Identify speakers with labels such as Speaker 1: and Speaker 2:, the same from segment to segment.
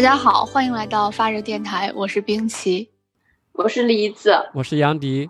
Speaker 1: 大家好，欢迎来到发热电台，我是冰淇，
Speaker 2: 我是梨子，
Speaker 3: 我是杨迪。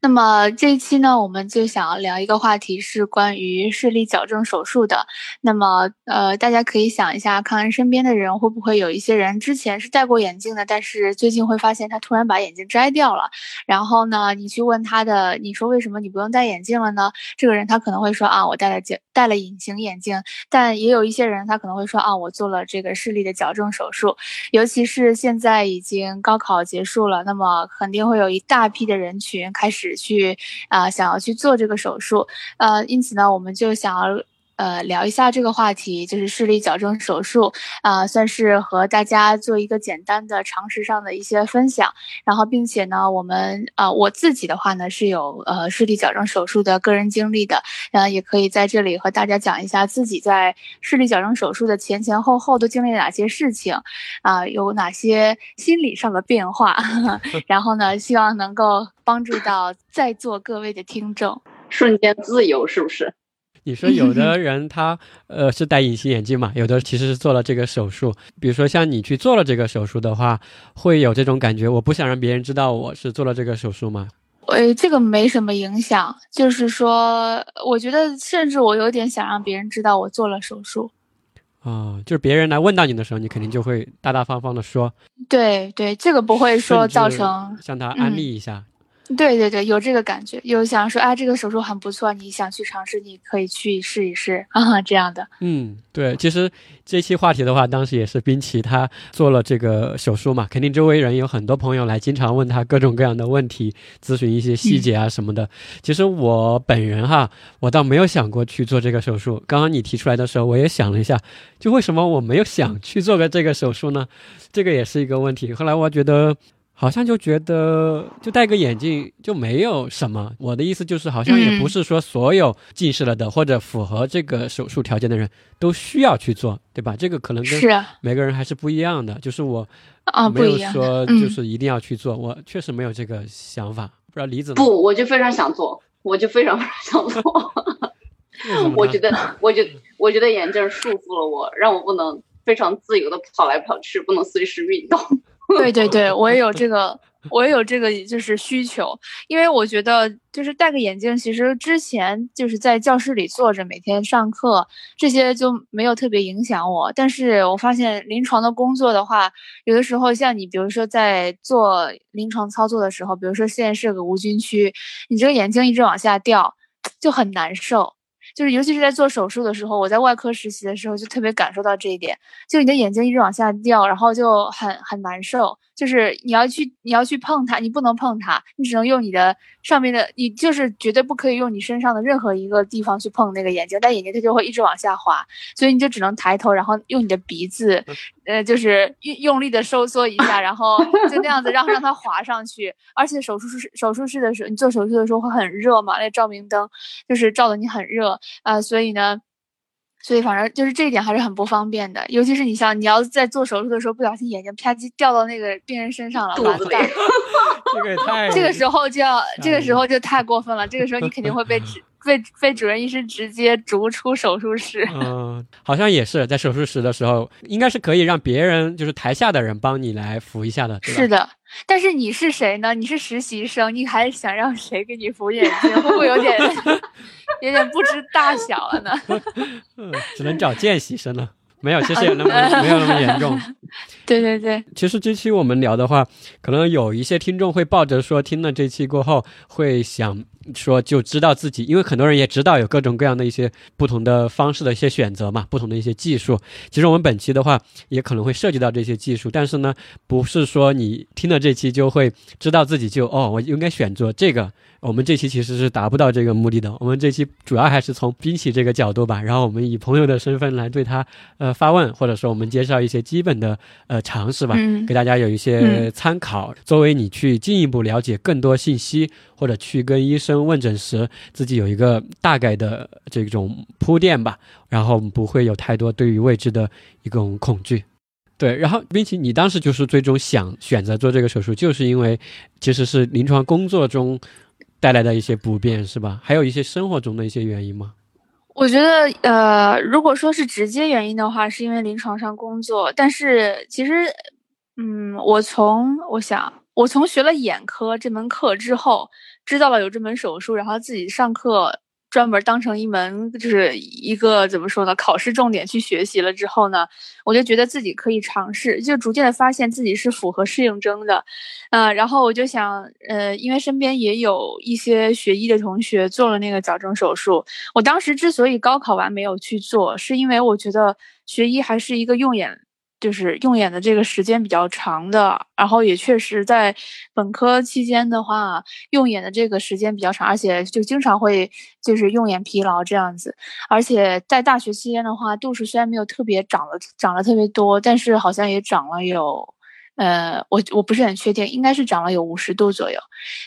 Speaker 1: 那么这一期呢，我们就想要聊一个话题，是关于视力矫正手术的。那么，呃，大家可以想一下，看看身边的人会不会有一些人之前是戴过眼镜的，但是最近会发现他突然把眼镜摘掉了。然后呢，你去问他的，你说为什么你不用戴眼镜了呢？这个人他可能会说啊，我戴了镜，戴了隐形眼镜。但也有一些人他可能会说啊，我做了这个视力的矫正手术。尤其是现在已经高考结束了，那么肯定会有一大批的人群开始。去啊，想要去做这个手术，呃，因此呢，我们就想要呃聊一下这个话题，就是视力矫正手术啊，算是和大家做一个简单的常识上的一些分享。然后，并且呢，我们啊，我自己的话呢是有呃视力矫正手术的个人经历的，呃，也可以在这里和大家讲一下自己在视力矫正手术的前前后后都经历了哪些事情，啊，有哪些心理上的变化。然后呢，希望能够。帮助到在座各位的听众，
Speaker 2: 瞬间自由是不是？
Speaker 3: 你说有的 人他呃是戴隐形眼镜嘛，有的其实是做了这个手术。比如说像你去做了这个手术的话，会有这种感觉，我不想让别人知道我是做了这个手术吗？
Speaker 1: 呃，这个没什么影响，就是说，我觉得甚至我有点想让别人知道我做了手术。
Speaker 3: 啊，就是别人来问到你的时候，你肯定就会大大方方的说。
Speaker 1: 对对，这个不会说造成
Speaker 3: 向他安利一下。
Speaker 1: 对对对，有这个感觉，有想说啊，这个手术很不错，你想去尝试，你可以去试一试啊，这样的。
Speaker 3: 嗯，对，其实这期话题的话，当时也是冰淇他做了这个手术嘛，肯定周围人有很多朋友来，经常问他各种各样的问题，咨询一些细节啊什么的。其实我本人哈，我倒没有想过去做这个手术。刚刚你提出来的时候，我也想了一下，就为什么我没有想去做个这个手术呢？这个也是一个问题。后来我觉得。好像就觉得就戴个眼镜就没有什么。我的意思就是，好像也不是说所有近视了的或者符合这个手术条件的人都需要去做，对吧？这个可能跟每个人还是不一样的。就是我
Speaker 1: 啊，
Speaker 3: 没有说就是一定要去做，我确实没有这个想法。不知道李子
Speaker 2: 不，我就非常想做，我就非常非常想做。我觉得，我觉得，我觉得眼镜束缚了我，让我不能非常自由的跑来跑去，不能随时运动。
Speaker 1: 对对对，我也有这 个，我也有这个，就是需求。因为我觉得，就是戴个眼镜，其实之前就是在教室里坐着，每天上课这些就没有特别影响我。但是我发现临床的工作的话，有的时候像你，比如说在做临床操作的时候，比如说现在是个无菌区，你这个眼睛一直往下掉，就很难受。就是尤其是在做手术的时候，我在外科实习的时候就特别感受到这一点，就你的眼睛一直往下掉，然后就很很难受。就是你要去你要去碰它，你不能碰它，你只能用你的上面的，你就是绝对不可以用你身上的任何一个地方去碰那个眼睛，但眼睛它就会一直往下滑，所以你就只能抬头，然后用你的鼻子，呃，就是用用力的收缩一下，然后就那样子让让它滑上去。而且手术室手术室的时候，你做手术的时候会很热嘛，那照明灯就是照的你很热啊，所以呢。所以反正就是这一点还是很不方便的，尤其是你像你要在做手术的时候不小心眼睛啪叽掉到那个病人身上了，
Speaker 3: 这个太
Speaker 1: 这个时候就要这个时候就太过分了，这个时候你肯定会被指 被被主任医师直接逐出手术室。
Speaker 3: 嗯，好像也是在手术室的时候，应该是可以让别人就是台下的人帮你来扶一下的，
Speaker 1: 是的。但是你是谁呢？你是实习生，你还想让谁给你扶眼睛？会不会有点有点不知大小了呢？
Speaker 3: 嗯，只能找见习生了。没有，其实也那么没有那么严重。
Speaker 1: 对对对，
Speaker 3: 其实这期我们聊的话，可能有一些听众会抱着说，听了这期过后会想。说就知道自己，因为很多人也知道有各种各样的一些不同的方式的一些选择嘛，不同的一些技术。其实我们本期的话也可能会涉及到这些技术，但是呢，不是说你听了这期就会知道自己就哦，我应该选择这个。我们这期其实是达不到这个目的的。我们这期主要还是从冰淇这个角度吧，然后我们以朋友的身份来对他呃发问，或者说我们介绍一些基本的呃常识吧，给大家有一些参考，作为你去进一步了解更多信息，或者去跟医生。问诊时，自己有一个大概的这种铺垫吧，然后不会有太多对于未知的一种恐惧。对，然后并且你当时就是最终想选择做这个手术，就是因为其实是临床工作中带来的一些不便，是吧？还有一些生活中的一些原因吗？
Speaker 1: 我觉得，呃，如果说是直接原因的话，是因为临床上工作。但是其实，嗯，我从我想，我从学了眼科这门课之后，知道了有这门手术，然后自己上课。专门当成一门就是一个怎么说呢？考试重点去学习了之后呢，我就觉得自己可以尝试，就逐渐的发现自己是符合适应症的，呃，然后我就想，呃，因为身边也有一些学医的同学做了那个矫正手术，我当时之所以高考完没有去做，是因为我觉得学医还是一个用眼。就是用眼的这个时间比较长的，然后也确实在本科期间的话，用眼的这个时间比较长，而且就经常会就是用眼疲劳这样子。而且在大学期间的话，度数虽然没有特别长了长了特别多，但是好像也长了有，呃，我我不是很确定，应该是长了有五十度左右。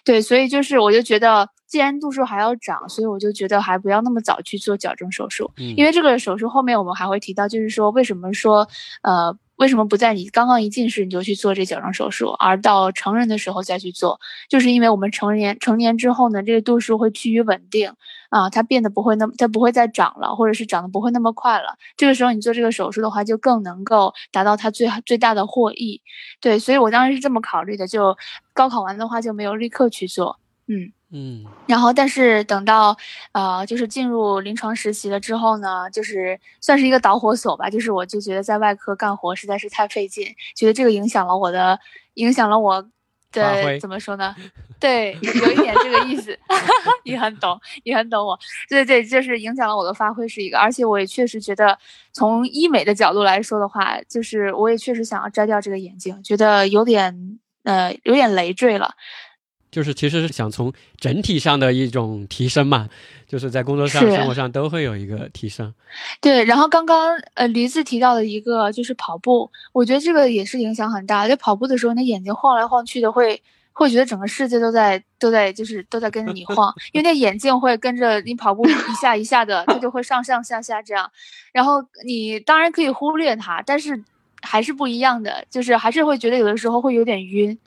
Speaker 1: 对，所以就是我就觉得，既然度数还要长，所以我就觉得还不要那么早去做矫正手术，因为这个手术后面我们还会提到，就是说为什么说呃。为什么不在你刚刚一近视你就去做这矫正手术，而到成人的时候再去做？就是因为我们成年成年之后呢，这个度数会趋于稳定啊，它变得不会那么，它不会再长了，或者是长得不会那么快了。这个时候你做这个手术的话，就更能够达到它最最大的获益。对，所以我当时是这么考虑的，就高考完的话就没有立刻去做。嗯。
Speaker 3: 嗯，
Speaker 1: 然后但是等到，呃，就是进入临床实习了之后呢，就是算是一个导火索吧。就是我就觉得在外科干活实在是太费劲，觉得这个影响了我的，影响了我的怎么说呢？对，有一点这个意思。你很懂，你很懂我。对对，就是影响了我的发挥是一个，而且我也确实觉得，从医美的角度来说的话，就是我也确实想要摘掉这个眼镜，觉得有点呃有点累赘了。
Speaker 3: 就是其实是想从整体上的一种提升嘛，就是在工作上、生活上都会有一个提升。
Speaker 1: 对，然后刚刚呃驴子提到的一个就是跑步，我觉得这个也是影响很大。就跑步的时候，那眼睛晃来晃去的，会会觉得整个世界都在都在就是都在跟着你晃，因为那眼镜会跟着你跑步一下一下的，它就会上上下下这样。然后你当然可以忽略它，但是还是不一样的，就是还是会觉得有的时候会有点晕。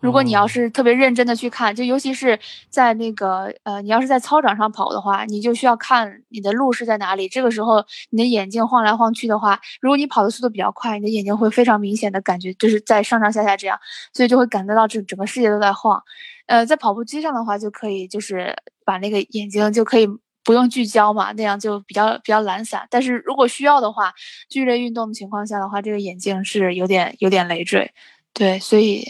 Speaker 1: 如果你要是特别认真的去看，就尤其是在那个呃，你要是在操场上跑的话，你就需要看你的路是在哪里。这个时候，你的眼睛晃来晃去的话，如果你跑的速度比较快，你的眼睛会非常明显的感觉就是在上上下下这样，所以就会感觉到这整个世界都在晃。呃，在跑步机上的话，就可以就是把那个眼睛就可以不用聚焦嘛，那样就比较比较懒散。但是如果需要的话，剧烈运动的情况下的话，这个眼镜是有点有点累赘。对，所以。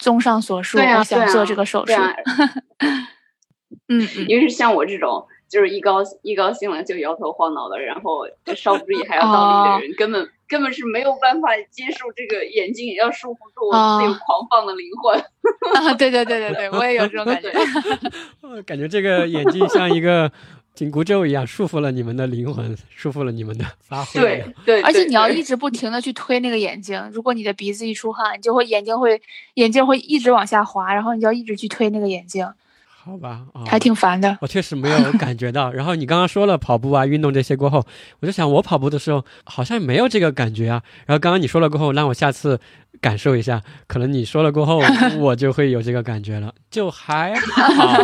Speaker 1: 综上所述，我想做这个手术。嗯，
Speaker 2: 因为是像我这种，就是一高一高兴了就摇头晃脑的，然后稍不注意还要倒立的人，根本根本是没有办法接受这个眼睛也要束缚住我自己狂放的灵魂。
Speaker 1: 啊，对对对对对，我也有这种 感觉。
Speaker 3: 感觉这个眼睛像一个。紧箍咒一样束缚了你们的灵魂，束缚了你们的发挥。
Speaker 2: 对对，
Speaker 1: 而且你要一直不停的去推那个眼睛，如果你的鼻子一出汗，你就会眼睛会眼睛会一直往下滑，然后你就要一直去推那个眼睛。
Speaker 3: 好吧，
Speaker 1: 还挺烦的。
Speaker 3: 我确实没有感觉到。然后你刚刚说了跑步啊、运动这些过后，我就想我跑步的时候好像没有这个感觉啊。然后刚刚你说了过后，让我下次。感受一下，可能你说了过后，我就会有这个感觉了，就还好。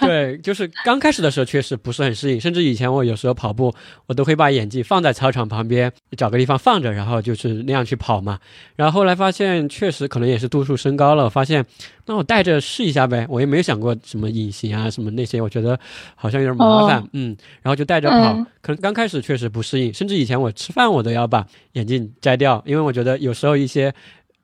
Speaker 3: 对，就是刚开始的时候确实不是很适应，甚至以前我有时候跑步，我都会把眼镜放在操场旁边，找个地方放着，然后就是那样去跑嘛。然后后来发现，确实可能也是度数升高了，发现那我戴着试一下呗。我也没有想过什么隐形啊，什么那些，我觉得好像有点麻烦，嗯，然后就戴着跑。可能刚开始确实不适应，甚至以前我吃饭我都要把眼镜摘掉，因为我觉得有时候一些。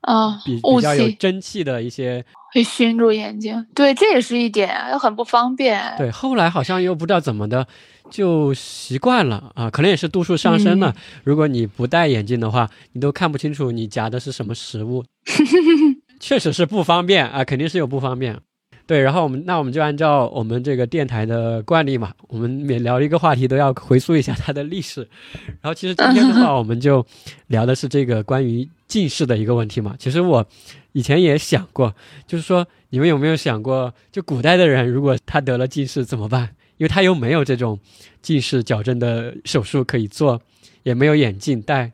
Speaker 1: 啊，
Speaker 3: 比比较有蒸汽的一些
Speaker 1: 会熏住眼睛，对，这也是一点，又很不方便。
Speaker 3: 对，后来好像又不知道怎么的，就习惯了啊，可能也是度数上升了。如果你不戴眼镜的话，你都看不清楚你夹的是什么食物，确实是不方便啊，肯定是有不方便。对，然后我们那我们就按照我们这个电台的惯例嘛，我们每聊一个话题都要回溯一下它的历史。然后其实今天的话，我们就聊的是这个关于近视的一个问题嘛。其实我以前也想过，就是说你们有没有想过，就古代的人如果他得了近视怎么办？因为他又没有这种近视矫正的手术可以做，也没有眼镜戴。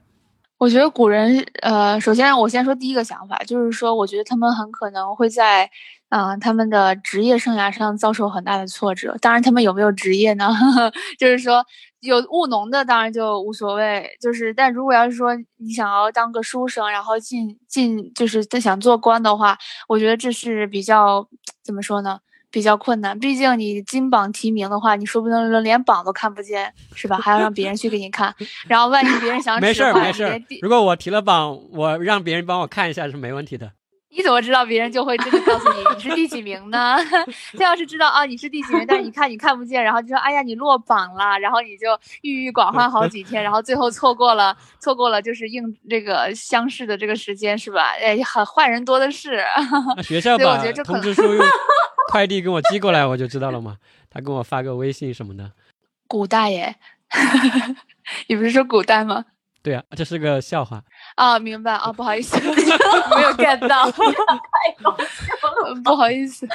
Speaker 1: 我觉得古人，呃，首先我先说第一个想法，就是说，我觉得他们很可能会在。啊，他们的职业生涯上遭受很大的挫折。当然，他们有没有职业呢？就是说，有务农的当然就无所谓。就是，但如果要是说你想要当个书生，然后进进，就是他想做官的话，我觉得这是比较怎么说呢？比较困难。毕竟你金榜题名的话，你说不定连榜都看不见，是吧？还要让别人去给你看。然后万一别人想
Speaker 3: 没事没事，如果我提了榜，我让别人帮我看一下是没问题的。
Speaker 1: 你怎么知道别人就会真的告诉你你是第几名呢？他要是知道啊你是第几名，但是你看你看不见，然后就说哎呀你落榜了，然后你就郁郁寡欢好几天，然后最后错过了错过了就是应这个乡试的这个时间是吧？哎，很坏人多的是。
Speaker 3: 学校把通知书用 快递给我寄过来，我就知道了嘛。他给我发个微信什么的。
Speaker 1: 古代耶，你不是说古代吗？
Speaker 3: 对啊，这是个笑话。
Speaker 1: 啊，明白啊，不好意思，没有 get 到，不好意思。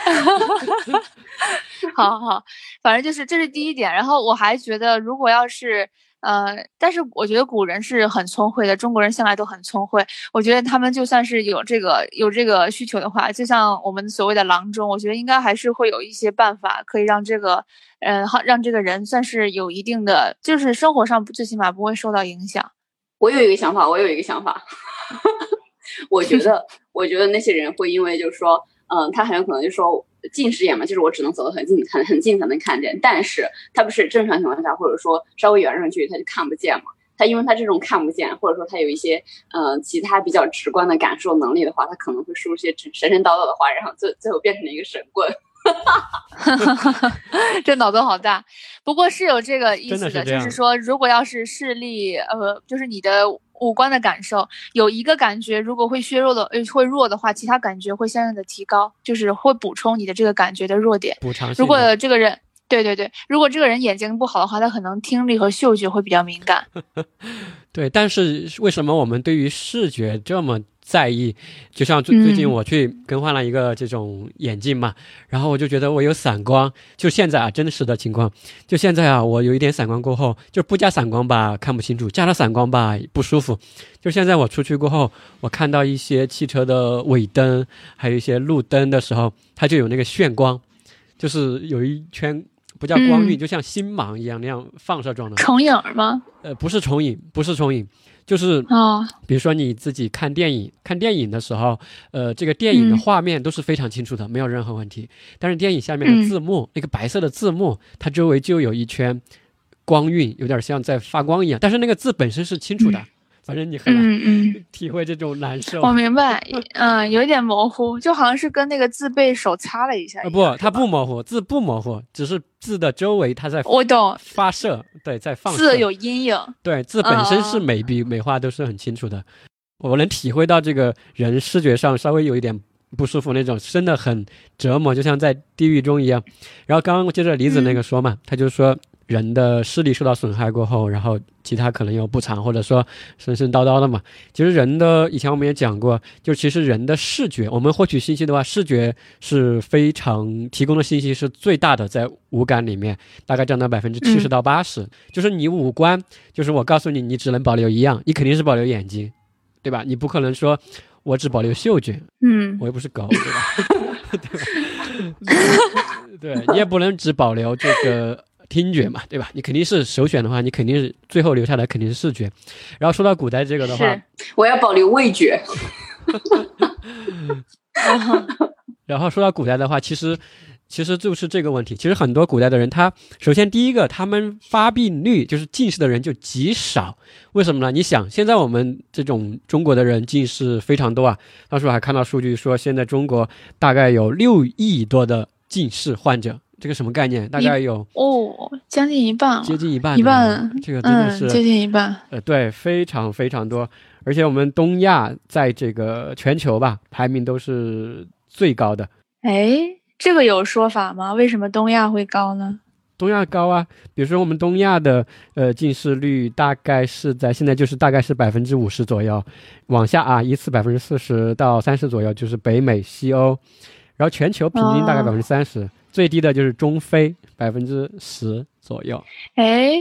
Speaker 1: 好好，反正就是这是第一点。然后我还觉得，如果要是呃，但是我觉得古人是很聪慧的，中国人向来都很聪慧。我觉得他们就算是有这个有这个需求的话，就像我们所谓的郎中，我觉得应该还是会有一些办法可以让这个嗯，让这个人算是有一定的，就是生活上最起码不会受到影响。
Speaker 2: 我有一个想法，我有一个想法，我觉得，我觉得那些人会因为就是说，嗯，他很有可能就说近视眼嘛，就是我只能走得很近，很很近才能看见，但是他不是正常情况下，或者说稍微远上去他就看不见嘛，他因为他这种看不见，或者说他有一些嗯其他比较直观的感受能力的话，他可能会说一些神神叨叨的话，然后最最后变成了一个神棍。
Speaker 1: 哈哈哈这脑洞好大，不过是有这个意思的，就是说，如果要是视力，呃，就是你的五官的感受有一个感觉，如果会削弱的，呃，会弱的话，其他感觉会相应的提高，就是会补充你的这个感觉的弱点。
Speaker 3: 补偿。
Speaker 1: 如果这个人，对对对，如果这个人眼睛不好的话，他可能听力和嗅觉会比较敏感。
Speaker 3: 对，但是为什么我们对于视觉这么？在意，就像最最近我去更换了一个这种眼镜嘛，然后我就觉得我有散光，就现在啊真实的情况，就现在啊我有一点散光过后，就不加散光吧看不清楚，加了散光吧不舒服。就现在我出去过后，我看到一些汽车的尾灯，还有一些路灯的时候，它就有那个炫光，就是有一圈不叫光晕，就像星芒一样那样放射状的。
Speaker 1: 重影吗？
Speaker 3: 呃，不是重影，不是重影。就是啊，比如说你自己看电影，看电影的时候，呃，这个电影的画面都是非常清楚的，没有任何问题。但是电影下面的字幕，那个白色的字幕，它周围就有一圈光晕，有点像在发光一样。但是那个字本身是清楚的。反正你很难 体会这种难受。
Speaker 1: 我明白，嗯，有一点模糊，就好像是跟那个字被手擦了一下。
Speaker 3: 不，它不模糊，字不模糊，只是字的周围它在。
Speaker 1: 我懂。
Speaker 3: 发射，对，在放。
Speaker 1: 字有阴影。
Speaker 3: 对，字本身是美笔美画都是很清楚的。我能体会到这个人视觉上稍微有一点不舒服那种，真的很折磨，就像在地狱中一样。然后刚刚接着李子那个说嘛，他就说。人的视力受到损害过后，然后其他可能有不常，或者说神神叨叨的嘛。其实人的以前我们也讲过，就其实人的视觉，我们获取信息的话，视觉是非常提供的信息是最大的，在五感里面大概占到百分之七十到八十。就是你五官，就是我告诉你，你只能保留一样，你肯定是保留眼睛，对吧？你不可能说我只保留嗅觉，嗯，我又不是狗，对吧？对，对你也不能只保留这个。听觉嘛，对吧？你肯定是首选的话，你肯定是最后留下来肯定是视觉。然后说到古代这个的话，
Speaker 2: 我要保留味觉。
Speaker 3: 然后说到古代的话，其实其实就是这个问题。其实很多古代的人，他首先第一个，他们发病率就是近视的人就极少。为什么呢？你想，现在我们这种中国的人近视非常多啊。当时我还看到数据说，现在中国大概有六亿多的近视患者。这个什么概念？大概有
Speaker 1: 哦，将近一半，
Speaker 3: 接近一半，
Speaker 1: 一半，
Speaker 3: 这个真的是
Speaker 1: 接近一半。
Speaker 3: 呃，对，非常非常多，而且我们东亚在这个全球吧，排名都是最高的。
Speaker 1: 哎，这个有说法吗？为什么东亚会高呢？
Speaker 3: 东亚高啊，比如说我们东亚的呃近视率大概是在现在就是大概是百分之五十左右，往下啊依次百分之四十到三十左右，就是北美、西欧，然后全球平均大概百分之三十。最低的就是中非百分之十左右。
Speaker 1: 哎，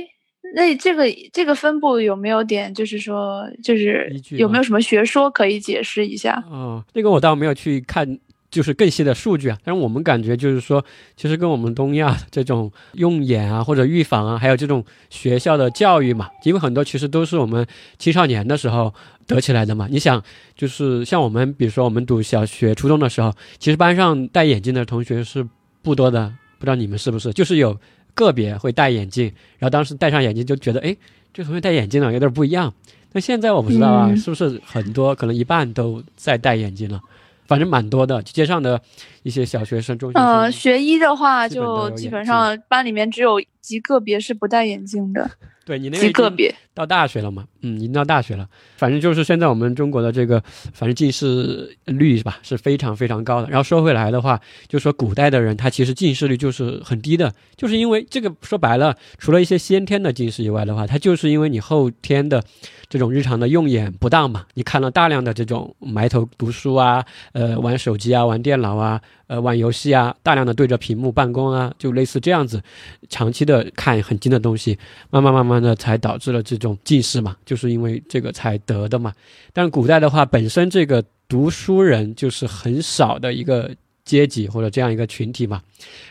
Speaker 1: 那这个这个分布有没有点，就是说，就是有没有什么学说可以解释一下？
Speaker 3: 哦，这个我倒没有去看就是更细的数据啊。但是我们感觉就是说，其实跟我们东亚这种用眼啊或者预防啊，还有这种学校的教育嘛，因为很多其实都是我们青少年的时候得起来的嘛。你想，就是像我们，比如说我们读小学、初中的时候，其实班上戴眼镜的同学是不多的，不知道你们是不是？就是有个别会戴眼镜，然后当时戴上眼镜就觉得，哎，这同学戴眼镜了，有点不一样。那现在我不知道啊，是不是很多可能一半都在戴眼镜了？反正蛮多的，街上的一些小学生、中学生。
Speaker 1: 呃，学医的话，就基本上班里面只有极个别是不戴眼镜的。
Speaker 3: 对你那
Speaker 1: 极个别
Speaker 3: 到大学了嘛？嗯，已经到大学了。反正就是现在我们中国的这个，反正近视率是吧，是非常非常高的。然后说回来的话，就说古代的人他其实近视率就是很低的，就是因为这个说白了，除了一些先天的近视以外的话，他就是因为你后天的这种日常的用眼不当嘛，你看了大量的这种埋头读书啊，呃，玩手机啊，玩电脑啊。呃，玩游戏啊，大量的对着屏幕办公啊，就类似这样子，长期的看很近的东西，慢慢慢慢慢的才导致了这种近视嘛，就是因为这个才得的嘛。但古代的话，本身这个读书人就是很少的一个阶级或者这样一个群体嘛，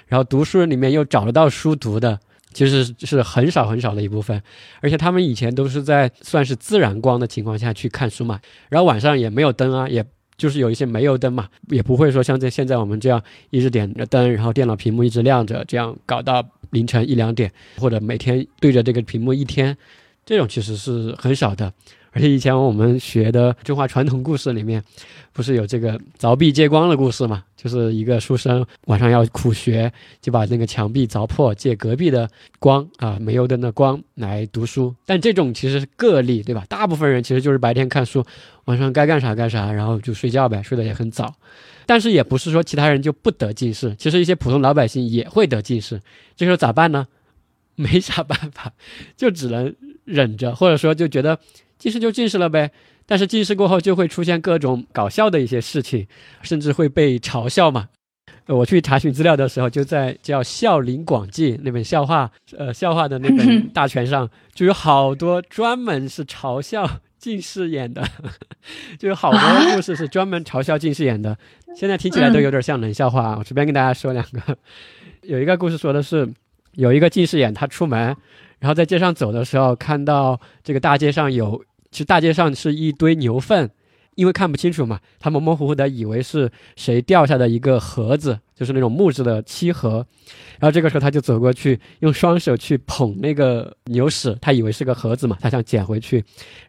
Speaker 3: 然后读书人里面又找得到书读的，其实是很少很少的一部分，而且他们以前都是在算是自然光的情况下去看书嘛，然后晚上也没有灯啊，也。就是有一些煤油灯嘛，也不会说像在现在我们这样一直点着灯，然后电脑屏幕一直亮着，这样搞到凌晨一两点，或者每天对着这个屏幕一天，这种其实是很少的。而且以前我们学的中华传统故事里面，不是有这个凿壁借光的故事嘛？就是一个书生晚上要苦学，就把那个墙壁凿破，借隔壁的光啊，煤油灯的光来读书。但这种其实是个例，对吧？大部分人其实就是白天看书，晚上该干啥干啥，然后就睡觉呗，睡得也很早。但是也不是说其他人就不得近视，其实一些普通老百姓也会得近视。这时候咋办呢？没啥办法，就只能忍着，或者说就觉得。近视就近视了呗，但是近视过后就会出现各种搞笑的一些事情，甚至会被嘲笑嘛。我去查询资料的时候，就在叫《笑林广记》那本笑话，呃，笑话的那本大全上，就有好多专门是嘲笑近视眼的，就有好多故事是专门嘲笑近视眼的。现在听起来都有点像冷笑话啊。我随便跟大家说两个，有一个故事说的是，有一个近视眼他出门，然后在街上走的时候，看到这个大街上有。其实大街上是一堆牛粪，因为看不清楚嘛，他模模糊糊的以为是谁掉下的一个盒子，就是那种木质的漆盒。然后这个时候他就走过去，用双手去捧那个牛屎，他以为是个盒子嘛，他想捡回去。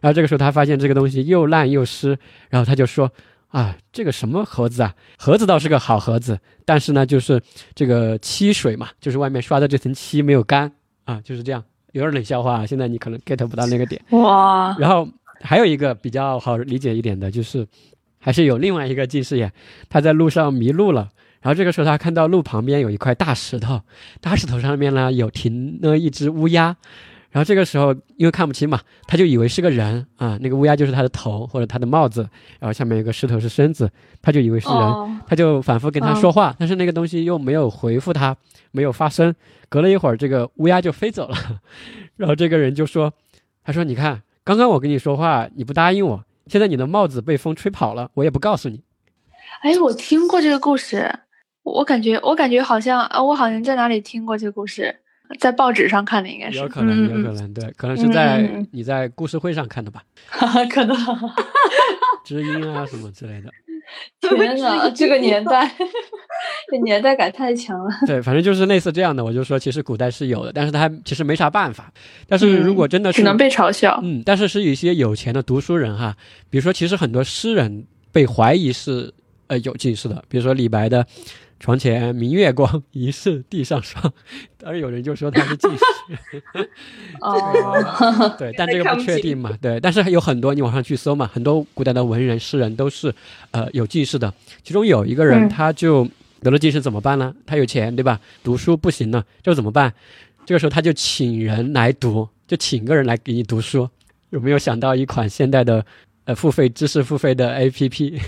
Speaker 3: 然后这个时候他发现这个东西又烂又湿，然后他就说：“啊，这个什么盒子啊？盒子倒是个好盒子，但是呢，就是这个漆水嘛，就是外面刷的这层漆没有干啊，就是这样。”有点冷笑话，现在你可能 get 不到那个点。
Speaker 1: 哇！
Speaker 3: 然后还有一个比较好理解一点的，就是还是有另外一个近视眼，他在路上迷路了，然后这个时候他看到路旁边有一块大石头，大石头上面呢有停了一只乌鸦。然后这个时候，因为看不清嘛，他就以为是个人啊，那个乌鸦就是他的头或者他的帽子，然后下面有个石头是身子，他就以为是人，他就反复跟他说话，但是那个东西又没有回复他，没有发声。隔了一会儿，这个乌鸦就飞走了，然后这个人就说：“他说你看，刚刚我跟你说话你不答应我，现在你的帽子被风吹跑了，我也不告诉你。”
Speaker 1: 哎，我听过这个故事，我感觉我感觉好像啊，我好像在哪里听过这个故事。在报纸上看的应该是，
Speaker 3: 有可能，有可能，对，可能是在你在故事会上看的吧，
Speaker 1: 可能，
Speaker 3: 知音啊什么之类的。
Speaker 1: 天呐，这个年代，这年代感太强了。
Speaker 3: 对，反正就是类似这样的，我就说其实古代是有的，但是他其实没啥办法。但是如果真的是
Speaker 1: 只能被嘲笑，
Speaker 3: 嗯，但是是一些有钱的读书人哈，比如说其实很多诗人被怀疑是呃有近视的，比如说李白的。床前明月光，疑是地上霜。当然有人就说他是近视。
Speaker 1: 哦，
Speaker 3: 对，但这个不确定嘛。对，但是有很多你网上去搜嘛，很多古代的文人诗人都是呃有近视的。其中有一个人，他就得了近视，怎么办呢？他有钱对吧？读书不行了，这怎么办？这个时候他就请人来读，就请个人来给你读书。有没有想到一款现代的呃付费知识付费的 APP？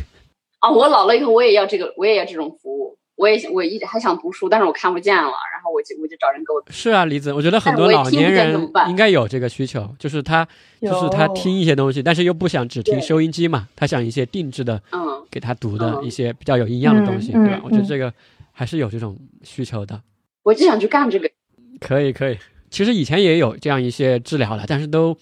Speaker 2: 啊，我老了以后我也要这个，我也要这种服务。我也我一直还想读书，但是我看不见了，然后我就我就找人给我。
Speaker 3: 是啊，李子，我觉得很多老年人应该有这个需求，就是他就是他听一些东西，但是又不想只听收音机嘛，他想一些定制的，
Speaker 2: 嗯，
Speaker 3: 给他读的一些比较有营养的东西，
Speaker 1: 嗯
Speaker 3: 对吧？我觉得
Speaker 1: 嗯
Speaker 3: 这个还是有这种需求的。
Speaker 2: 我就想去干这个。
Speaker 3: 可以可以，其实以前也有这样一些治疗了，但是都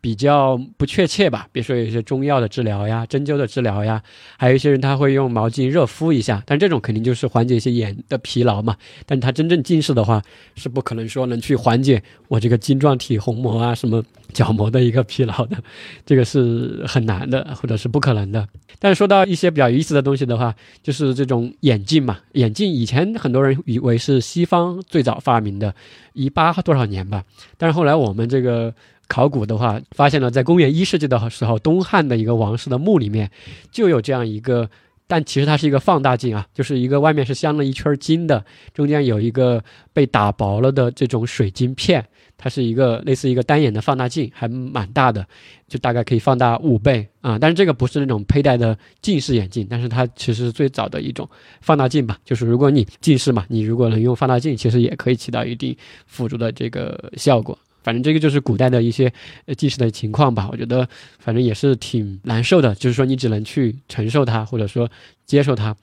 Speaker 3: 比较不确切吧。比如说有一些中药的治疗呀、针灸的治疗呀，还有一些人他会用毛巾热敷一下，但这种肯定就是缓解一些眼的疲劳嘛。但他真正近视的话，是不可能说能去缓解我这个晶状体虹膜啊、什么角膜的一个疲劳的，这个是很难的，或者是不可能的。但是说到一些比较有意思的东西的话，就是这种眼镜嘛，眼镜以前很多人以为是西方最早发明的，一八多少年吧，但是后来我们这个考古的话，发现了在公元一世纪的时候，东汉的一个王室的墓里面就有这样一个。但其实它是一个放大镜啊，就是一个外面是镶了一圈金的，中间有一个被打薄了的这种水晶片，它是一个类似一个单眼的放大镜，还蛮大的，就大概可以放大五倍啊。但是这个不是那种佩戴的近视眼镜，但是它其实是最早的一种放大镜吧。就是如果你近视嘛，你如果能用放大镜，其实也可以起到一定辅助的这个效果。反正这个就是古代的一些呃近视的情况吧，我觉得反正也是挺难受的，就是说你只能去承受它，或者说接受它。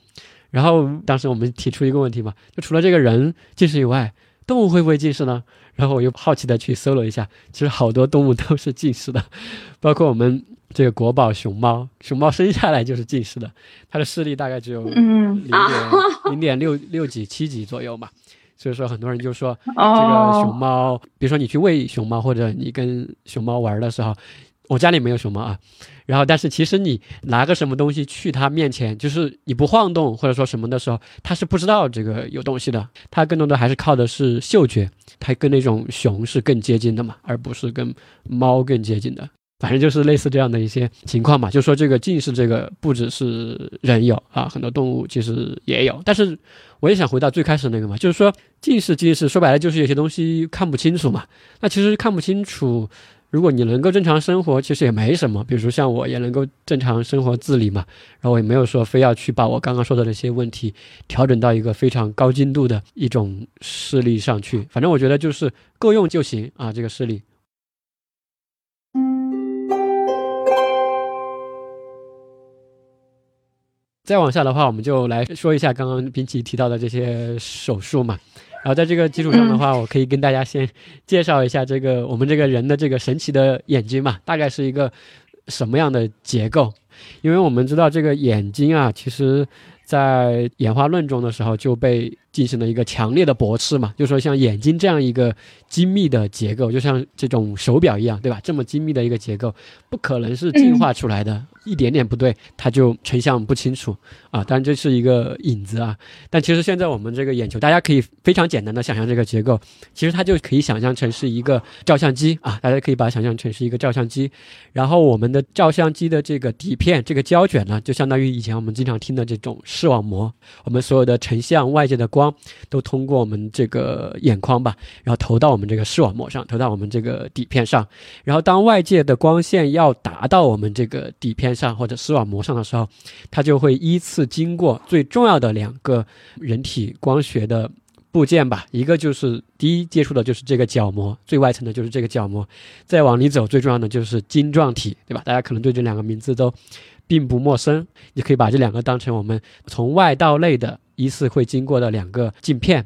Speaker 3: 然后当时我们提出一个问题嘛，就除了这个人近视以外，动物会不会近视呢？然后我又好奇的去搜了一下，其实好多动物都是近视的，包括我们这个国宝熊猫，熊猫生下来就是近视的，它的视力大概只有
Speaker 1: 嗯
Speaker 3: 零点 零点六六几七几左右嘛。所以说，很多人就说这个
Speaker 1: 哦
Speaker 3: 熊猫，比如说你去喂熊猫，或者你跟熊猫玩的时候，我家里没有熊猫啊。然后，但是其实你拿个什么东西去它面前，就是你不晃动或者说什么的时候，它是不知道这个有东西的。它更多的还是靠的是嗅觉，它跟那种熊是更接近的嘛，而不是跟猫更接近的。反正就是类似这样的一些情况嘛，就说这个近视这个不只是人有啊，很多动物其实也有。但是我也想回到最开始那个嘛，就是说近视近视说白了就是有些东西看不清楚嘛。那其实看不清楚，如果你能够正常生活，其实也没什么。比如说像我也能够正常生活自理嘛，然后我也没有说非要去把我刚刚说的那些问题调整到一个非常高精度的一种视力上去。反正我觉得就是够用就行啊，这个视力。再往下的话，我们就来说一下刚刚冰淇提到的这些手术嘛。然后在这个基础上的话，我可以跟大家先介绍一下这个我们这个人的这个神奇的眼睛嘛，大概是一个什么样的结构？因为我们知道这个眼睛啊，其实在演化论中的时候就被进行了一个强烈的驳斥嘛，就说像眼睛这样一个精密的结构，就像这种手表一样，对吧？这么精密的一个结构，不可能是进化出来的，一点点不对，它就成像不清楚啊。当然这是一个影子啊，但其实现在我们这个眼球，大家可以非常简单的想象这个结构，其实它就可以想象成是一个照相机啊，大家可以把它想象成是一个照相机，然后我们的照相机的这个底片，这个胶卷呢，就相当于以前我们经常听的这种视网膜，我们所有的成像外界的光都通过我们这个眼眶吧，然后投到我们这个视网膜上，投到我们这个底片上，然后当外界的光线要达到我们这个底片上或者视网膜上的时候，它就会依次经过最重要的两个人体光学的部件吧，一个就是第一接触的就是这个角膜，最外层的就是这个角膜，再往里走最重要的就是晶状体，对吧？大家可能对这两个名字都并不陌生，你可以把这两个当成我们从外到内的一次会经过的两个镜片。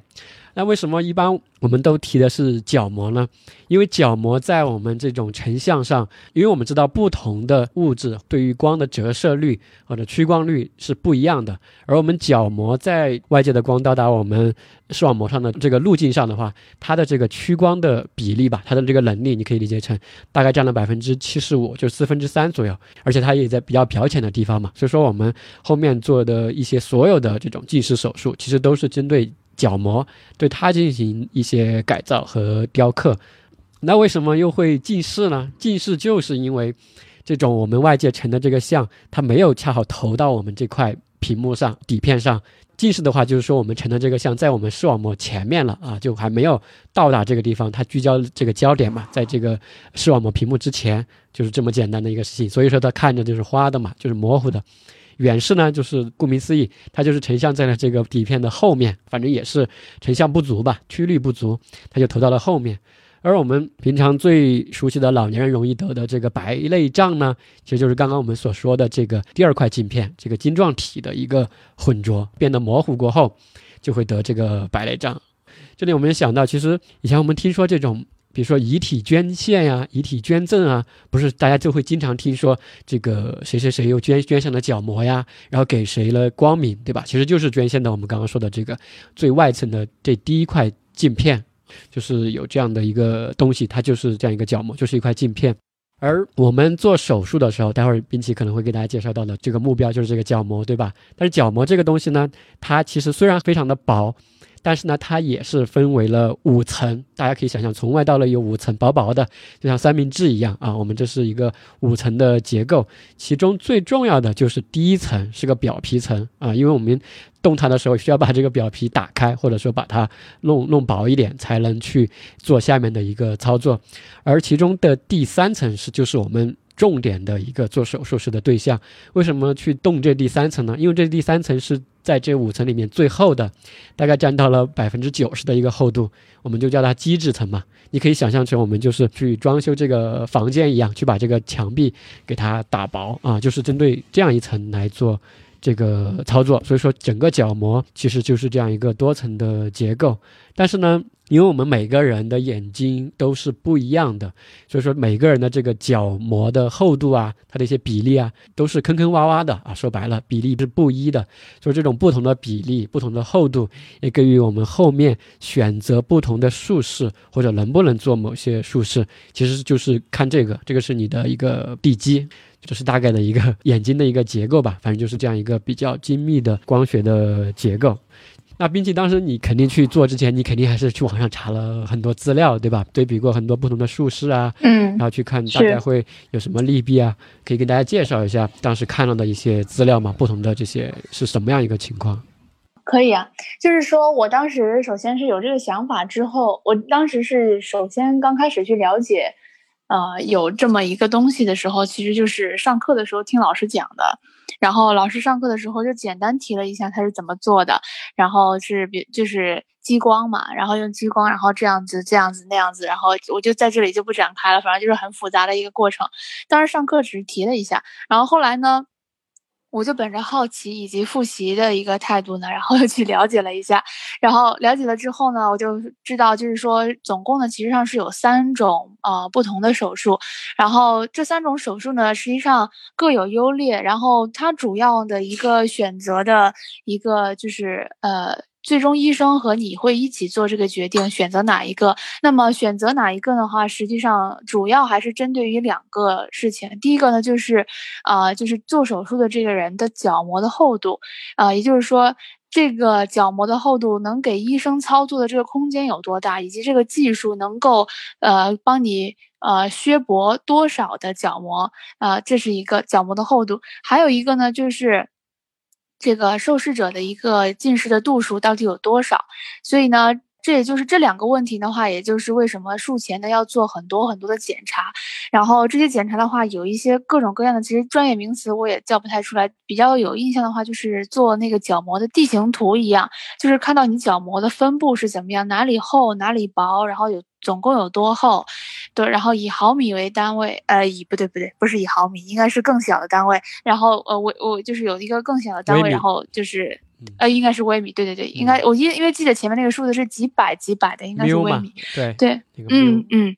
Speaker 3: 那为什么一般我们都提的是角膜呢？因为角膜在我们这种成像上，因为我们知道不同的物质对于光的折射率或者屈光率是不一样的，而我们角膜在外界的光到达我们视网膜上的这个路径上的话，它的这个屈光的比例吧，它的这个能力，你可以理解成大概占了百分之七十五，就四分之三左右，而且它也在比较表浅的地方嘛，所以说我们后面做的一些所有的这种近视手术，其实都是针对。角膜对它进行一些改造和雕刻，那为什么又会近视呢？近视就是因为这种我们外界成的这个像，它没有恰好投到我们这块屏幕上底片上。近视的话，就是说我们成的这个像在我们视网膜前面了啊，就还没有到达这个地方，它聚焦这个焦点嘛，在这个视网膜屏幕之前，就是这么简单的一个事情。所以说它看着就是花的嘛，就是模糊的。远视呢，就是顾名思义，它就是成像在了这个底片的后面，反正也是成像不足吧，曲率不足，它就投到了后面。而我们平常最熟悉的老年人容易得的这个白内障呢，其实就是刚刚我们所说的这个第二块镜片，这个晶状体的一个混浊变得模糊过后，就会得这个白内障。这里我们也想到，其实以前我们听说这种。比如说遗体捐献呀，遗体捐赠啊，不是大家就会经常听说这个谁谁谁又捐捐献了角膜呀，然后给谁了光明，对吧？其实就是捐献的我们刚刚说的这个最外层的这第一块镜片，就是有这样的一个东西，它就是这样一个角膜，就是一块镜片。而我们做手术的时候，待会儿冰淇可能会给大家介绍到的这个目标就是这个角膜，对吧？但是角膜这个东西呢，它其实虽然非常的薄。但是呢，它也是分为了五层，大家可以想象，从外到内有五层，薄薄的，就像三明治一样啊。我们这是一个五层的结构，其中最重要的就是第一层是个表皮层啊，因为我们动它的时候需要把这个表皮打开，或者说把它弄弄薄一点，才能去做下面的一个操作。而其中的第三层是就是我们。重点的一个做手术时的对象，为什么去动这第三层呢？因为这第三层是在这五层里面最厚的，大概占到了百分之九十的一个厚度，我们就叫它基质层嘛。你可以想象成我们就是去装修这个房间一样，去把这个墙壁给它打薄啊，就是针对这样一层来做这个操作。所以说，整个角膜其实就是这样一个多层的结构，但是呢。因为我们每个人的眼睛都是不一样的，所以说每个人的这个角膜的厚度啊，它的一些比例啊，都是坑坑洼洼的啊。说白了，比例是不一的。所以这种不同的比例、不同的厚度，也给予我们后面选择不同的术式或者能不能做某些术式，其实就是看这个。这个是你的一个地基，就是大概的一个眼睛的一个结构吧。反正就是这样一个比较精密的光学的结构。那并且当时你肯定去做之前，你肯定还是去网上查了很多资料，对吧？对比过很多不同的术式啊，
Speaker 1: 嗯，
Speaker 3: 然后去看大概会有什么利弊啊，可以跟大家介绍一下当时看到的一些资料嘛？不同的这些是什么样一个情况？
Speaker 1: 可以啊，就是说我当时首先是有这个想法之后，我当时是首先刚开始去了解，呃，有这么一个东西的时候，其实就是上课的时候听老师讲的。然后老师上课的时候就简单提了一下他是怎么做的，然后是比就是激光嘛，然后用激光，然后这样子这样子那样子，然后我就在这里就不展开了，反正就是很复杂的一个过程。当时上课只是提了一下，然后后来呢？我就本着好奇以及复习的一个态度呢，然后又 去了解了一下，然后了解了之后呢，我就知道，就是说，总共呢，其实上是有三种呃不同的手术，然后这三种手术呢，实际上各有优劣，然后它主要的一个选择的一个就是呃。最终医生和你会一起做这个决定，选择哪一个？那么选择哪一个的话，实际上主要还是针对于两个事情。第一个呢，就是，啊，就是做手术的这个人的角膜的厚度，啊，也就是说，这个角膜的厚度能给医生操作的这个空间有多大，以及这个技术能够，呃，帮你，呃，削薄多少的角膜，啊，这是一个角膜的厚度。还有一个呢，就是。这个受试者的一个近视的度数到底有多少？所以呢，这也就是这两个问题的话，也就是为什么术前呢要做很多很多的检查。然后这些检查的话，有一些各种各样的，其实专业名词我也叫不太出来。比较有印象的话，就是做那个角膜的地形图一样，就是看到你角膜的分布是怎么样，哪里厚哪里薄，然后有。总共有多厚？对，然后以毫米为单位，呃，以不对不对，不是以毫米，应该是更小的单位。然后呃，我我就是有一个更小的单位，然后就是呃，应该是微米。对对对，应该我因因为记得前面那个数字是几百几百的，应该是微米。
Speaker 3: 对
Speaker 1: 对，嗯嗯，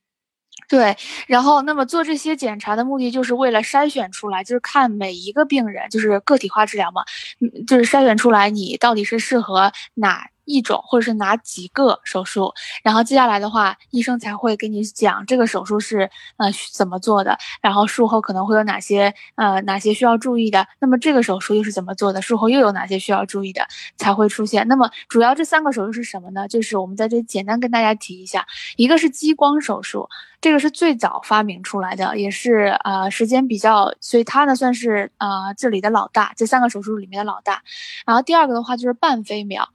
Speaker 1: 对。然后那么做这些检查的目的，就是为了筛选出来，就是看每一个病人，就是个体化治疗嘛，嗯，就是筛选出来你到底是适合哪。一种或者是哪几个手术，然后接下来的话，医生才会给你讲这个手术是呃怎么做的，然后术后可能会有哪些呃哪些需要注意的，那么这个手术又是怎么做的，术后又有哪些需要注意的才会出现。那么主要这三个手术是什么呢？就是我们在这简单跟大家提一下，一个是激光手术，这个是最早发明出来的，也是呃时间比较，所以它呢算是呃这里的老大，这三个手术里面的老大。然后第二个的话就是半飞秒。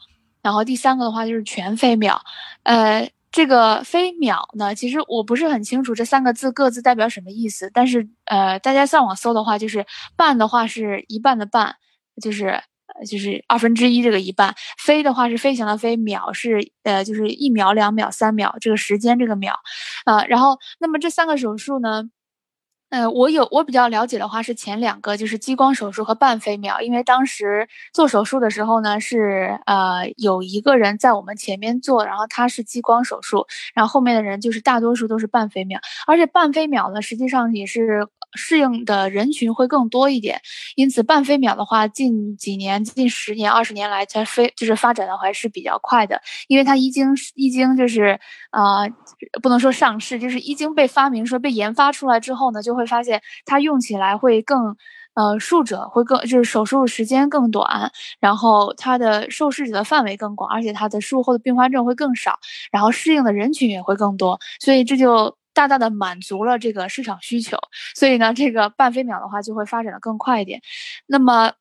Speaker 1: 然后第三个的话就是全飞秒，呃，这个飞秒呢，其实我不是很清楚这三个字各自代表什么意思，但是呃，大家上网搜的话，就是半的话是一半的半，就是就是二分之一这个一半。飞的话是飞行的飞，秒是呃就是一秒、两秒、三秒这个时间这个秒，呃，然后那么这三个手术呢？呃，我有我比较了解的话是前两个，就是激光手术和半飞秒，因为当时做手术的时候呢，是呃有一个人在我们前面做，然后他是激光手术，然后后面的人就是大多数都是半飞秒，而且半飞秒呢，实际上也是适应的人群会更多一点，因此半飞秒的话，近几年、近十年、二十年来才飞就是发展的还是比较快的，因为它一经一经就是呃不能说上市，就是一经被发明说被研发出来之后呢，就会发现它用起来会更，呃，术者会更，就是手术时间更短，然后它的受试者的范围更广，而且它的术后的并发症会更少，然后适应的人群也会更多，所以这就大大的满足了这个市场需求。所以呢，这个半飞秒的话就会发展的更快一点。那么。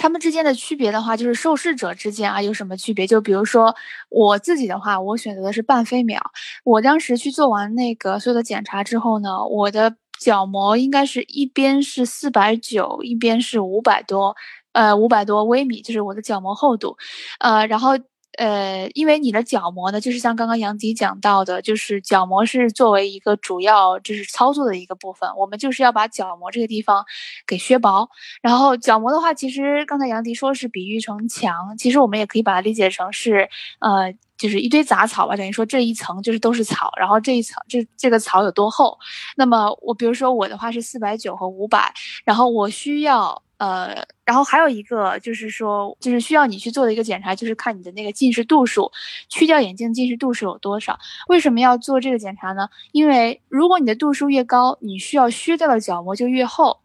Speaker 1: 他们之间的区别的话，就是受试者之间啊有什么区别？就比如说我自己的话，我选择的是半飞秒。我当时去做完那个所有的检查之后呢，我的角膜应该是一边是四百九，一边是五百多，呃，五百多微米，就是我的角膜厚度，呃，然后。呃，因为你的角膜呢，就是像刚刚杨迪讲到的，就是角膜是作为一个主要就是操作的一个部分，我们就是要把角膜这个地方给削薄。然后角膜的话，其实刚才杨迪说是比喻成墙，其实我们也可以把它理解成是呃，就是一堆杂草吧，等于说这一层就是都是草，然后这一层这这个草有多厚？那么我比如说我的话是四百九和五百，然后我需要。呃，然后还有一个就是说，就是需要你去做的一个检查，就是看你的那个近视度数，去掉眼镜近视度数有多少？为什么要做这个检查呢？因为如果你的度数越高，你需要削掉的角膜就越厚，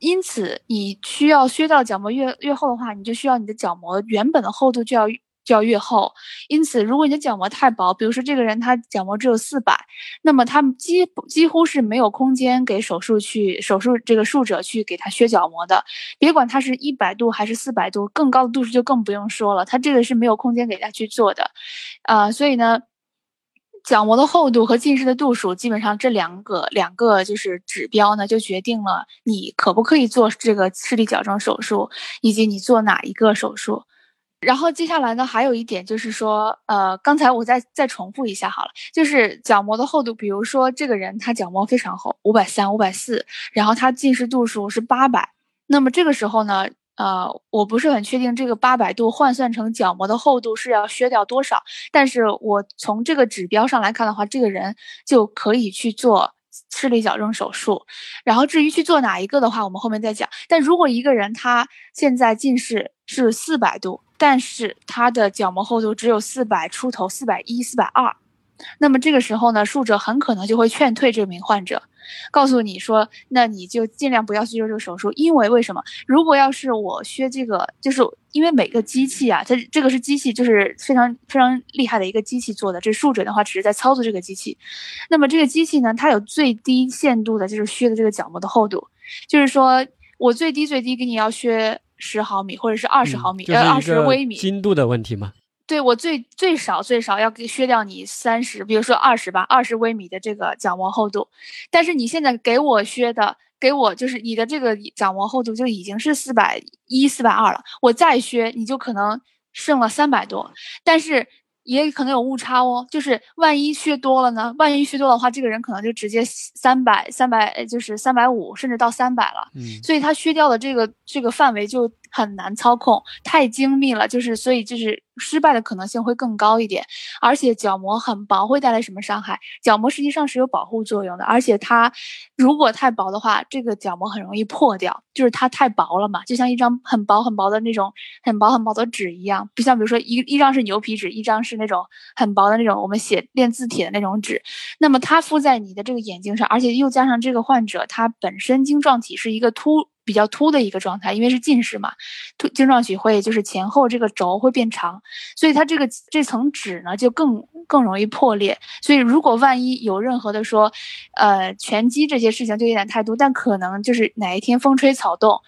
Speaker 1: 因此你需要削掉角膜越越厚的话，你就需要你的角膜原本的厚度就要。就要越厚，因此，如果你的角膜太薄，比如说这个人他角膜只有四百，那么他们几几乎是没有空间给手术去手术这个术者去给他削角膜的。别管他是一百度还是四百度，更高的度数就更不用说了，他这个是没有空间给他去做的。啊，所以呢，角膜的厚度和近视的度数，基本上这两个两个就是指标呢，就决定了你可不可以做这个视力矫正手术，以及你做哪一个手术。然后接下来呢，还有一点就是说，呃，刚才我再再重复一下好了，就是角膜的厚度，比如说这个人他角膜非常厚，五百三、五百四，然后他近视度数是八百，那么这个时候呢，呃，我不是很确定这个八百度换算成角膜的厚度是要削掉多少，但是我从这个指标上来看的话，这个人就可以去做视力矫正手术。然后至于去做哪一个的话，我们后面再讲。但如果一个人他现在近视是四百度，但是它的角膜厚度只有四百出头，四百一、四百二，那么这个时候呢，术者很可能就会劝退这名患者，告诉你说，那你就尽量不要去做这个手术，因为为什么？如果要是我削这个，就是因为每个机器啊，它这个是机器，就是非常非常厉害的一个机器做的，这术者的话只是在操作这个机器，那么这个机器呢，它有最低限度的就是削的这个角膜的厚度，就是说我最低最低给你要削。十毫米或者是二十毫米，呃，二十微米，
Speaker 3: 精度的问题吗？
Speaker 1: 对我最最少最少要给削掉你三十，比如说二十吧，二十微米的这个角膜厚度。但是你现在给我削的，给我就是你的这个角膜厚度就已经是四百一、四百二了，我再削你就可能剩了三百多，但是也可能有误差哦。就是万一削多了呢？万一削多的话，这个人可能就直接三百、三百，就是三百五，甚至到三百了。嗯，所以他削掉的这个这个范围就。很难操控，太精密了，就是所以就是失败的可能性会更高一点。而且角膜很薄，会带来什么伤害？角膜实际上是有保护作用的，而且它如果太薄的话，这个角膜很容易破掉，就是它太薄了嘛，就像一张很薄很薄的那种很薄很薄的纸一样，不像比如说一一张是牛皮纸，一张是那种很薄的那种我们写练字帖的那种纸，那么它敷在你的这个眼睛上，而且又加上这个患者他本身晶状体是一个凸。比较凸的一个状态，因为是近视嘛，凸晶状体会就是前后这个轴会变长，所以它这个这层纸呢就更更容易破裂。所以如果万一有任何的说，呃，拳击这些事情就有点太多，但可能就是哪一天风吹草动，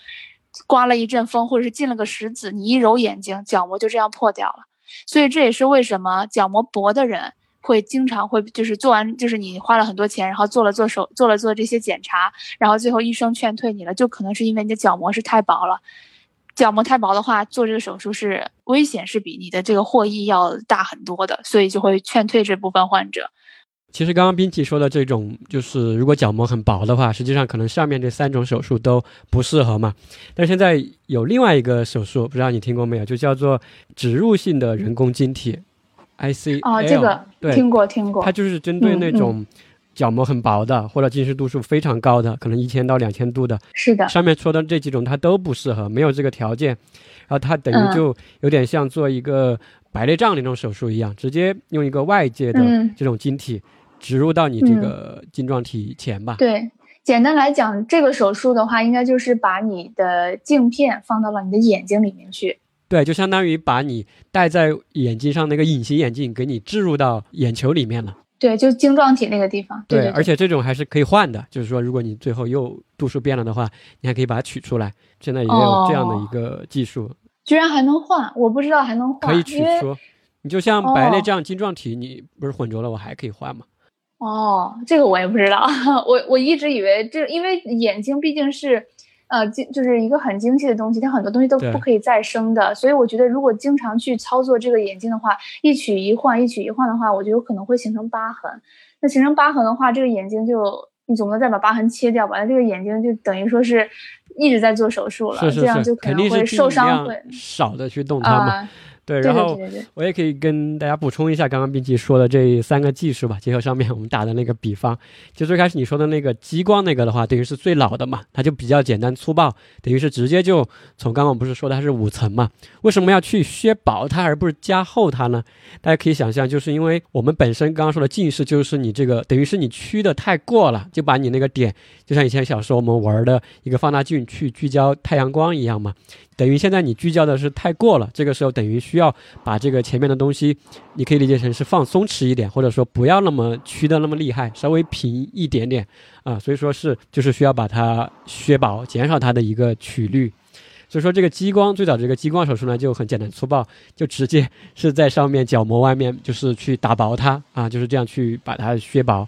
Speaker 1: 刮了一阵风，或者是进了个石子，你一揉眼睛，角膜就这样破掉了。所以这也是为什么角膜薄的人。会经常会就是做完就是你花了很多钱，然后做了做手做了做这些检查，然后最后医生劝退你了，就可能是因为你的角膜是太薄了。角膜太薄的话，做这个手术是危险是比你的这个获益要大很多的，所以就会劝退这部分患者。
Speaker 3: 其实刚刚冰淇说的这种，就是如果角膜很薄的话，实际上可能上面这三种手术都不适合嘛。但现在有另外一个手术，不知道你听过没有？就叫做植入性的人工晶体，ICL。
Speaker 1: 哦，这个听过听过。
Speaker 3: 它就是针对那种角膜很薄的，或者近视度数非常高的，可能一千到两千度的。
Speaker 1: 是的。
Speaker 3: 上面说的这几种它都不适合，没有这个条件。然后它等于就有点像做一个白内障那种手术一样，直接用一个外界的这种晶体。植入到你这个晶状体前吧。
Speaker 1: 对，简单来讲，这个手术的话，应该就是把你的镜片放到了你的眼睛里面去。
Speaker 3: 对，就相当于把你戴在眼睛上那个隐形眼镜给你置入到眼球里面了。
Speaker 1: 对，就晶状体那个地方。对，
Speaker 3: 而且这种还是可以换的，就是说，如果你最后又度数变了的话，你还可以把它取出来。现在也有这样的一个技术。
Speaker 1: 居然还能换，我不知道还能换。
Speaker 3: 可以取出。你就像白内障晶状体，你不是混浊了，我还可以换吗？
Speaker 1: 哦，这个我也不知道，我我一直以为这，因为眼睛毕竟是，呃，精就是一个很精细的东西，它很多东西都不可以再生的，所以我觉得如果经常去操作这个眼睛的话，一取一换，一取一换的话，我觉得有可能会形成疤痕。那形成疤痕的话，这个眼睛就你总不能再把疤痕切掉吧？那这个眼睛就等于说是一直在做手术了，这样就可能会受伤，会
Speaker 3: 少的去动它嘛。对，然后我也可以跟大家补充一下刚刚冰淇说的这三个技术吧，结合上面我们打的那个比方，就最开始你说的那个激光那个的话，等于是最老的嘛，它就比较简单粗暴，等于是直接就从刚刚我不是说它是五层嘛，为什么要去削薄它而不是加厚它呢？大家可以想象，就是因为我们本身刚刚说的近视，就是你这个等于是你屈的太过了，就把你那个点，就像以前小时候我们玩的一个放大镜去聚焦太阳光一样嘛。等于现在你聚焦的是太过了，这个时候等于需要把这个前面的东西，你可以理解成是放松弛一点，或者说不要那么曲的那么厉害，稍微平一点点啊，所以说是就是需要把它削薄，减少它的一个曲率。所以说这个激光最早这个激光手术呢就很简单粗暴，就直接是在上面角膜外面就是去打薄它啊，就是这样去把它削薄。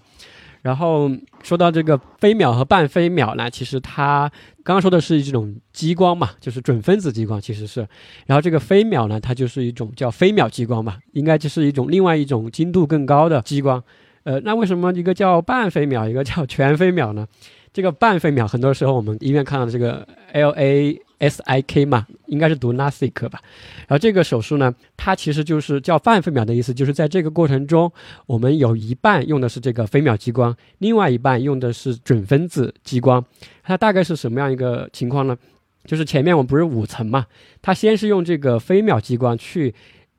Speaker 3: 然后说到这个飞秒和半飞秒呢，其实它刚刚说的是这种激光嘛，就是准分子激光，其实是。然后这个飞秒呢，它就是一种叫飞秒激光嘛，应该就是一种另外一种精度更高的激光。呃，那为什么一个叫半飞秒，一个叫全飞秒呢？这个半飞秒，很多时候我们医院看到的这个 L A。S I K 嘛，应该是读 LASIK 吧。然后这个手术呢，它其实就是叫半飞秒的意思，就是在这个过程中，我们有一半用的是这个飞秒激光，另外一半用的是准分子激光。它大概是什么样一个情况呢？就是前面我们不是五层嘛，它先是用这个飞秒激光去。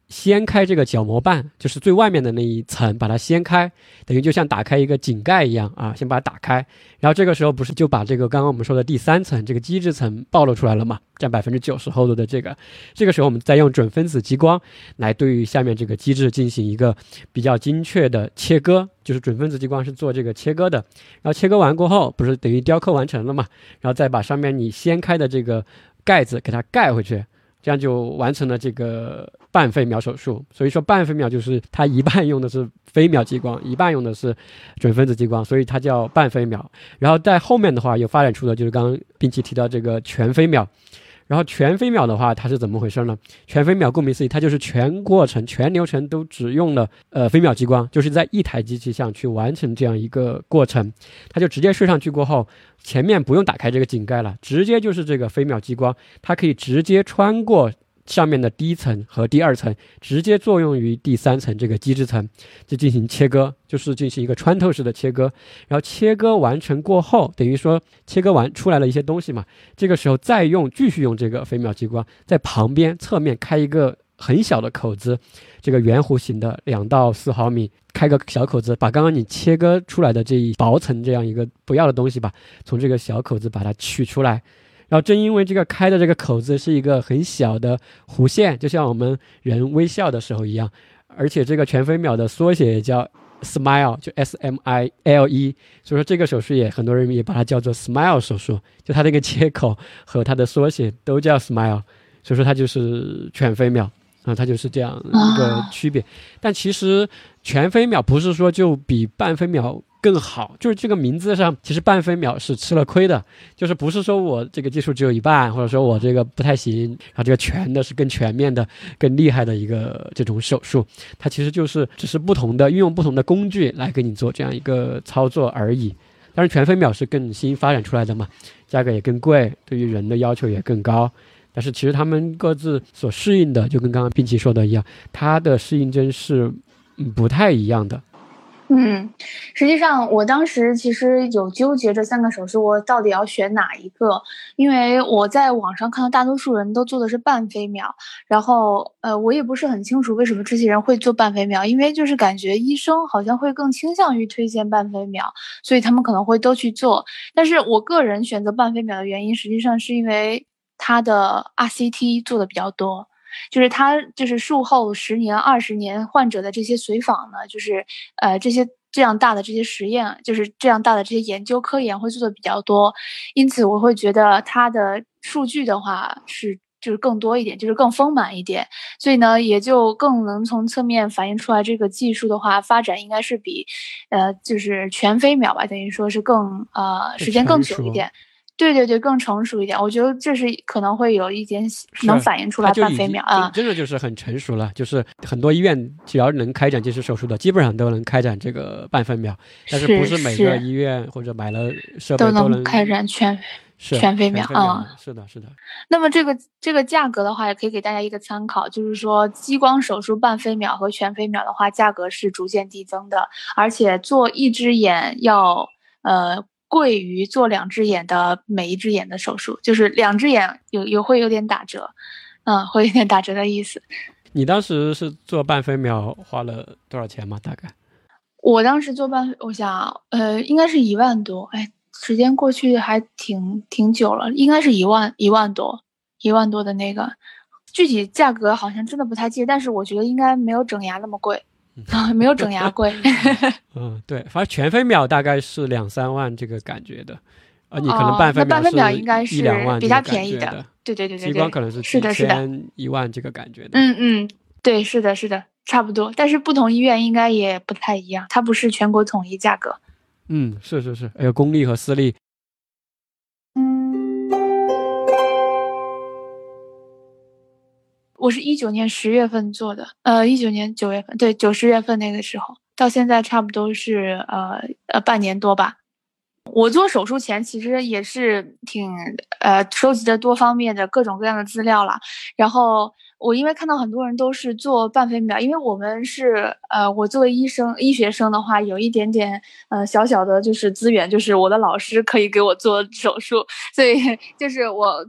Speaker 3: 掀开这个角膜瓣，就是最外面的那一层，把它掀开，等于就像打开一个井盖一样啊，先把它打开。然后这个时候不是就把这个刚刚我们说的第三层这个基质层暴露出来了嘛？占百分之九十厚度的这个，这个时候我们再用准分子激光来对于下面这个基质进行一个比较精确的切割，就是准分子激光是做这个切割的。然后切割完过后，不是等于雕刻完成了嘛？然后再把上面你掀开的这个盖子给它盖回去。这样就完成了这个半飞秒手术，所以说半飞秒就是它一半用的是飞秒激光，一半用的是准分子激光，所以它叫半飞秒。然后在后面的话又发展出了就是刚刚并且提到这个全飞秒。然后全飞秒的话，它是怎么回事呢？全飞秒顾名思义，它就是全过程、全流程都只用了呃飞秒激光，就是在一台机器上去完成这样一个过程。它就直接睡上去过后，前面不用打开这个井盖了，直接就是这个飞秒激光，它可以直接穿过。上面的第一层和第二层直接作用于第三层这个基质层，就进行切割，就是进行一个穿透式的切割。然后切割完成过后，等于说切割完出来了一些东西嘛，这个时候再用继续用这个飞秒激光在旁边侧面开一个很小的口子，这个圆弧形的两到四毫米，开个小口子，把刚刚你切割出来的这一薄层这样一个不要的东西吧，从这个小口子把它取出来。然后正因为这个开的这个口子是一个很小的弧线，就像我们人微笑的时候一样，而且这个全飞秒的缩写也叫 Smile，就 S M I L E，所以说这个手术也很多人也把它叫做 Smile 手术，就它这个切口和它的缩写都叫 Smile，所以说它就是全飞秒啊，它就是这样一个区别。但其实全飞秒不是说就比半飞秒更好，就是这个名字上其实半飞秒是吃了亏的，就是不是说我这个技术只有一半，或者说我这个不太行，然后这个全的是更全面的、更厉害的一个这种手术，它其实就是只是不同的运用不同的工具来给你做这样一个操作而已。但是全飞秒是更新发展出来的嘛，价格也更贵，对于人的要求也更高。但是其实他们各自所适应的，就跟刚刚冰淇说的一样，它的适应针是不太一样的。
Speaker 1: 嗯，实际上我当时其实有纠结这三个手术，我到底要选哪一个？因为我在网上看到大多数人都做的是半飞秒，然后呃，我也不是很清楚为什么这些人会做半飞秒，因为就是感觉医生好像会更倾向于推荐半飞秒，所以他们可能会都去做。但是我个人选择半飞秒的原因，实际上是因为它的 RCT 做的比较多。就是他，就是术后十年、二十年患者的这些随访呢，就是呃这些这样大的这些实验，就是这样大的这些研究科研会做的比较多，因此我会觉得它的数据的话是就是更多一点，就是更丰满一点，所以呢也就更能从侧面反映出来这个技术的话发展应该是比呃就是全飞秒吧，等于说是更呃时间更久一点。对对对，更成熟一点，我觉得这是可能会有一点能反映出来半飞秒啊，
Speaker 3: 真的就是很成熟了。就是很多医院只要能开展近视手术的，基本上都能开展这个半分秒，但是不是每个医院或者买了设备都
Speaker 1: 能开展全全飞秒啊？
Speaker 3: 是的，是的。
Speaker 1: 那么这个这个价格的话，也可以给大家一个参考，就是说激光手术半飞秒和全飞秒的话，价格是逐渐递增的，而且做一只眼要呃。贵于做两只眼的每一只眼的手术，就是两只眼有有会有点打折，嗯，会有点打折的意思。
Speaker 3: 你当时是做半飞秒花了多少钱吗？大概？
Speaker 1: 我当时做半，我想，呃，应该是一万多。哎，时间过去还挺挺久了，应该是一万一万多，一万多的那个，具体价格好像真的不太记得，但是我觉得应该没有整牙那么贵。啊，没有整牙贵。
Speaker 3: 嗯，对，反正全飞秒大概是两三万这个感觉的，啊，你可能半分
Speaker 1: 秒
Speaker 3: 是
Speaker 1: 应该是
Speaker 3: 一两万
Speaker 1: 比较便宜
Speaker 3: 的。
Speaker 1: 对对对对，
Speaker 3: 激光可能是
Speaker 1: 是的是的，
Speaker 3: 一万这个感觉的。
Speaker 1: 嗯嗯，对，是的是的，差不多。但是不同医院应该也不太一样，它不是全国统一价格。
Speaker 3: 嗯，是是是，还有公立和私立。
Speaker 1: 我是一九年十月份做的，呃，一九年九月份，对，九十月份那个时候，到现在差不多是呃呃半年多吧。我做手术前其实也是挺呃收集的多方面的各种各样的资料了，然后我因为看到很多人都是做半飞秒，因为我们是呃我作为医生医学生的话，有一点点呃小小的就是资源，就是我的老师可以给我做手术，所以就是我。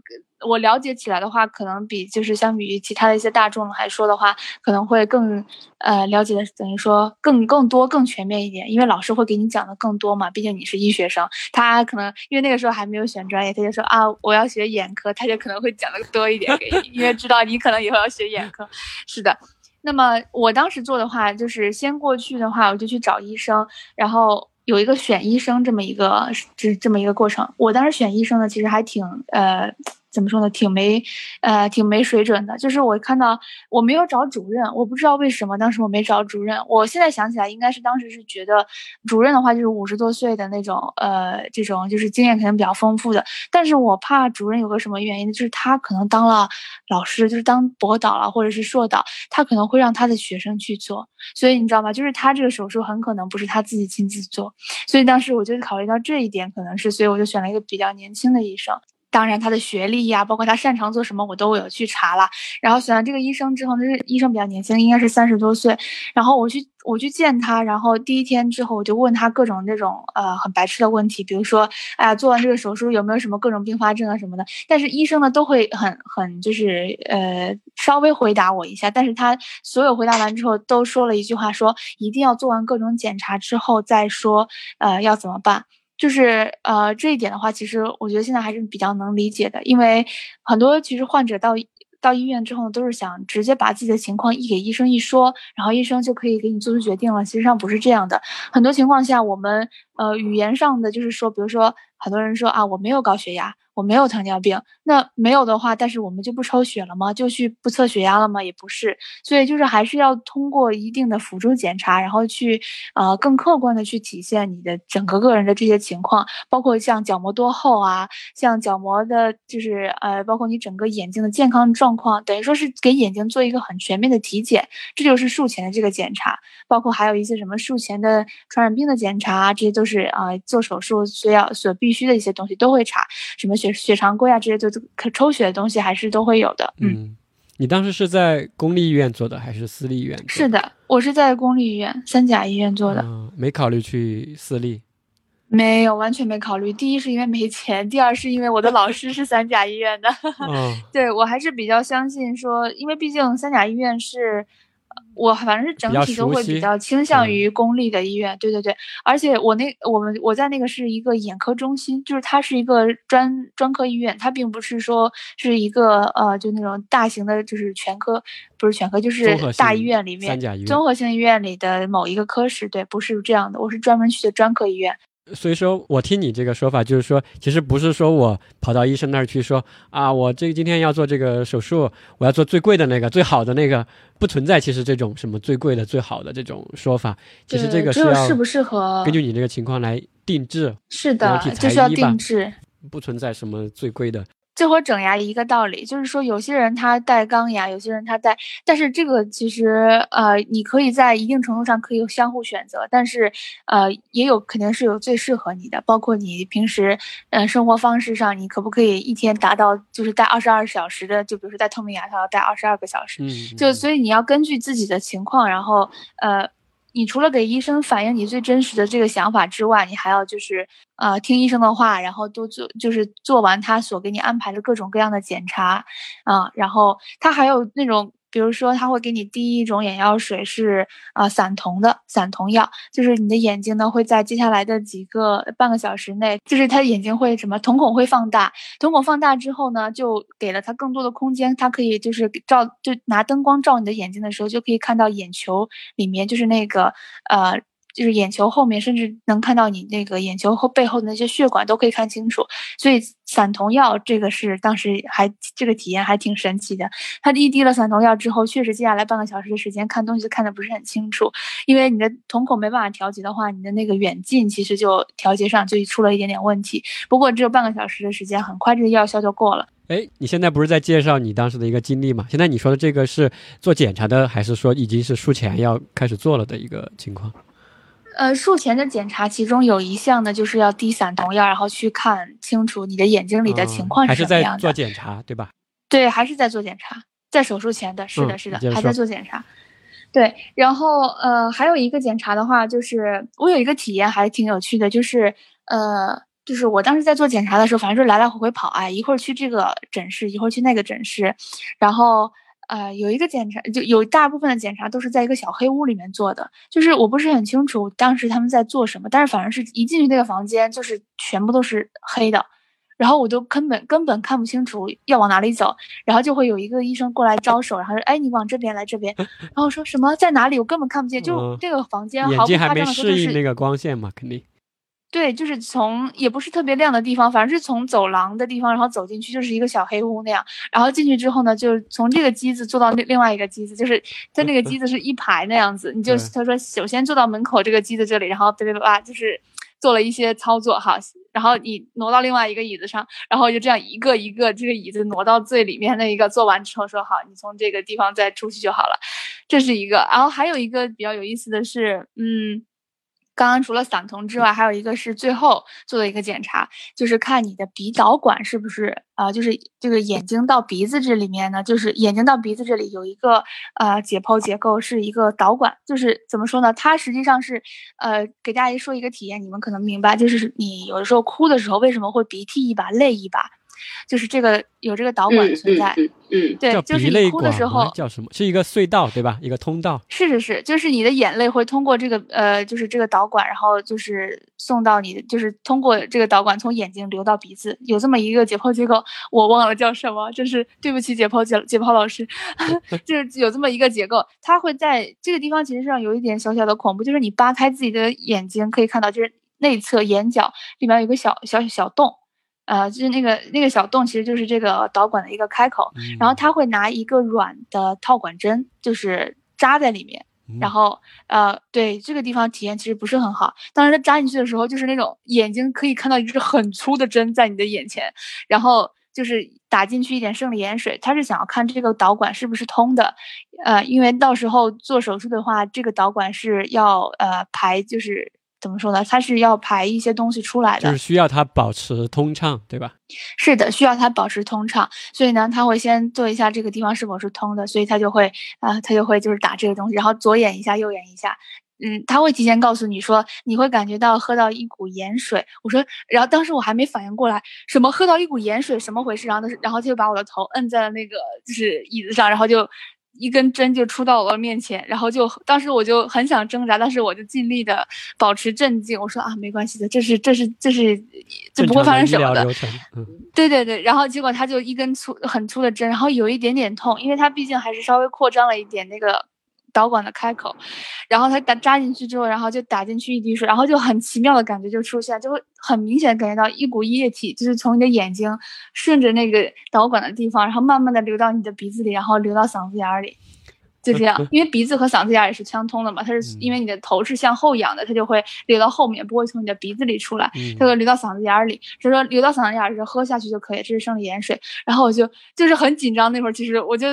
Speaker 1: 我了解起来的话，可能比就是相比于其他的一些大众来说的话，可能会更呃了解的等于说更更多更全面一点，因为老师会给你讲的更多嘛。毕竟你是医学生，他可能因为那个时候还没有选专业，他就说啊我要学眼科，他就可能会讲的多一点给你，因为知道你可能以后要学眼科。是的，那么我当时做的话，就是先过去的话，我就去找医生，然后有一个选医生这么一个这这么一个过程。我当时选医生呢，其实还挺呃。怎么说呢？挺没，呃，挺没水准的。就是我看到我没有找主任，我不知道为什么当时我没找主任。我现在想起来，应该是当时是觉得主任的话就是五十多岁的那种，呃，这种就是经验可能比较丰富的。但是我怕主任有个什么原因，就是他可能当了老师，就是当博导了或者是硕导，他可能会让他的学生去做。所以你知道吗？就是他这个手术很可能不是他自己亲自做。所以当时我就考虑到这一点，可能是，所以我就选了一个比较年轻的医生。当然，他的学历呀，包括他擅长做什么，我都有去查了。然后选了这个医生之后，那是医生比较年轻，应该是三十多岁。然后我去我去见他，然后第一天之后，我就问他各种那种呃很白痴的问题，比如说，哎呀，做完这个手术有没有什么各种并发症啊什么的。但是医生呢都会很很就是呃稍微回答我一下，但是他所有回答完之后都说了一句话，说一定要做完各种检查之后再说，呃要怎么办。就是呃这一点的话，其实我觉得现在还是比较能理解的，因为很多其实患者到到医院之后呢，都是想直接把自己的情况一给医生一说，然后医生就可以给你做出决定了。其实上不是这样的，很多情况下我们呃语言上的就是说，比如说很多人说啊我没有高血压。我没有糖尿病。那没有的话，但是我们就不抽血了吗？就去不测血压了吗？也不是。所以就是还是要通过一定的辅助检查，然后去呃更客观的去体现你的整个个人的这些情况，包括像角膜多厚啊，像角膜的，就是呃，包括你整个眼睛的健康状况，等于说是给眼睛做一个很全面的体检。这就是术前的这个检查，包括还有一些什么术前的传染病的检查，这些都是啊做手术需要所必须的一些东西都会查，什么血血常规啊这些就可抽血的东西还是都会有的。
Speaker 3: 嗯，你当时是在公立医院做的还是私立医院？
Speaker 1: 是的，我是在公立医院三甲医院做的，嗯
Speaker 3: 没考虑去私立。
Speaker 1: 没有，完全没考虑。第一是因为没钱，第二是因为我的老师是三甲医院的。对我还是比较相信说，因为毕竟三甲医院是。我反正是整体都会比较倾向于公立的医院，对对对，而且我那我们我在那个是一个眼科中心，就是它是一个专专科医院，它并不是说是一个呃就那种大型的，就是全科不是全科，就是大医院里面综合性医院里的某一个科室，对，不是这样的，我是专门去的专科医院。
Speaker 3: 所以说我听你这个说法，就是说，其实不是说我跑到医生那儿去说啊，我这今天要做这个手术，我要做最贵的那个、最好的那个，不存在。其实这种什么最贵的、最好的这种说法，其实这个是要
Speaker 1: 适不适合
Speaker 3: 根据你这个情况来定制。
Speaker 1: 是的，就是要定制，
Speaker 3: 不存在什么最贵的。
Speaker 1: 这和整牙一个道理，就是说有些人他戴钢牙，有些人他戴，但是这个其实呃，你可以在一定程度上可以相互选择，但是呃，也有肯定是有最适合你的，包括你平时嗯生活方式上，你可不可以一天达到就是戴二十二小时的，就比如说戴透明牙套要戴二十二个小时，就所以你要根据自己的情况，然后呃。你除了给医生反映你最真实的这个想法之外，你还要就是呃听医生的话，然后多做就是做完他所给你安排的各种各样的检查啊，然后他还有那种。比如说，他会给你滴一种眼药水，是啊散瞳的散瞳药，就是你的眼睛呢会在接下来的几个半个小时内，就是他眼睛会什么瞳孔会放大，瞳孔放大之后呢，就给了他更多的空间，他可以就是照就拿灯光照你的眼睛的时候，就可以看到眼球里面就是那个呃。就是眼球后面，甚至能看到你那个眼球后背后的那些血管都可以看清楚。所以散瞳药这个是当时还这个体验还挺神奇的。他一滴了散瞳药之后，确实接下来半个小时的时间看东西看的不是很清楚，因为你的瞳孔没办法调节的话，你的那个远近其实就调节上就出了一点点问题。不过只有半个小时的时间，很快这个药效就过了。
Speaker 3: 哎，你现在不是在介绍你当时的一个经历吗？现在你说的这个是做检查的，还是说已经是术前要开始做了的一个情况？
Speaker 1: 呃，术前的检查，其中有一项呢，就是要滴散瞳药，然后去看清楚你的眼睛里的情况是什么样
Speaker 3: 的。做检查，对吧？
Speaker 1: 对，还是在做检查，在手术前的，是的，是的，还在做检查。对，然后呃，还有一个检查的话，就是我有一个体验还挺有趣的，就是呃，就是我当时在做检查的时候，反正是来来回回跑，哎，一会儿去这个诊室，一会儿去那个诊室，然后。呃，有一个检查，就有大部分的检查都是在一个小黑屋里面做的，就是我不是很清楚当时他们在做什么，但是反正是一进去那个房间就是全部都是黑的，然后我就根本根本看不清楚要往哪里走，然后就会有一个医生过来招手，然后说：“哎，你往这边来，这边。”然后说什么在哪里，我根本看不见，就这个房间毫不夸张的说就是
Speaker 3: 那个光线嘛，肯定。
Speaker 1: 对，就是从也不是特别亮的地方，反正是从走廊的地方，然后走进去就是一个小黑屋那样。然后进去之后呢，就从这个机子坐到另另外一个机子，就是它那个机子是一排那样子。你就他说首先坐到门口这个机子这里，然后叭叭叭就是做了一些操作哈。然后你挪到另外一个椅子上，然后就这样一个一个这个椅子挪到最里面那一个，做完之后说好，你从这个地方再出去就好了。这是一个。然后还有一个比较有意思的是，嗯。刚刚除了散瞳之外，还有一个是最后做的一个检查，就是看你的鼻导管是不是啊，就是这个眼睛到鼻子这里面呢，就是眼睛到鼻子这里有一个呃解剖结构，是一个导管，就是怎么说呢？它实际上是呃给大家说一个体验，你们可能明白，就是你有的时候哭的时候为什么会鼻涕一把泪一把。就是这个有这个导管存在，
Speaker 2: 嗯，
Speaker 1: 对，就是你哭的时候
Speaker 3: 叫什么？是一个隧道对吧？一个通道。
Speaker 1: 是是是，就是你的眼泪会通过这个呃，就是这个导管，然后就是送到你，就是通过这个导管从眼睛流到鼻子，有这么一个解剖结构，我忘了叫什么，就是对不起解剖解解剖老师，就是有这么一个结构，它会在这个地方其实上有一点小小的恐怖，就是你扒开自己的眼睛可以看到，就是内侧眼角里面有个小小小洞。呃，就是那个那个小洞，其实就是这个导管的一个开口。然后他会拿一个软的套管针，就是扎在里面。然后，呃，对这个地方体验其实不是很好。当时他扎进去的时候，就是那种眼睛可以看到一支很粗的针在你的眼前，然后就是打进去一点生理盐水，他是想要看这个导管是不是通的，呃，因为到时候做手术的话，这个导管是要呃排，就是。怎么说呢？它是要排一些东西出来的，
Speaker 3: 就是需要它保持通畅，对吧？
Speaker 1: 是的，需要它保持通畅，所以呢，他会先做一下这个地方是否是通的，所以他就会啊，他就会就是打这个东西，然后左眼一下，右眼一下，嗯，他会提前告诉你说你会感觉到喝到一股盐水。我说，然后当时我还没反应过来，什么喝到一股盐水，什么回事？然后他，然后他就把我的头摁在了那个就是椅子上，然后就。一根针就出到我面前，然后就当时我就很想挣扎，但是我就尽力的保持镇静。我说啊，没关系的，这是这是这是这不会发生什么的。对对对，然后结果他就一根粗很粗的针，然后有一点点痛，因为他毕竟还是稍微扩张了一点那个。导管的开口，然后它打扎进去之后，然后就打进去一滴水，然后就很奇妙的感觉就出现，就会很明显感觉到一股液体，就是从你的眼睛顺着那个导管的地方，然后慢慢的流到你的鼻子里，然后流到嗓子眼里，就这样。因为鼻子和嗓子眼也是相通的嘛，它是因为你的头是向后仰的，它就会流到后面，不会从你的鼻子里出来，它会流到嗓子眼里。所以说流到嗓子眼里喝下去就可以，这是生理盐水。然后我就就是很紧张，那会儿其实我就。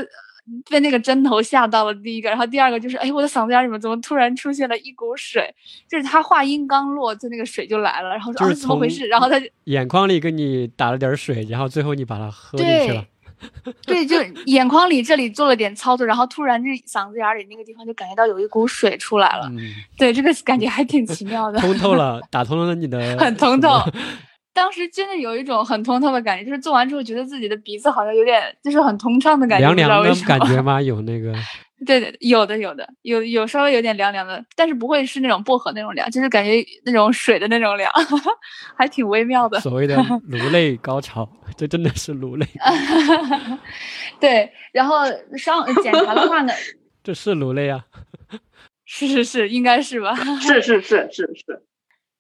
Speaker 1: 被那个针头吓到了，第一个，然后第二个就是，哎，我的嗓子眼里面怎么突然出现了一股水？就是他话音刚落，就那个水就来了，然后说啊，怎么回事？然后他就
Speaker 3: 眼眶里给你打了点水，然后最后你把它喝进去了。
Speaker 1: 对，就眼眶里这里做了点操作，然后突然这嗓子眼里那个地方就感觉到有一股水出来了。对，这个感觉还挺奇妙的。
Speaker 3: 通透了，打通了你的。
Speaker 1: 很通透。当时真的有一种很通透的感觉，就是做完之后觉得自己的鼻子好像有点，就是很通畅的感觉。
Speaker 3: 凉凉的感觉吗？有那个？
Speaker 1: 对对，有的有的，有有稍微有点凉凉的，但是不会是那种薄荷那种凉，就是感觉那种水的那种凉，还挺微妙的。
Speaker 3: 所谓的 颅内高潮，这真的是颅内。
Speaker 1: 对，然后上检查的话呢？
Speaker 3: 这是颅内啊。
Speaker 1: 是是是，应该是吧？
Speaker 2: 是是是是是。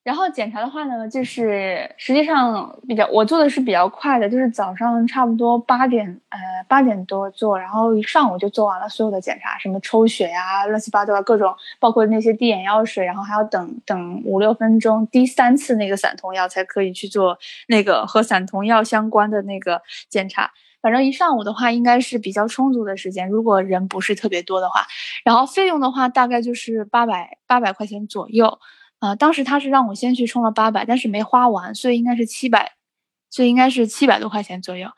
Speaker 1: 然后检查的话呢，就是实际上比较我做的是比较快的，就是早上差不多八点，呃八点多做，然后一上午就做完了所有的检查，什么抽血呀、乱七八糟的各种，包括那些滴眼药水，然后还要等等五六分钟滴三次那个散瞳药才可以去做那个和散瞳药相关的那个检查。反正一上午的话应该是比较充足的时间，如果人不是特别多的话，然后费用的话大概就是八百八百块钱左右。啊，当时他是让我先去充了八百，但是没花完，所以应该是七百。所以应该是七百多块钱左右，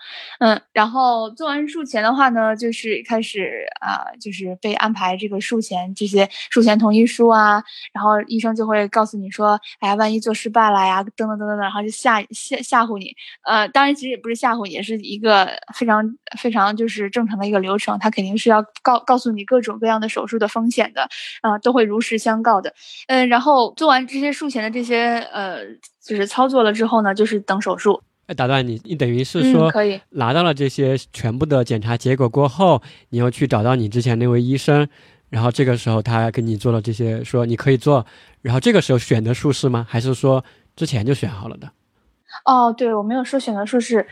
Speaker 1: 嗯，然后做完术前的话呢，就是开始啊，就是被安排这个术前这些术前同意书啊，然后医生就会告诉你说，哎呀，万一做失败了呀，等等等等，然后就吓吓吓唬你，呃，当然其实也不是吓唬，也是一个非常非常就是正常的一个流程，他肯定是要告告诉你各种各样的手术的风险的，啊，都会如实相告的，嗯，然后做完这些术前的这些呃，就是操作了之后呢，就是等手术。
Speaker 3: 打断你，你等于是说，可以拿到了这些全部的检查结果过后，你又去找到你之前那位医生，然后这个时候他给你做了这些，说你可以做，然后这个时候选的术式吗？还是说之前就选好了的？
Speaker 1: 哦，对，我没有说选择术式，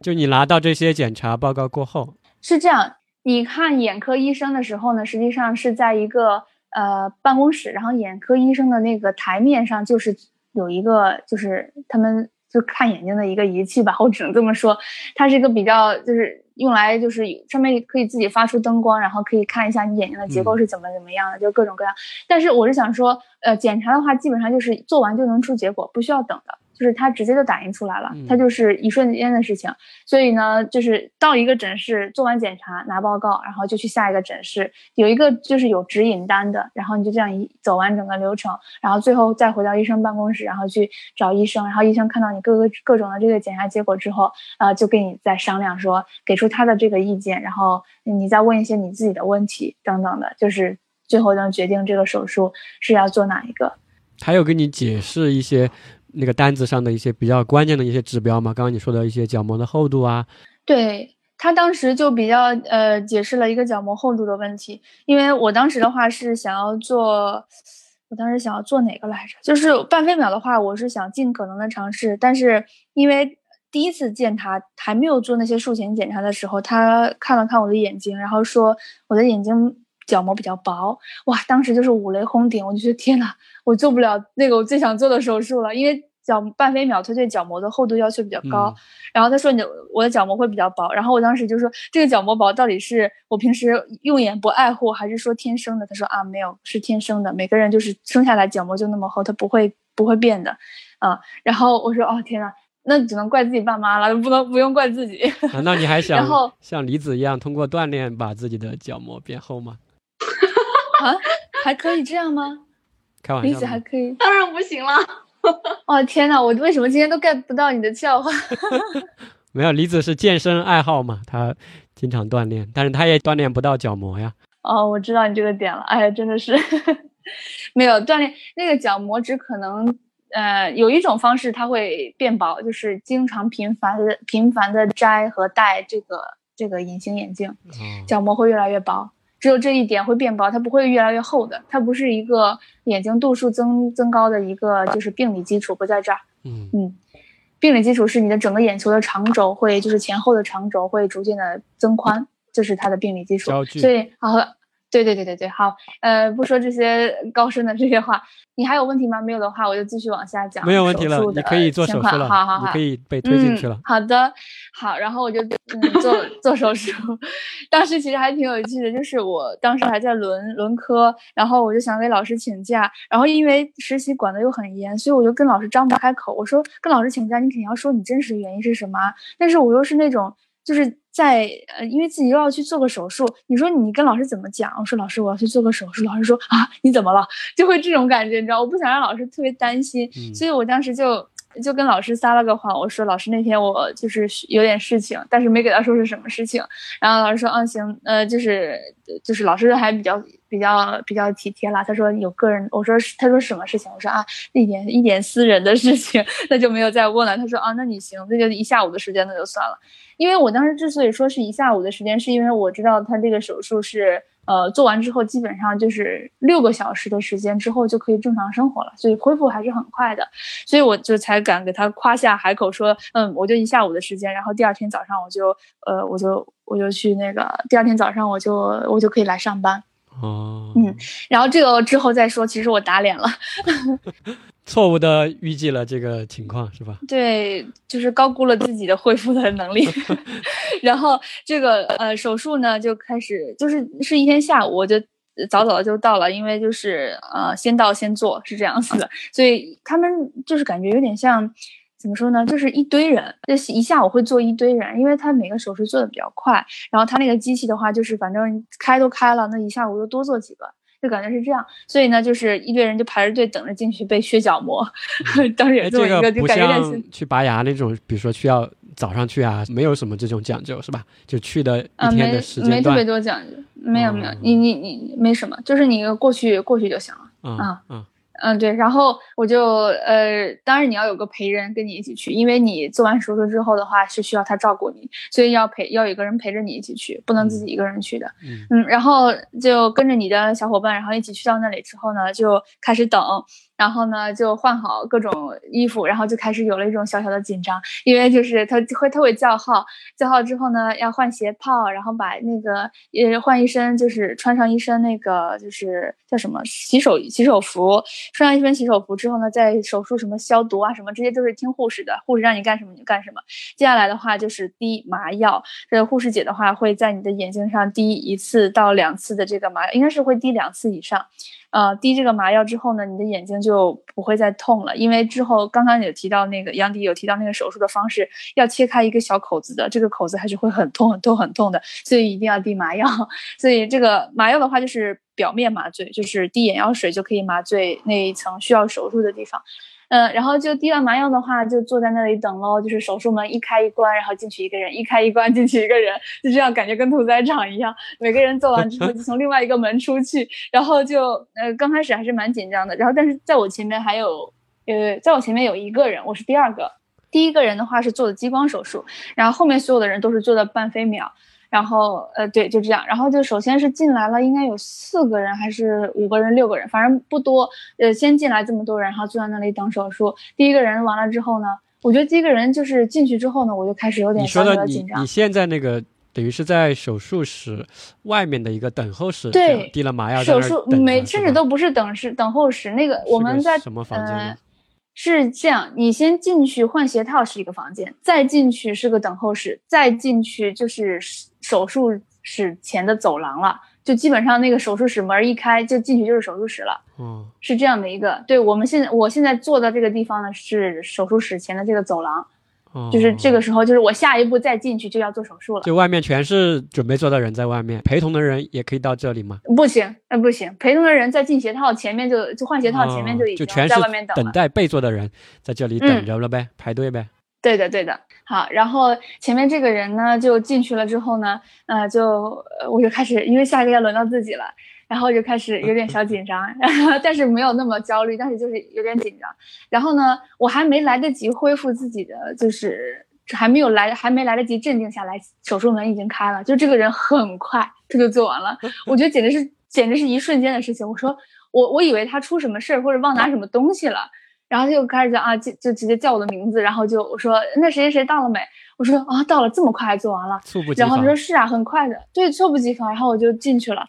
Speaker 3: 就你拿到这些检查报告过后，
Speaker 1: 是这样，你看眼科医生的时候呢，实际上是在一个呃办公室，然后眼科医生的那个台面上就是有一个，就是他们。就看眼睛的一个仪器吧，我只能这么说，它是一个比较就是用来就是上面可以自己发出灯光，然后可以看一下你眼睛的结构是怎么怎么样的，就各种各样。但是我是想说，呃，检查的话基本上就是做完就能出结果，不需要等的。就是它直接就打印出来了，它就是一瞬间的事情。所以呢，就是到一个诊室做完检查拿报告，然后就去下一个诊室，有一个就是有指引单的，然后你就这样一走完整个流程，然后最后再回到医生办公室，然后去找医生，然后医生看到你各个各种的这个检查结果之后，呃，就跟你再商量说给出他的这个意见，然后你再问一些你自己的问题等等的，就是最后能决定这个手术是要做哪一个。
Speaker 3: 他有跟你解释一些。那个单子上的一些比较关键的一些指标嘛，刚刚你说的一些角膜的厚度啊，
Speaker 1: 对他当时就比较呃解释了一个角膜厚度的问题，因为我当时的话是想要做，我当时想要做哪个来着？就是半飞秒的话，我是想尽可能的尝试，但是因为第一次见他还没有做那些术前检查的时候，他看了看我的眼睛，然后说我的眼睛角膜比较薄。哇，当时就是五雷轰顶，我就觉得天呐，我做不了那个我最想做的手术了，因为。角半飞秒，它对角膜的厚度要求比较高。然后他说：“你我的角膜会比较薄。”然后我当时就说：“这个角膜薄到底是我平时用眼不爱护，还是说天生的？”他说：“啊，没有，是天生的。每个人就是生下来角膜就那么厚，它不会不会变的。”啊，然后我说：“哦，天呐，那只能怪自己爸妈了，不能不用怪自己。”
Speaker 3: 难道你还 想像李子一样通过锻炼把自己的角膜变厚吗？
Speaker 1: 啊，还可以这样吗？
Speaker 3: 开玩笑，
Speaker 1: 李子还可以？
Speaker 2: 当然不行了。
Speaker 1: 哦天哪！我为什么今天都 get 不到你的笑话？
Speaker 3: 没有，李子是健身爱好嘛，他经常锻炼，但是他也锻炼不到角膜呀。
Speaker 1: 哦，我知道你这个点了。哎呀，真的是 没有锻炼那个角膜，只可能呃有一种方式它会变薄，就是经常频繁的频繁的摘和戴这个这个隐形眼镜，角膜会越来越薄。只有这一点会变薄，它不会越来越厚的。它不是一个眼睛度数增增高的一个就是病理基础，不在这儿。嗯嗯，病理基础是你的整个眼球的长轴会就是前后的长轴会逐渐的增宽，这是它的病理基础。所以好。对对对对对，好，呃，不说这些高深的这些话，你还有问题吗？没有的话，我就继续往下讲。
Speaker 3: 没有问题了，你可以做手术了。
Speaker 1: 好好好，
Speaker 3: 可以被推进去了。
Speaker 1: 好的，好，然后我就嗯做做手术。当时其实还挺有趣的，就是我当时还在轮轮科，然后我就想给老师请假，然后因为实习管的又很严，所以我就跟老师张不开口。我说跟老师请假，你肯定要说你真实的原因是什么。但是我又是那种。就是在呃，因为自己又要去做个手术，你说你跟老师怎么讲？我说老师，我要去做个手术。老师说啊，你怎么了？就会这种感觉，你知道？我不想让老师特别担心，所以我当时就就跟老师撒了个谎，我说老师那天我就是有点事情，但是没给他说是什么事情。然后老师说，嗯，行，呃，就是就是老师还比较比较比较体贴啦。他说有个人，我说他说什么事情？我说啊，一点一点私人的事情，那就没有再问了。他说啊，那你行，那就一下午的时间那就算了。因为我当时之所以说是一下午的时间，是因为我知道他这个手术是，呃，做完之后基本上就是六个小时的时间之后就可以正常生活了，所以恢复还是很快的，所以我就才敢给他夸下海口说，嗯，我就一下午的时间，然后第二天早上我就，呃，我就我就去那个，第二天早上我就我就可以来上班。
Speaker 3: 哦，
Speaker 1: 嗯，然后这个之后再说，其实我打脸了，
Speaker 3: 错误的预计了这个情况是吧？
Speaker 1: 对，就是高估了自己的恢复的能力。然后这个呃手术呢就开始，就是是一天下午我就早早的就到了，因为就是呃先到先做是这样子的，所以他们就是感觉有点像。怎么说呢？就是一堆人，就一下午会做一堆人，因为他每个手术做的比较快，然后他那个机器的话，就是反正开都开了，那一下午就多做几个，就感觉是这样。所以呢，就是一堆人就排着队等着进去被削角膜。当时也做一个，就感觉有点
Speaker 3: 去拔牙那种，比如说需要早上去啊，没有什么这种讲究是吧？就去的一天的时间
Speaker 1: 没特别多讲究，没有没有，你你你没什么，就是你过去过去就行了啊啊。嗯，对，然后我就呃，当然你要有个陪人跟你一起去，因为你做完手术之后的话是需要他照顾你，所以要陪要有个人陪着你一起去，不能自己一个人去的。嗯，然后就跟着你的小伙伴，然后一起去到那里之后呢，就开始等。然后呢，就换好各种衣服，然后就开始有了一种小小的紧张，因为就是他会他会叫号，叫号之后呢，要换鞋套，然后把那个呃换一身，就是穿上一身那个就是叫什么洗手洗手服，穿上一身洗手服之后呢，在手术什么消毒啊什么，这些都是听护士的，护士让你干什么你就干什么。接下来的话就是滴麻药，这护士姐的话会在你的眼睛上滴一次到两次的这个麻药，应该是会滴两次以上。呃，滴这个麻药之后呢，你的眼睛就不会再痛了，因为之后刚刚有提到那个杨迪有提到那个手术的方式，要切开一个小口子的，这个口子还是会很痛很痛很痛的，所以一定要滴麻药。所以这个麻药的话就是表面麻醉，就是滴眼药水就可以麻醉那一层需要手术的地方。嗯，然后就滴完麻药的话，就坐在那里等喽。就是手术门一开一关，然后进去一个人，一开一关进去一个人，就这样感觉跟屠宰场一样。每个人做完之后就从另外一个门出去，然后就呃刚开始还是蛮紧张的。然后但是在我前面还有呃在我前面有一个人，我是第二个。第一个人的话是做的激光手术，然后后面所有的人都是做的半飞秒。然后，呃，对，就这样。然后就首先是进来了，应该有四个人还是五个人、六个人，反正不多。呃，先进来这么多人，然后坐在那里等手术。第一个人完了之后呢，我觉得第一个人就是进去之后呢，我就开始有点小小的紧张。
Speaker 3: 你现在那个等于是在手术室外面的一个等候室，
Speaker 1: 对，
Speaker 3: 滴了麻药，
Speaker 1: 手术没，甚至都不是等室等候室，那个我们在
Speaker 3: 什么房间？
Speaker 1: 是这样，你先进去换鞋套是一个房间，再进去是个等候室，再进去就是手术室前的走廊了。就基本上那个手术室门一开，就进去就是手术室了。嗯，是这样的一个。对我们现在，我现在坐的这个地方呢，是手术室前的这个走廊。就是这个时候，就是我下一步再进去就要做手术了。
Speaker 3: 就外面全是准备做的人在外面，陪同的人也可以到这里吗？
Speaker 1: 不行，呃，不行，陪同的人在进鞋套前面就就换鞋套前面就已经在外面等
Speaker 3: 等待被做的人在这里等着了呗，排队呗。
Speaker 1: 对的，对的。好，然后前面这个人呢就进去了之后呢，呃，就我就开始，因为下一个要轮到自己了，然后就开始有点小紧张，但是没有那么焦虑，但是就是有点紧张。然后呢，我还没来得及恢复自己的，就是还没有来，还没来得及镇定下来，手术门已经开了，就这个人很快他就做完了，我觉得简直是简直是一瞬间的事情。我说我我以为他出什么事儿或者忘拿什么东西了。然后就开始讲啊，就就直接叫我的名字，然后就我说那谁谁谁到了没？我说啊到了，这么快做完了。
Speaker 3: 猝不及
Speaker 1: 防。然后他说是啊，很快的，对，猝不及防。然后我就进去了，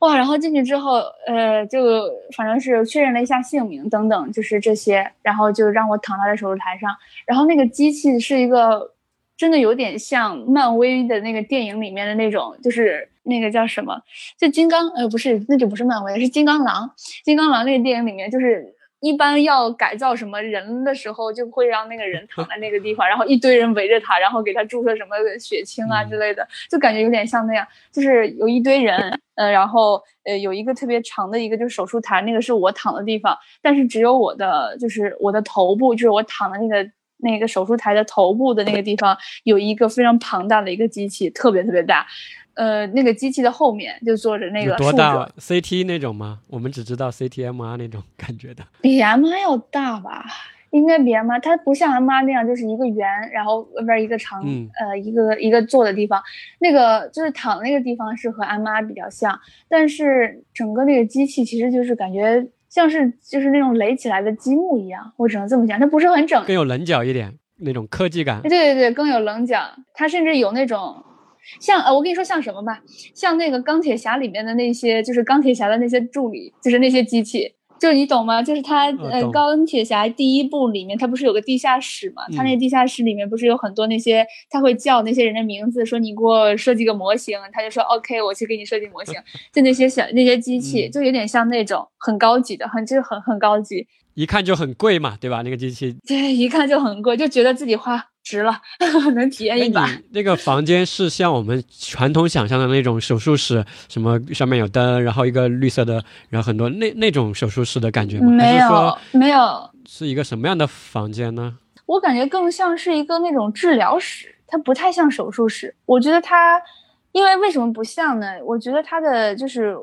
Speaker 1: 哇，然后进去之后，呃，就反正是确认了一下姓名等等，就是这些，然后就让我躺在了手术台上。然后那个机器是一个真的有点像漫威的那个电影里面的那种，就是那个叫什么？就金刚？呃，不是，那就不是漫威，是金刚狼。金刚狼那个电影里面就是。一般要改造什么人的时候，就会让那个人躺在那个地方，然后一堆人围着他，然后给他注射什么血清啊之类的，就感觉有点像那样。就是有一堆人，呃，然后呃有一个特别长的一个就是手术台，那个是我躺的地方，但是只有我的就是我的头部，就是我躺的那个那个手术台的头部的那个地方有一个非常庞大的一个机器，特别特别大。呃，那个机器的后面就坐着那个
Speaker 3: 多大？CT 那种吗？我们只知道 CTMR 那种感觉的，
Speaker 1: 比 MR 要大吧？应该比 MR，它不像 MR 那样就是一个圆，然后外边一个长，呃，一个一个坐的地方。那个就是躺那个地方是和 MR 比较像，但是整个那个机器其实就是感觉像是就是那种垒起来的积木一样，我只能这么讲，它不是很整，
Speaker 3: 更有棱角一点那种科技感。
Speaker 1: 对对对，更有棱角，它甚至有那种。像呃，我跟你说像什么吧，像那个钢铁侠里面的那些，就是钢铁侠的那些助理，就是那些机器，就你懂吗？就是他呃，钢铁侠第一部里面，他不是有个地下室嘛？他那个地下室里面不是有很多那些，他会叫那些人的名字，说你给我设计个模型，他就说 OK，我去给你设计模型。就那些小那些机器，就有点像那种很高级的，很就是很很高级，
Speaker 3: 一看就很贵嘛，对吧？那个机器，
Speaker 1: 对，一看就很贵，就觉得自己花。值了，能体验一把。
Speaker 3: 那个房间是像我们传统想象的那种手术室，什么上面有灯，然后一个绿色的，然后很多那那种手术室的感觉吗？
Speaker 1: 没有，没有，
Speaker 3: 是一个什么样的房间呢？
Speaker 1: 我感觉更像是一个那种治疗室，它不太像手术室。我觉得它，因为为什么不像呢？我觉得它的就是。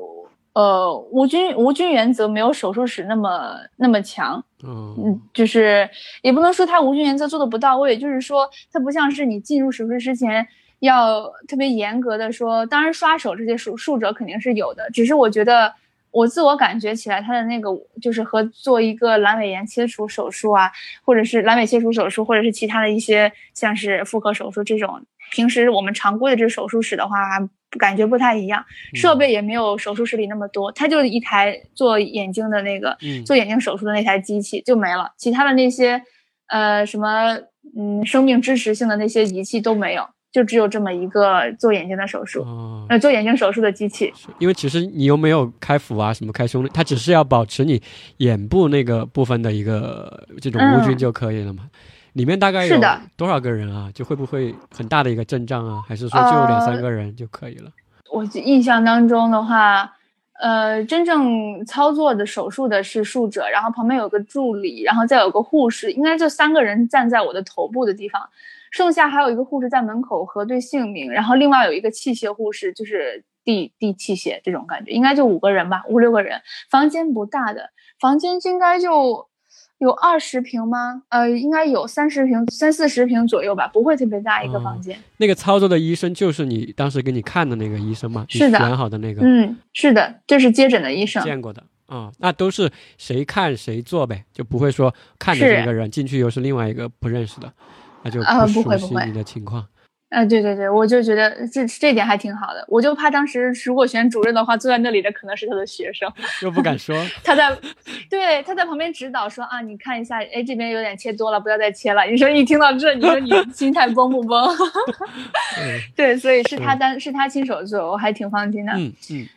Speaker 1: 呃，无菌无菌原则没有手术室那么那么强，嗯，就是也不能说它无菌原则做的不到位，就是说它不像是你进入手术之前要特别严格的说，当然刷手这些术术者肯定是有的，只是我觉得我自我感觉起来，它的那个就是和做一个阑尾炎切除手术啊，或者是阑尾切除手术，或者是其他的一些像是妇科手术这种，平时我们常规的这手术室的话。感觉不太一样，设备也没有手术室里那么多，它就是一台做眼睛的那个做眼睛手术的那台机器就没了，其他的那些呃什么嗯生命支持性的那些仪器都没有，就只有这么一个做眼睛的手术，呃做眼睛手术的机器。
Speaker 3: 因为其实你又没有开腹啊什么开胸，它只是要保持你眼部那个部分的一个这种无菌就可以了嘛。里面大概有多少个人啊？就会不会很大的一个阵仗啊？还是说就两三个人就可以了？
Speaker 1: 我印象当中的话，呃，真正操作的手术的是术者，然后旁边有个助理，然后再有个护士，应该就三个人站在我的头部的地方，剩下还有一个护士在门口核对姓名，然后另外有一个器械护士，就是递递器械这种感觉，应该就五个人吧，五六个人，房间不大的，房间应该就。有二十平吗？呃，应该有三十平、三四十平左右吧，不会特别大一个房间。
Speaker 3: 那个操作的医生就是你当时给你看的那个医生吗？
Speaker 1: 是的，
Speaker 3: 选好的那个。
Speaker 1: 嗯，是的，这是接诊的医生。
Speaker 3: 见过的。啊，那都是谁看谁做呗，就不会说看着这个人进去又是另外一个不认识的，那就
Speaker 1: 不熟悉
Speaker 3: 你的情况。
Speaker 1: 呃，对对对，我就觉得这这点还挺好的。我就怕当时如果选主任的话，坐在那里的可能是他的学生，
Speaker 3: 又不敢说。
Speaker 1: 他在，对，他在旁边指导说啊，你看一下，哎，这边有点切多了，不要再切了。你说一听到这，你说你 心态崩不崩？对，所以是他单是他亲手做，我还挺放心的。
Speaker 3: 嗯嗯。
Speaker 1: 嗯，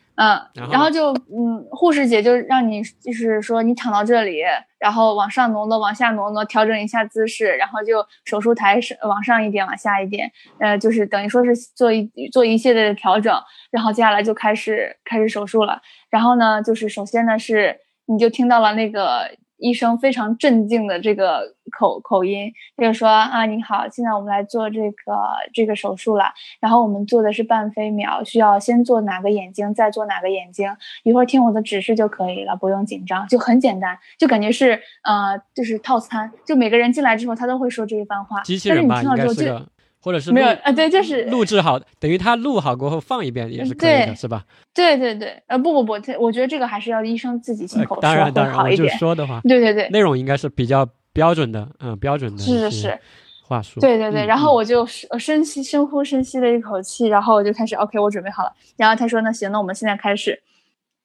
Speaker 1: 然后就嗯，护士姐就让你就是说你躺到这里，然后往上挪挪，往下挪挪，调整一下姿势，然后就手术台是往上一点，往下一点，呃，就是等于说是做一做一系列的调整，然后接下来就开始开始手术了。然后呢，就是首先呢是你就听到了那个。医生非常镇静的这个口口音，就是说啊，你好，现在我们来做这个这个手术了。然后我们做的是半飞秒，需要先做哪个眼睛，再做哪个眼睛，一会儿听我的指示就可以了，不用紧张，就很简单，就感觉是呃，就是套餐，就每个人进来之后他都会说这一番话。
Speaker 3: 机器人吧，应该是。或者是
Speaker 1: 没有啊？对，就是
Speaker 3: 录制好，等于他录好过后放一遍也是可以的，是吧？
Speaker 1: 对对对，呃，不不不，我觉得这个还是要医生自己亲口
Speaker 3: 说会
Speaker 1: 好一点。
Speaker 3: 说的话，
Speaker 1: 对对对，
Speaker 3: 内容应该是比较标准的，嗯，标准的。
Speaker 1: 是是是，
Speaker 3: 话术。
Speaker 1: 对对对，然后我就深吸深呼深吸了一口气，然后我就开始 OK，我准备好了。然后他说那行，那我们现在开始。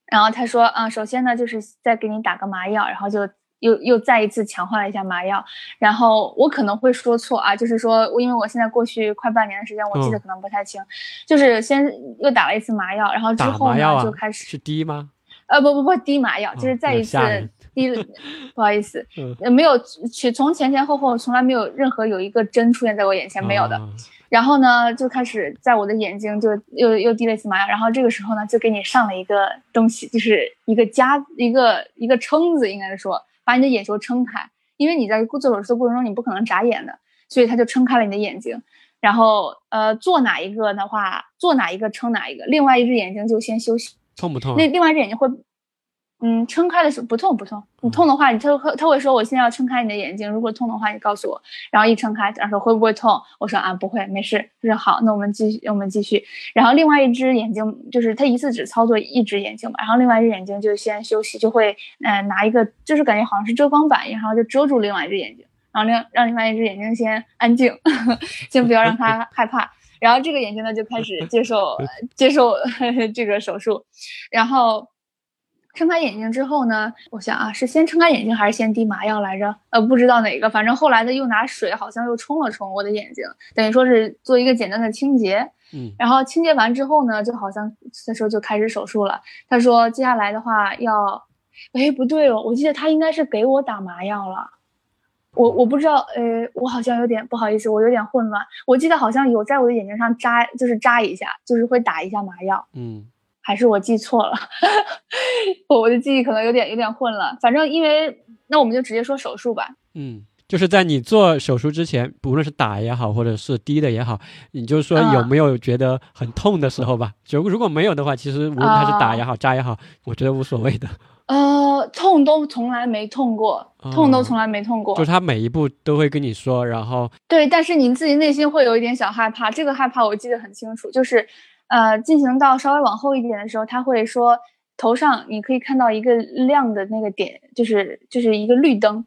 Speaker 1: 然后他说嗯，首先呢就是再给你打个麻药，然后就。又又再一次强化了一下麻药，然后我可能会说错啊，就是说，因为我现在过去快半年的时间，我记得可能不太清，就是先又打了一次麻药，然后之后呢就开始
Speaker 3: 是滴吗？
Speaker 1: 呃不不不滴麻药，就是再一次滴，不好意思，没有去从前前后后从来没有任何有一个针出现在我眼前没有的，然后呢就开始在我的眼睛就又又滴了一次麻药，然后这个时候呢就给你上了一个东西，就是一个夹一个一个撑子，应该是说。把你的眼球撑开，因为你在做手术的过程中，你不可能眨眼的，所以他就撑开了你的眼睛。然后，呃，做哪一个的话，做哪一个撑哪一个，另外一只眼睛就先休息。
Speaker 3: 痛不痛？
Speaker 1: 那另外一只眼睛会。嗯，撑开的时候不痛不痛，你痛的话，你他会他会说我现在要撑开你的眼睛，如果痛的话你告诉我，然后一撑开，他说会不会痛？我说啊不会，没事。他说好，那我们继续我们继续。然后另外一只眼睛就是他一次只操作一只眼睛嘛，然后另外一只眼睛就先休息，就会嗯拿一个就是感觉好像是遮光板一样，然后就遮住另外一只眼睛，然后另让另外一只眼睛先安静，先不要让他害怕，然后这个眼睛呢就开始接受 接受 这个手术，然后。撑开眼睛之后呢，我想啊，是先撑开眼睛还是先滴麻药来着？呃，不知道哪个，反正后来的又拿水好像又冲了冲我的眼睛，等于说是做一个简单的清洁。
Speaker 3: 嗯，
Speaker 1: 然后清洁完之后呢，就好像那时候就开始手术了。他说接下来的话要，哎，不对哦，我记得他应该是给我打麻药了。我我不知道，呃，我好像有点不好意思，我有点混乱。我记得好像有在我的眼睛上扎，就是扎一下，就是会打一下麻药。
Speaker 3: 嗯。
Speaker 1: 还是我记错了，我我的记忆可能有点有点混了。反正因为那我们就直接说手术吧。
Speaker 3: 嗯，就是在你做手术之前，不论是打也好，或者是滴的也好，你就说有没有觉得很痛的时候吧？就如果没有的话，其实无论他是打也好，扎也好，我觉得无所谓的。
Speaker 1: 呃，痛都从来没痛过，痛都从来没痛过。
Speaker 3: 就是他每一步都会跟你说，然后
Speaker 1: 对，但是你自己内心会有一点小害怕。这个害怕我记得很清楚，就是。呃，进行到稍微往后一点的时候，他会说头上你可以看到一个亮的那个点，就是就是一个绿灯，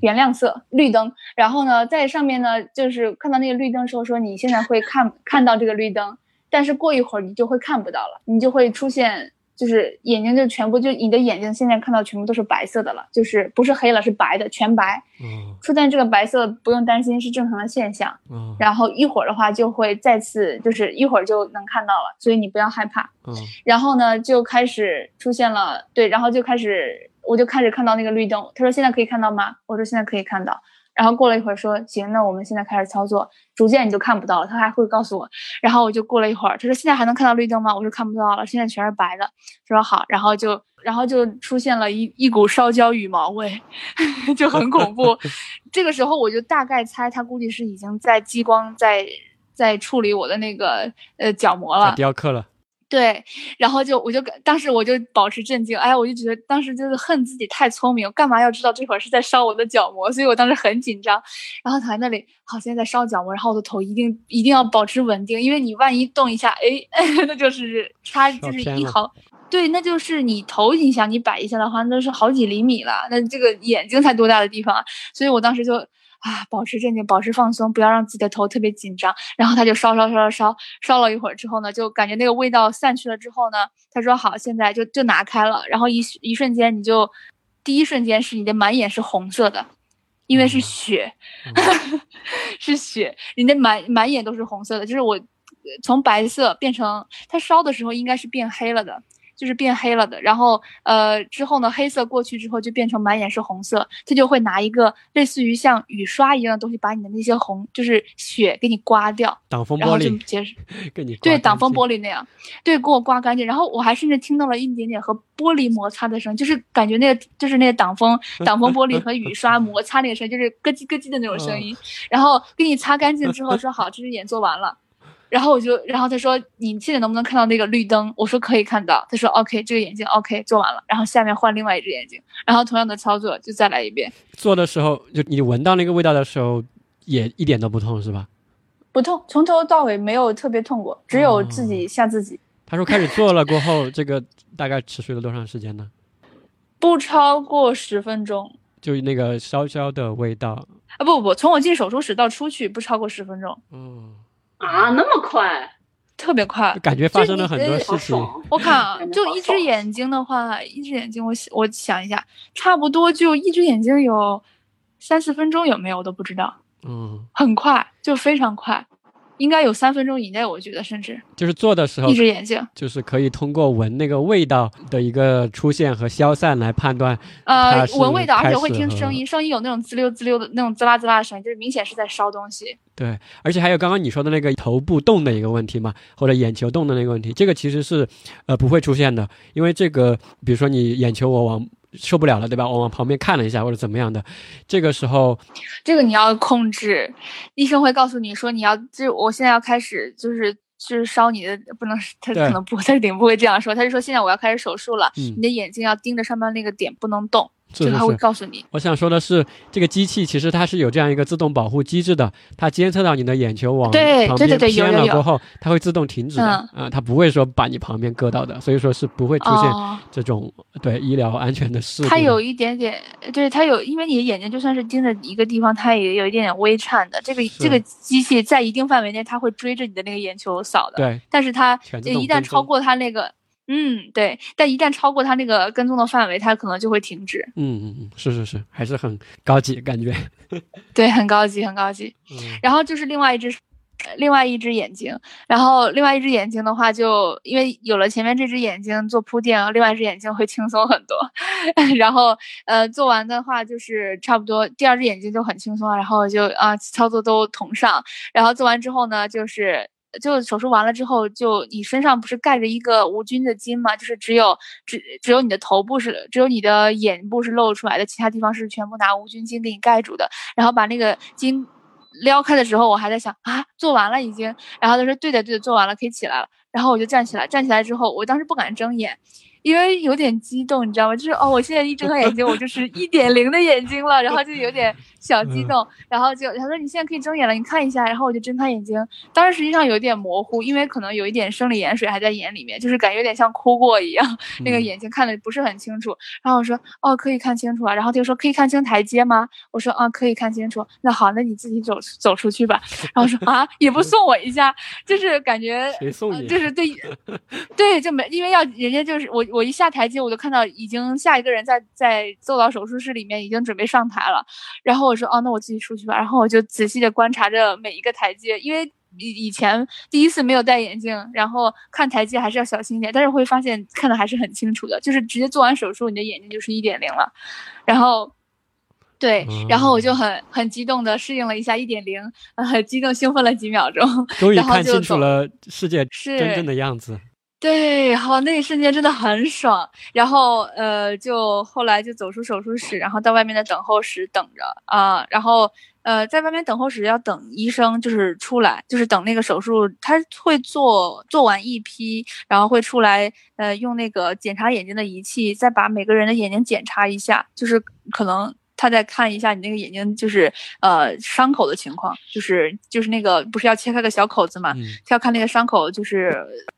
Speaker 1: 原亮色绿灯。然后呢，在上面呢，就是看到那个绿灯时候，说你现在会看看到这个绿灯，但是过一会儿你就会看不到了，你就会出现。就是眼睛就全部就你的眼睛现在看到全部都是白色的了，就是不是黑了是白的，全白。
Speaker 3: 嗯，
Speaker 1: 出现这个白色不用担心是正常的现象。
Speaker 3: 嗯，
Speaker 1: 然后一会儿的话就会再次就是一会儿就能看到了，所以你不要害怕。
Speaker 3: 嗯，
Speaker 1: 然后呢就开始出现了，对，然后就开始我就开始看到那个绿灯。他说现在可以看到吗？我说现在可以看到。然后过了一会儿说行，那我们现在开始操作，逐渐你就看不到了。他还会告诉我，然后我就过了一会儿，他说现在还能看到绿灯吗？我说看不到了，现在全是白的。他说好，然后就然后就出现了一一股烧焦羽毛味，就很恐怖。这个时候我就大概猜他估计是已经在激光在在处理我的那个呃角膜了，
Speaker 3: 雕刻了。
Speaker 1: 对，然后就我就当时我就保持镇静，哎呀，我就觉得当时就是恨自己太聪明，干嘛要知道这会儿是在烧我的角膜？所以我当时很紧张，然后躺在那里，好，现在在烧角膜，然后我的头一定一定要保持稳定，因为你万一动一下，哎，那就是差就是一毫，对，那就是你头影响你摆一下的话，那是好几厘米了，那这个眼睛才多大的地方啊？所以我当时就啊，保持镇静，保持放松，不要让自己的头特别紧张。然后他就烧烧烧烧烧烧了一会儿之后呢，就感觉那个味道散去了之后呢，他说好，现在就就拿开了。然后一一瞬间你就，第一瞬间是你的满眼是红色的，因为是血，是血，你的满满眼都是红色的，就是我从白色变成它烧的时候应该是变黑了的。就是变黑了的，然后呃之后呢，黑色过去之后就变成满眼是红色，他就会拿一个类似于像雨刷一样的东西，把你的那些红就是血给你刮掉，
Speaker 3: 挡风玻璃，
Speaker 1: 结实，
Speaker 3: 给你
Speaker 1: 对挡风玻璃那样，对给我刮干净，然后我还甚至听到了一点点和玻璃摩擦的声，就是感觉那个就是那个挡风 挡风玻璃和雨刷摩擦那个声，就是咯叽咯叽的那种声音，然后给你擦干净之后说好，这只眼做完了。然后我就，然后他说：“你现在能不能看到那个绿灯？”我说：“可以看到。”他说：“OK，这个眼睛 OK，做完了。”然后下面换另外一只眼睛，然后同样的操作就再来一遍。
Speaker 3: 做的时候，就你闻到那个味道的时候，也一点都不痛是吧？
Speaker 1: 不痛，从头到尾没有特别痛过，只有自己吓自己。
Speaker 3: 他说开始做了过后，这个大概持续了多长时间呢？
Speaker 1: 不超过十分钟。
Speaker 3: 就那个烧焦的味道
Speaker 1: 啊！不不不，从我进手术室到出去不超过十分钟。
Speaker 3: 嗯。
Speaker 2: 啊，那么快，
Speaker 1: 特别快，
Speaker 3: 感觉发生了很多事情。
Speaker 1: 我看啊，就一只眼睛的话，一只眼睛，我我想一下，差不多就一只眼睛有三四分钟，有没有我都不知道。
Speaker 3: 嗯，
Speaker 1: 很快，就非常快。应该有三分钟以内，我觉得甚至
Speaker 3: 就是做的时候，
Speaker 1: 一只眼睛
Speaker 3: 就是可以通过闻那个味道的一个出现和消散来判断。
Speaker 1: 呃，闻味道，而且会听声音，声音有那种滋溜滋溜的那种滋啦滋啦的声音，就是明显是在烧东西。
Speaker 3: 对，而且还有刚刚你说的那个头部动的一个问题嘛，或者眼球动的那个问题，这个其实是呃不会出现的，因为这个比如说你眼球我往。受不了了，对吧？我往旁边看了一下，或者怎么样的，这个时候，
Speaker 1: 这个你要控制，医生会告诉你说，你要就我现在要开始，就是就是烧你的，不能，他可能不，他肯定不会这样说，他就说现在我要开始手术了，你的眼睛要盯着上面那个点，不能动。就他会告诉你。
Speaker 3: 我想说的是，这个机器其实它是有这样一个自动保护机制的，它监测到你的眼球往旁边偏了过后，它会自动停止的啊，它不会说把你旁边割到的，所以说是不会出现这种对医疗安全的事故。
Speaker 1: 它有一点点，对它有，因为你的眼睛就算是盯着一个地方，它也有一点点微颤的。这个这个机器在一定范围内，它会追着你的那个眼球扫的。
Speaker 3: 对，
Speaker 1: 但是它一旦超过它那个。嗯，对，但一旦超过它那个跟踪的范围，它可能就会停止。
Speaker 3: 嗯嗯嗯，是是是，还是很高级感觉。
Speaker 1: 对，很高级，很高级。
Speaker 3: 嗯，
Speaker 1: 然后就是另外一只，另外一只眼睛，然后另外一只眼睛的话，就因为有了前面这只眼睛做铺垫，另外一只眼睛会轻松很多。然后呃，做完的话就是差不多，第二只眼睛就很轻松，然后就啊操作都同上。然后做完之后呢，就是。就手术完了之后，就你身上不是盖着一个无菌的巾吗？就是只有只只有你的头部是，只有你的眼部是露出来的，其他地方是全部拿无菌巾给你盖住的。然后把那个巾撩开的时候，我还在想啊，做完了已经。然后他说对的对的，做完了可以起来了。然后我就站起来，站起来之后，我当时不敢睁眼。因为有点激动，你知道吗？就是哦，我现在一睁开眼睛，我就是一点零的眼睛了，然后就有点小激动，然后就他说你现在可以睁眼了，你看一下，然后我就睁开眼睛，当时实际上有点模糊，因为可能有一点生理盐水还在眼里面，就是感觉有点像哭过一样，那个眼睛看的不是很清楚。然后我说哦，可以看清楚了，然后他就说可以看清台阶吗？我说啊，可以看清楚。那好，那你自己走走出去吧。然后说啊，也不送我一下，就是感觉 就是对 对，就没因为要人家就是我。我一下台阶，我就看到已经下一个人在在走到手术室里面，已经准备上台了。然后我说：“哦，那我自己出去吧。”然后我就仔细的观察着每一个台阶，因为以以前第一次没有戴眼镜，然后看台阶还是要小心一点。但是会发现看的还是很清楚的，就是直接做完手术，你的眼睛就是一点零了。然后，对，然后我就很很激动的适应了一下一点零，很激动兴奋了几秒钟，
Speaker 3: 终于看清楚了世界真正的样子。
Speaker 1: 对，好，那一瞬间真的很爽。然后，呃，就后来就走出手术室，然后到外面的等候室等着啊。然后，呃，在外面等候室要等医生，就是出来，就是等那个手术，他会做做完一批，然后会出来，呃，用那个检查眼睛的仪器，再把每个人的眼睛检查一下，就是可能。他再看一下你那个眼睛，就是呃伤口的情况，就是就是那个不是要切开个小口子嘛，他要看那个伤口就是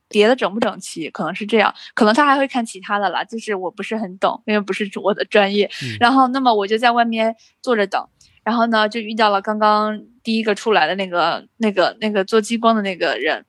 Speaker 1: 叠的整不整齐，可能是这样，可能他还会看其他的啦，就是我不是很懂，因为不是我的专业。然后那么我就在外面坐着等，然后呢就遇到了刚刚第一个出来的那个那个那个做激光的那个人。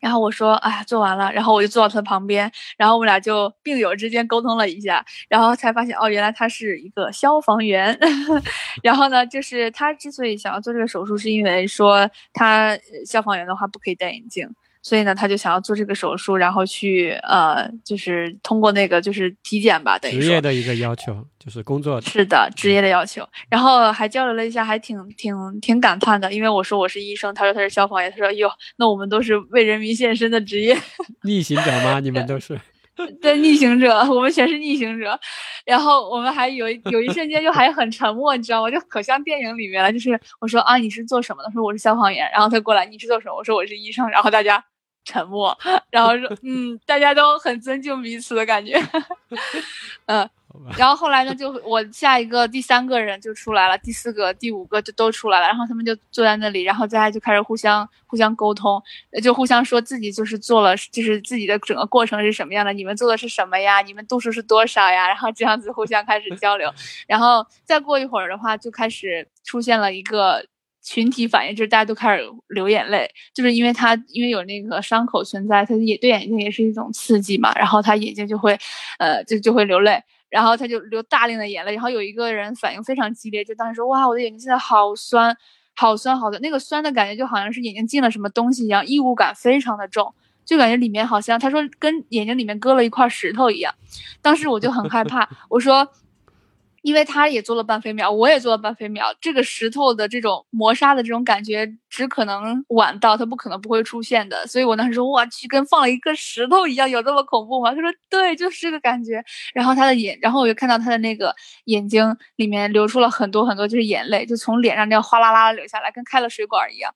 Speaker 1: 然后我说，哎呀，做完了。然后我就坐到他旁边，然后我们俩就病友之间沟通了一下，然后才发现，哦，原来他是一个消防员。然后呢，就是他之所以想要做这个手术，是因为说他消防员的话不可以戴眼镜。所以呢，他就想要做这个手术，然后去呃，就是通过那个就是体检吧，等于
Speaker 3: 职业的一个要求，就是工作
Speaker 1: 是的，职业的要求。然后还交流了一下，还挺挺挺感叹的，因为我说我是医生，他说他是消防员，他说哟，那我们都是为人民献身的职业，
Speaker 3: 逆行者吗？你们都是？
Speaker 1: 对，逆行者，我们全是逆行者。然后我们还有有一瞬间就还很沉默，你知道吗？就可像电影里面了。就是我说啊，你是做什么的？说我是消防员。然后他过来，你是做什么？我说我是医生。然后大家。沉默，然后说，嗯，大家都很尊敬彼此的感觉，嗯，然后后来呢，就我下一个第三个人就出来了，第四个、第五个就都出来了，然后他们就坐在那里，然后大家就开始互相互相沟通，就互相说自己就是做了，就是自己的整个过程是什么样的，你们做的是什么呀？你们度数是多少呀？然后这样子互相开始交流，然后再过一会儿的话，就开始出现了一个。群体反应就是大家都开始流眼泪，就是因为他因为有那个伤口存在，他也对眼睛也是一种刺激嘛，然后他眼睛就会，呃，就就会流泪，然后他就流大量的眼泪，然后有一个人反应非常激烈，就当时说哇，我的眼睛现在好酸，好酸，好酸，那个酸的感觉就好像是眼睛进了什么东西一样，异物感非常的重，就感觉里面好像他说跟眼睛里面搁了一块石头一样，当时我就很害怕，我说。因为他也做了半飞秒，我也做了半飞秒，这个石头的这种磨砂的这种感觉，只可能晚到，它不可能不会出现的。所以我当时说，我去，跟放了一个石头一样，有这么恐怖吗？他说，对，就是这个感觉。然后他的眼，然后我就看到他的那个眼睛里面流出了很多很多，就是眼泪，就从脸上这样哗啦啦的流下来，跟开了水管一样。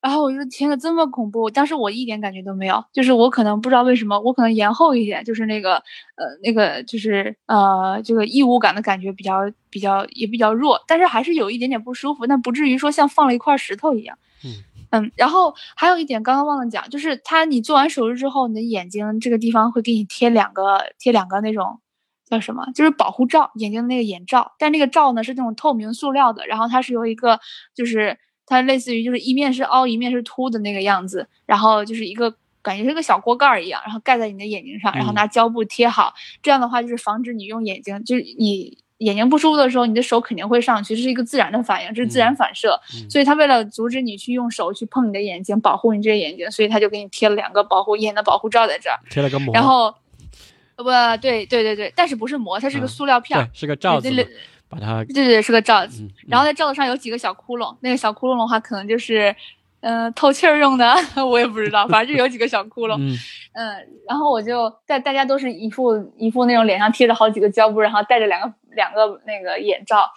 Speaker 1: 然后我就说天呐，这么恐怖！当时我一点感觉都没有，就是我可能不知道为什么，我可能延后一点，就是那个呃那个就是呃这个异物感的感觉比较比较也比较弱，但是还是有一点点不舒服，但不至于说像放了一块石头一样。嗯嗯，然后还有一点刚刚忘了讲，就是他你做完手术之后，你的眼睛这个地方会给你贴两个贴两个那种叫什么，就是保护罩，眼睛的那个眼罩，但那个罩呢是那种透明塑料的，然后它是由一个就是。它类似于就是一面是凹一面是凸的那个样子，然后就是一个感觉是个小锅盖儿一样，然后盖在你的眼睛上，然后拿胶布贴好。这样的话就是防止你用眼睛，就是你眼睛不舒服的时候，你的手肯定会上去，这是一个自然的反应，这是自然反射。所以它为了阻止你去用手去碰你的眼睛，保护你这个眼睛，所以他就给你贴了两个保护眼的保护罩在这儿，
Speaker 3: 贴了个膜。
Speaker 1: 然后，不对对对对，但是不是膜，它是个塑料片，
Speaker 3: 是个罩子。把它
Speaker 1: 对对是个罩子，然后在罩子上有几个小窟窿，那个小窟窿的话可能就是，嗯，透气儿用的，我也不知道，反正就有几个小窟窿，嗯，然后我就在大家都是一副一副那种脸上贴着好几个胶布，然后戴着两个两个那个眼罩，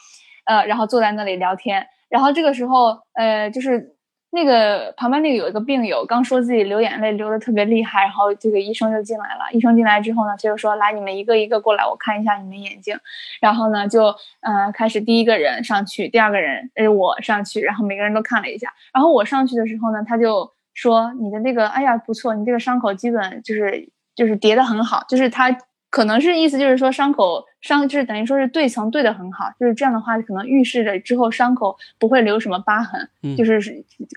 Speaker 1: 呃，然后坐在那里聊天，然后这个时候，呃，就是。那个旁边那个有一个病友，刚说自己流眼泪流的特别厉害，然后这个医生就进来了。医生进来之后呢，他就说：“来，你们一个一个过来，我看一下你们眼睛。”然后呢，就嗯开始第一个人上去，第二个人是我上去，然后每个人都看了一下。然后我上去的时候呢，他就说：“你的那个，哎呀，不错，你这个伤口基本就是就是叠的很好，就是他。”可能是意思就是说伤口伤就是等于说是对层对的很好，就是这样的话可能预示着之后伤口不会留什么疤痕，就是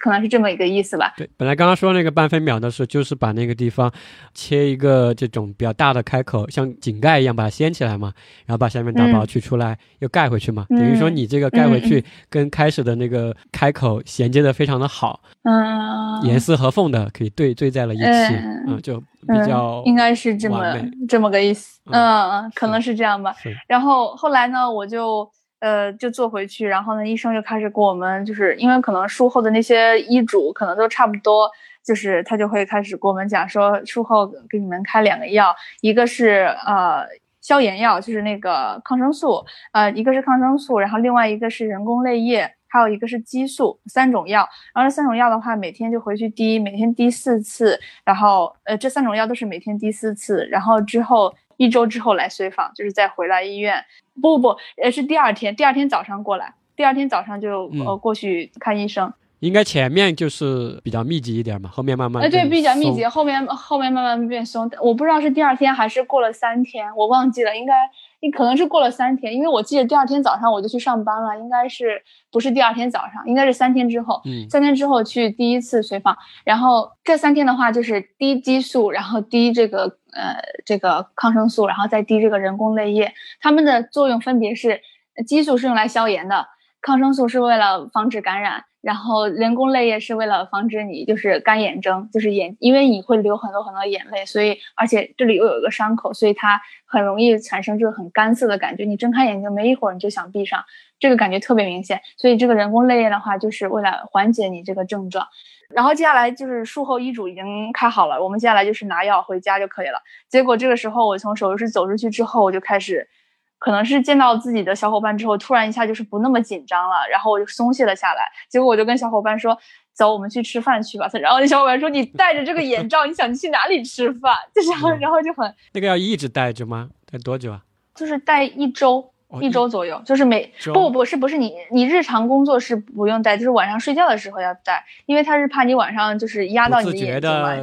Speaker 1: 可能是这么一个意思吧。
Speaker 3: 对，本来刚刚说那个半分秒的时候，就是把那个地方切一个这种比较大的开口，像井盖一样把它掀起来嘛，然后把下面打包取出来又盖回去嘛，等于说你这个盖回去跟开始的那个开口衔接的非常的好，嗯，严丝合缝的可以对对在了一起，嗯，就。比较
Speaker 1: 应该是这么这么个意思，嗯嗯，可能是这样吧。然后后来呢，我就呃就坐回去，然后呢，医生就开始给我们，就是因为可能术后的那些医嘱可能都差不多，就是他就会开始给我们讲说，术后给你们开两个药，一个是呃消炎药，就是那个抗生素，呃一个是抗生素，然后另外一个是人工泪液。还有一个是激素，三种药，然后这三种药的话，每天就回去滴，每天滴四次，然后呃，这三种药都是每天滴四次，然后之后一周之后来随访，就是再回来医院。不不不，呃，是第二天，第二天早上过来，第二天早上就呃过去看医生。
Speaker 3: 应该前面就是比较密集一点嘛，后面慢慢
Speaker 1: 哎对比较密集，后面后面慢慢变松。我不知道是第二天还是过了三天，我忘记了，应该你可能是过了三天，因为我记得第二天早上我就去上班了，应该是不是第二天早上，应该是三天之后，
Speaker 3: 嗯，
Speaker 1: 三天之后去第一次随访，然后这三天的话就是滴激素，然后滴这个呃这个抗生素，然后再滴这个人工泪液，它们的作用分别是激素是用来消炎的，抗生素是为了防止感染。然后人工泪液是为了防止你就是干眼症，就是眼，因为你会流很多很多眼泪，所以而且这里又有一个伤口，所以它很容易产生这个很干涩的感觉。你睁开眼睛没一会儿你就想闭上，这个感觉特别明显。所以这个人工泪液的话，就是为了缓解你这个症状。然后接下来就是术后医嘱已经开好了，我们接下来就是拿药回家就可以了。结果这个时候我从手术室走出去之后，我就开始。可能是见到自己的小伙伴之后，突然一下就是不那么紧张了，然后我就松懈了下来。结果我就跟小伙伴说：“走，我们去吃饭去吧。”然后那小伙伴说：“你戴着这个眼罩，你想去哪里吃饭？” 就这样，然后就很
Speaker 3: 那个要一直戴着吗？戴多久啊？
Speaker 1: 就是戴一周。一周左右，就是每不不是不是你你日常工作是不用戴，就是晚上睡觉的时候要戴，因为他是怕你晚上就是压到你的眼睛嘛。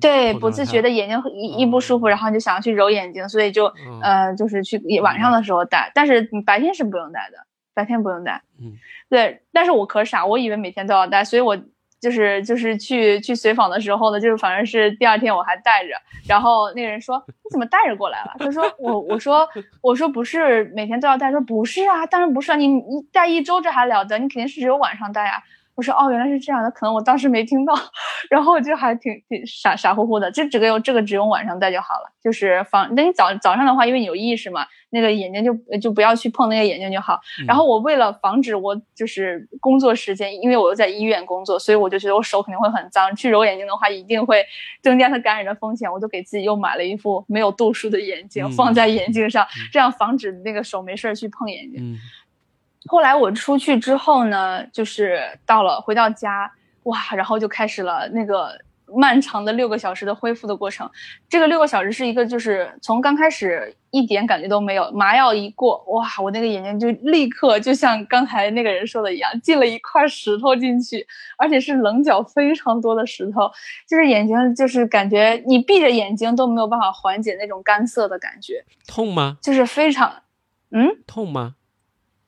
Speaker 1: 对，不自觉的眼睛一一不舒服，然后就想要去揉眼睛，所以就呃就是去晚上的时候戴，但是白天是不用戴的，白天不用戴。
Speaker 3: 嗯，
Speaker 1: 对，但是我可傻，我以为每天都要戴，所以我。就是就是去去随访的时候呢，就是反正是第二天我还带着，然后那个人说你怎么带着过来了？他说我我说我说不是每天都要带，说不是啊，当然不是啊，你你带一周这还了得？你肯定是只有晚上带啊。我说哦，原来是这样的，可能我当时没听到，然后就还挺挺傻傻乎乎的，这这个用这个只用晚上戴就好了，就是防。那你早早上的话，因为你有意识嘛，那个眼睛就就不要去碰那个眼睛就好。然后我为了防止我就是工作时间，因为我又在医院工作，所以我就觉得我手肯定会很脏，去揉眼睛的话一定会增加它感染的风险。我就给自己又买了一副没有度数的眼镜放在眼镜上，这样防止那个手没事去碰眼睛。后来我出去之后呢，就是到了回到家，哇，然后就开始了那个漫长的六个小时的恢复的过程。这个六个小时是一个，就是从刚开始一点感觉都没有，麻药一过，哇，我那个眼睛就立刻就像刚才那个人说的一样，进了一块石头进去，而且是棱角非常多的石头，就是眼睛就是感觉你闭着眼睛都没有办法缓解那种干涩的感觉。
Speaker 3: 痛吗？
Speaker 1: 就是非常，嗯，
Speaker 3: 痛吗？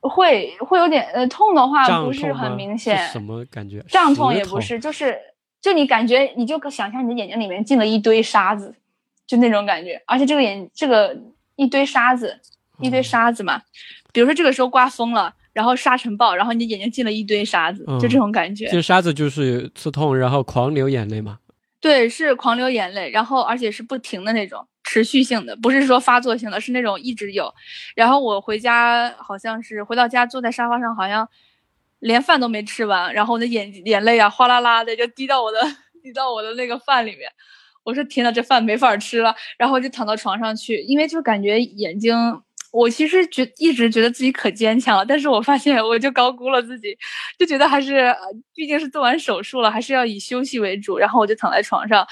Speaker 1: 会会有点呃痛的话不是很明显，
Speaker 3: 什么感觉？
Speaker 1: 胀痛也不是，就是就你感觉你就想象你的眼睛里面进了一堆沙子，就那种感觉。而且这个眼这个一堆沙子，一堆沙子嘛，比如说这个时候刮风了，然后沙尘暴，然后你眼睛进了一堆沙子，就这种感觉。
Speaker 3: 进沙子就是刺痛，然后狂流眼泪嘛。
Speaker 1: 对，是狂流眼泪，然后而且是不停的那种。持续性的，不是说发作性的，是那种一直有。然后我回家好像是回到家坐在沙发上，好像连饭都没吃完，然后我的眼眼泪啊哗啦啦的就滴到我的 滴到我的那个饭里面。我说天呐，这饭没法吃了。然后我就躺到床上去，因为就感觉眼睛，我其实觉一直觉得自己可坚强了，但是我发现我就高估了自己，就觉得还是毕竟是做完手术了，还是要以休息为主。然后我就躺在床上。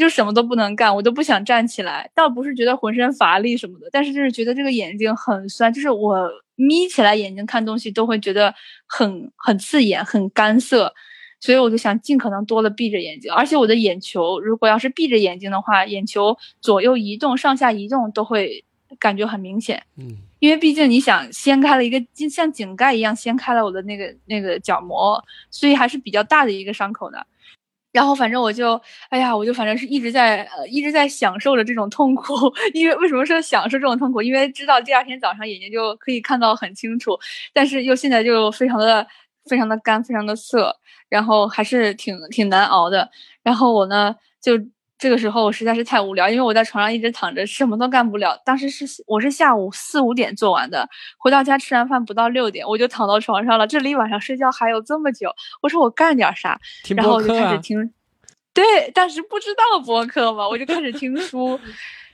Speaker 1: 就什么都不能干，我都不想站起来。倒不是觉得浑身乏力什么的，但是就是觉得这个眼睛很酸，就是我眯起来眼睛看东西都会觉得很很刺眼、很干涩，所以我就想尽可能多的闭着眼睛。而且我的眼球如果要是闭着眼睛的话，眼球左右移动、上下移动都会感觉很明显。
Speaker 3: 嗯，
Speaker 1: 因为毕竟你想掀开了一个像井盖一样掀开了我的那个那个角膜，所以还是比较大的一个伤口的。然后反正我就，哎呀，我就反正是一直在呃一直在享受着这种痛苦，因为为什么说享受这种痛苦？因为知道第二天早上眼睛就可以看到很清楚，但是又现在就非常的非常的干，非常的涩，然后还是挺挺难熬的。然后我呢就。这个时候我实在是太无聊，因为我在床上一直躺着，什么都干不了。当时是我是下午四五点做完的，回到家吃完饭不到六点，我就躺到床上了。这离晚上睡觉还有这么久，我说我干点啥？然后我就开始听，对，但是不知道播客嘛，我就开始听书。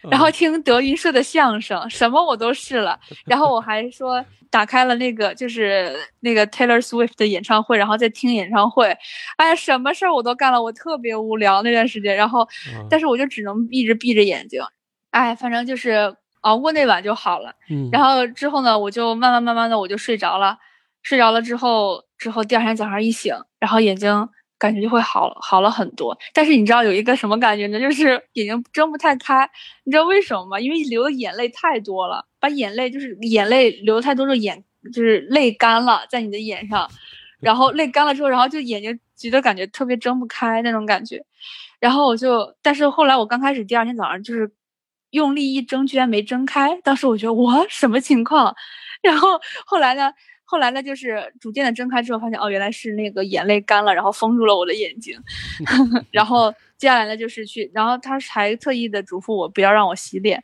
Speaker 1: 然后听德云社的相声，什么我都试了。然后我还说打开了那个就是那个 Taylor Swift 的演唱会，然后再听演唱会。哎呀，什么事儿我都干了，我特别无聊那段时间。然后，但是我就只能一直闭着眼睛。哎，反正就是熬过那晚就好了。
Speaker 3: 嗯，
Speaker 1: 然后之后呢，我就慢慢慢慢的我就睡着了，睡着了之后，之后第二天早上一醒，然后眼睛感觉就会好好了很多。但是你知道有一个什么感觉呢？就是 眼睛睁不太开。你知道为什么吗？因为流的眼泪太多了，把眼泪就是眼泪流太多，就眼就是泪干了在你的眼上，然后泪干了之后，然后就眼睛觉得感觉特别睁不开那种感觉。然后我就，但是后来我刚开始第二天早上就是用力一睁，居然没睁开。当时我觉得我什么情况？然后后来呢？后来呢？就是逐渐的睁开之后，发现哦，原来是那个眼泪干了，然后封住了我的眼睛。然后接下来呢，就是去，然后他还特意的嘱咐我不要让我洗脸。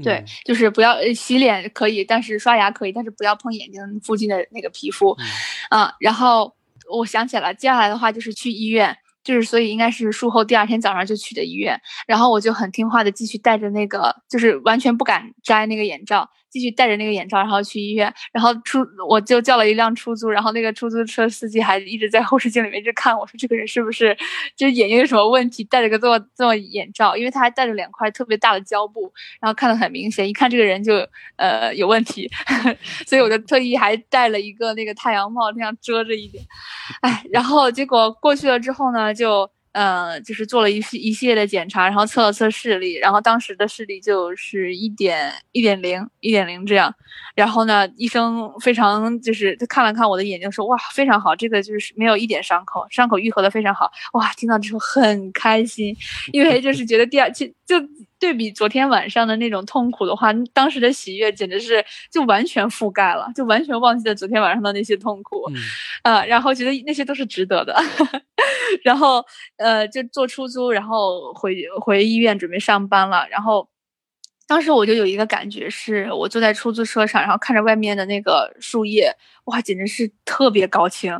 Speaker 1: 对，就是不要洗脸可以，但是刷牙可以，但是不要碰眼睛附近的那个皮肤。嗯，然后我想起来，接下来的话就是去医院。就是，所以应该是术后第二天早上就去的医院，然后我就很听话的继续戴着那个，就是完全不敢摘那个眼罩。继续戴着那个眼罩，然后去医院，然后出我就叫了一辆出租，然后那个出租车司机还一直在后视镜里面一直看我说这个人是不是就是眼睛有什么问题，戴着个这么这么眼罩，因为他还戴着两块特别大的胶布，然后看得很明显，一看这个人就呃有问题，所以我就特意还戴了一个那个太阳帽，这样遮着一点，哎，然后结果过去了之后呢，就。呃，就是做了一系一系列的检查，然后测了测视力，然后当时的视力就是一点一点零一点零这样，然后呢，医生非常就是他看了看我的眼睛，说哇非常好，这个就是没有一点伤口，伤口愈合的非常好，哇，听到之后很开心，因为就是觉得第二期就。对比昨天晚上的那种痛苦的话，当时的喜悦简直是就完全覆盖了，就完全忘记了昨天晚上的那些痛苦，啊，然后觉得那些都是值得的，然后呃就坐出租，然后回回医院准备上班了，然后当时我就有一个感觉，是我坐在出租车上，然后看着外面的那个树叶，哇，简直是特别高清。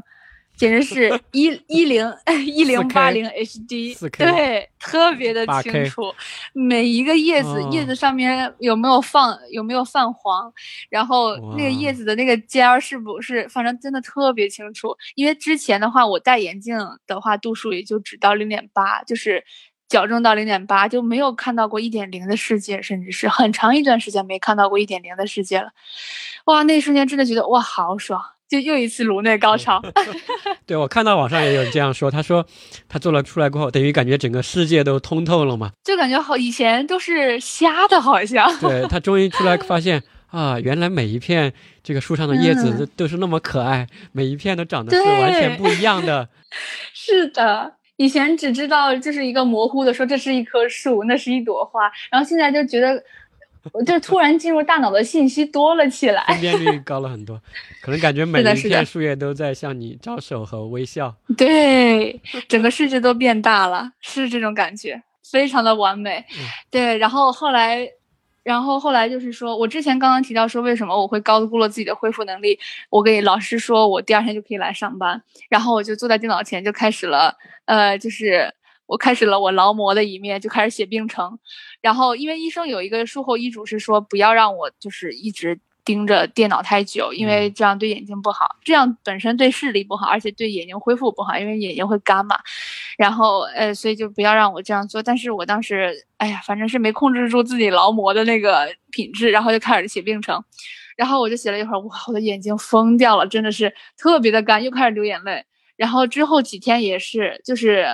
Speaker 1: 简直是 一一零 一零八零 HD，对，特别的清楚，每一个叶子叶子上面有没有放有没有泛黄，然后那个叶子的那个尖儿是不是，反正真的特别清楚。因为之前的话，我戴眼镜的话度数也就只到零点八，就是矫正到零点八，就没有看到过一点零的世界，甚至是很长一段时间没看到过一点零的世界了。哇，那一瞬间真的觉得哇，好爽。就又一次颅内高潮，
Speaker 3: 对我看到网上也有这样说，他说他做了出来过后，等于感觉整个世界都通透了嘛，
Speaker 1: 就感觉好以前都是瞎的，好像。
Speaker 3: 对他终于出来发现 啊，原来每一片这个树上的叶子都是那么可爱，每一片都长得是完全不一样的。
Speaker 1: 是的，以前只知道就是一个模糊的说这是一棵树，那是一朵花，然后现在就觉得。我就突然进入大脑的信息多了起来，
Speaker 3: 分辨率高了很多，可能感觉每一片树叶都在向你招手和微笑。
Speaker 1: 对，整个世界都变大了，是这种感觉，非常的完美。对，然后后来，然后后来就是说，我之前刚刚提到说，为什么我会高估了自己的恢复能力？我给老师说我第二天就可以来上班，然后我就坐在电脑前就开始了，呃，就是。我开始了我劳模的一面，就开始写病程。然后，因为医生有一个术后医嘱是说，不要让我就是一直盯着电脑太久，因为这样对眼睛不好，这样本身对视力不好，而且对眼睛恢复不好，因为眼睛会干嘛。然后，呃，所以就不要让我这样做。但是我当时，哎呀，反正是没控制住自己劳模的那个品质，然后就开始写病程。然后我就写了一会儿，哇，我的眼睛疯掉了，真的是特别的干，又开始流眼泪。然后之后几天也是，就是。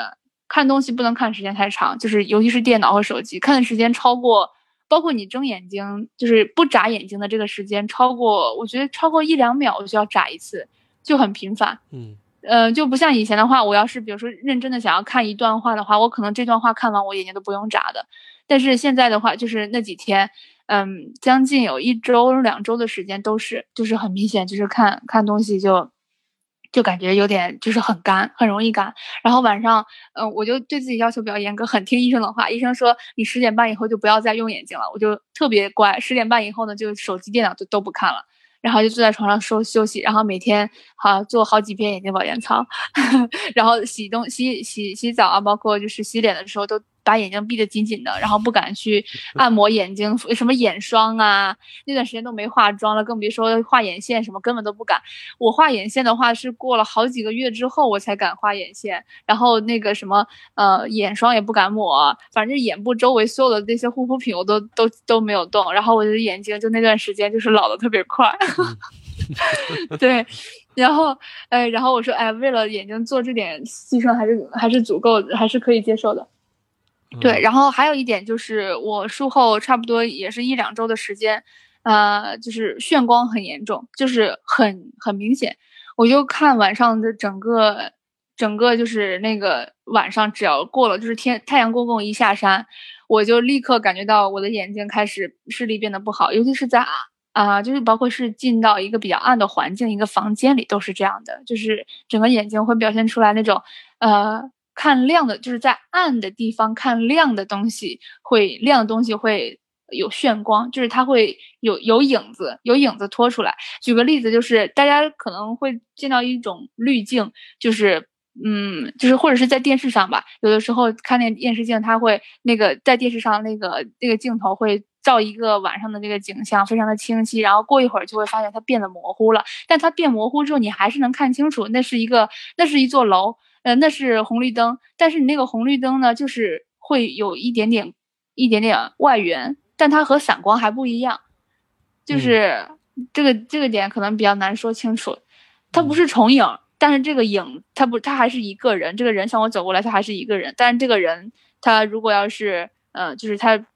Speaker 1: 看东西不能看时间太长，就是尤其是电脑和手机，看的时间超过，包括你睁眼睛，就是不眨眼睛的这个时间超过，我觉得超过一两秒我就要眨一次，就很频繁。
Speaker 3: 嗯，
Speaker 1: 呃，就不像以前的话，我要是比如说认真的想要看一段话的话，我可能这段话看完我眼睛都不用眨的。但是现在的话，就是那几天，嗯，将近有一周两周的时间都是，就是很明显，就是看看东西就。就感觉有点就是很干，很容易干。然后晚上，嗯，我就对自己要求比较严格，很听医生的话。医生说你十点半以后就不要再用眼睛了，我就特别乖。十点半以后呢，就手机、电脑就都不看了，然后就坐在床上休休息。然后每天好做好几遍眼睛保健操，然后洗东洗洗洗澡啊，包括就是洗脸的时候都把眼睛闭得紧紧的，然后不敢去 按摩眼睛，什么眼霜啊，那段时间都没化妆了，更别说画眼线什么，根本都不敢。我画眼线的话是过了好几个月之后我才敢画眼线，然后那个什么呃眼霜也不敢抹，反正眼部周围所有的那些护肤品我都都都没有动，然后我的眼睛就那段时间就是老的特别快。对，然后，哎，然后我说，哎，为了眼睛做这点牺牲，还是还是足够，还是可以接受的。对，然后还有一点就是，我术后差不多也是一两周的时间，呃，就是眩光很严重，就是很很明显。我就看晚上的整个整个就是那个晚上，只要过了就是天太阳公公一下山，我就立刻感觉到我的眼睛开始视力变得不好，尤其是在。啊，就是包括是进到一个比较暗的环境，一个房间里都是这样的，就是整个眼睛会表现出来那种，呃，看亮的，就是在暗的地方看亮的东西，会亮的东西会有眩光，就是它会有有影子，有影子拖出来。举个例子，就是大家可能会见到一种滤镜，就是，嗯，就是或者是在电视上吧，有的时候看那电视镜，它会那个在电视上那个那个镜头会。照一个晚上的那个景象，非常的清晰。然后过一会儿就会发现它变得模糊了，但它变模糊之后，你还是能看清楚，那是一个，那是一座楼，呃，那是红绿灯。但是你那个红绿灯呢，就是会有一点点，一点点外缘，但它和散光还不一样，就是这个这个点可能比较难说清楚。它不是重影，但是这个影，它不，它还是一个人。这个人向我走过来，他还是一个人。但是这个人，他如果要是，呃，就是他。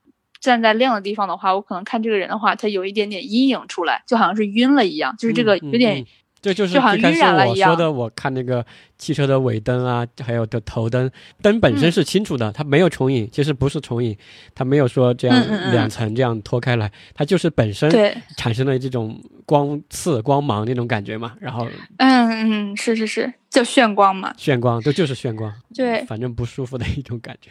Speaker 1: 站在亮的地方的话，我可能看这个人的话，他有一点点阴影出来，就好像是晕了一样，就是这个有点，
Speaker 3: 这就是一样。我说的，我看那个汽车的尾灯啊，还有的头灯，灯本身是清楚的，它没有重影，其实不是重影，它没有说这样两层这样拖开来，它就是本身产生了这种光刺、光芒那种感觉嘛。然后，
Speaker 1: 嗯嗯，是是是，叫炫光嘛？
Speaker 3: 炫光，这，就是炫光，
Speaker 1: 对，
Speaker 3: 反正不舒服的一种感觉。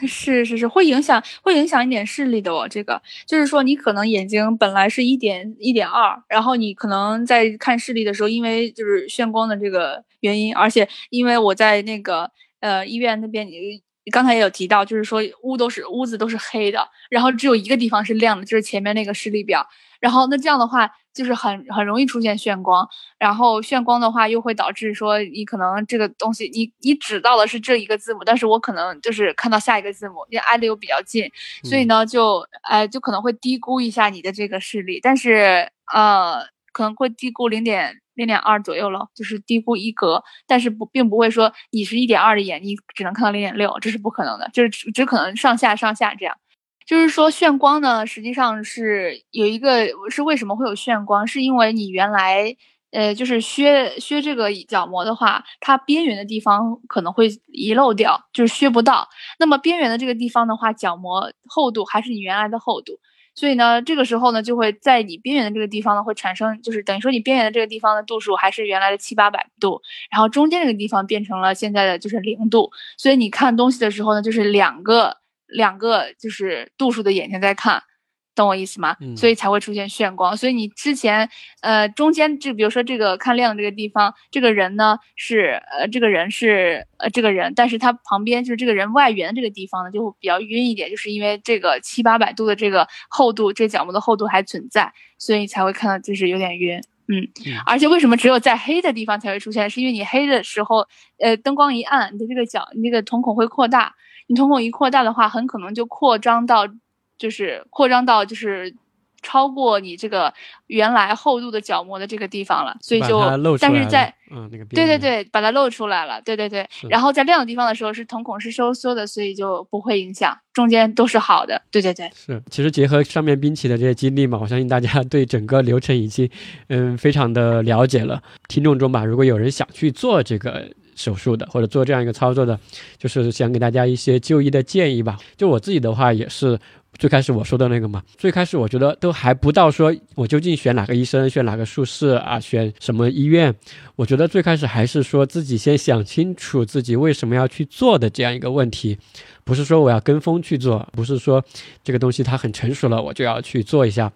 Speaker 1: 是是是，会影响会影响一点视力的哦。这个就是说，你可能眼睛本来是一点一点二，然后你可能在看视力的时候，因为就是眩光的这个原因，而且因为我在那个呃医院那边，你刚才也有提到，就是说屋都是屋子都是黑的，然后只有一个地方是亮的，就是前面那个视力表。然后那这样的话。就是很很容易出现眩光，然后眩光的话又会导致说你可能这个东西你你指到的是这一个字母，但是我可能就是看到下一个字母，因为挨得又比较近，所以呢就哎就可能会低估一下你的这个视力，但是呃可能会低估零点零点二左右了，就是低估一格，但是不并不会说你是一点二的眼，你只能看到零点六，这是不可能的，就是只只可能上下上下这样。就是说，眩光呢，实际上是有一个是为什么会有眩光，是因为你原来呃，就是削削这个角膜的话，它边缘的地方可能会遗漏掉，就是削不到。那么边缘的这个地方的话，角膜厚度还是你原来的厚度，所以呢，这个时候呢，就会在你边缘的这个地方呢，会产生，就是等于说你边缘的这个地方的度数还是原来的七八百度，然后中间这个地方变成了现在的就是零度，所以你看东西的时候呢，就是两个。两个就是度数的眼睛在看，懂我意思吗？所以才会出现眩光。所以你之前呃中间就比如说这个看亮这个地方，这个人呢是呃这个人是呃这个人，但是他旁边就是这个人外缘这个地方呢就会比较晕一点，就是因为这个七八百度的这个厚度，这角膜的厚度还存在，所以才会看到就是有点晕。嗯，而且为什么只有在黑的地方才会出现？是因为你黑的时候，呃灯光一暗，你的这个角你那个瞳孔会扩大。你瞳孔一扩大的话，很可能就扩张到，就是扩张到就是超过你这个原来厚度的角膜的这个地方了，所以就但是在
Speaker 3: 嗯那个
Speaker 1: 对对对，把它露出来了，对对对。然后在亮的地方的时候是瞳孔是收缩的，所以就不会影响，中间都是好的，对对对。
Speaker 3: 是，其实结合上面冰淇的这些经历嘛，我相信大家对整个流程已经嗯非常的了解了。听众中吧，如果有人想去做这个。手术的或者做这样一个操作的，就是想给大家一些就医的建议吧。就我自己的话，也是最开始我说的那个嘛。最开始我觉得都还不到说我究竟选哪个医生，选哪个术士啊，选什么医院。我觉得最开始还是说自己先想清楚自己为什么要去做的这样一个问题。不是说我要跟风去做，不是说这个东西它很成熟了我就要去做一下，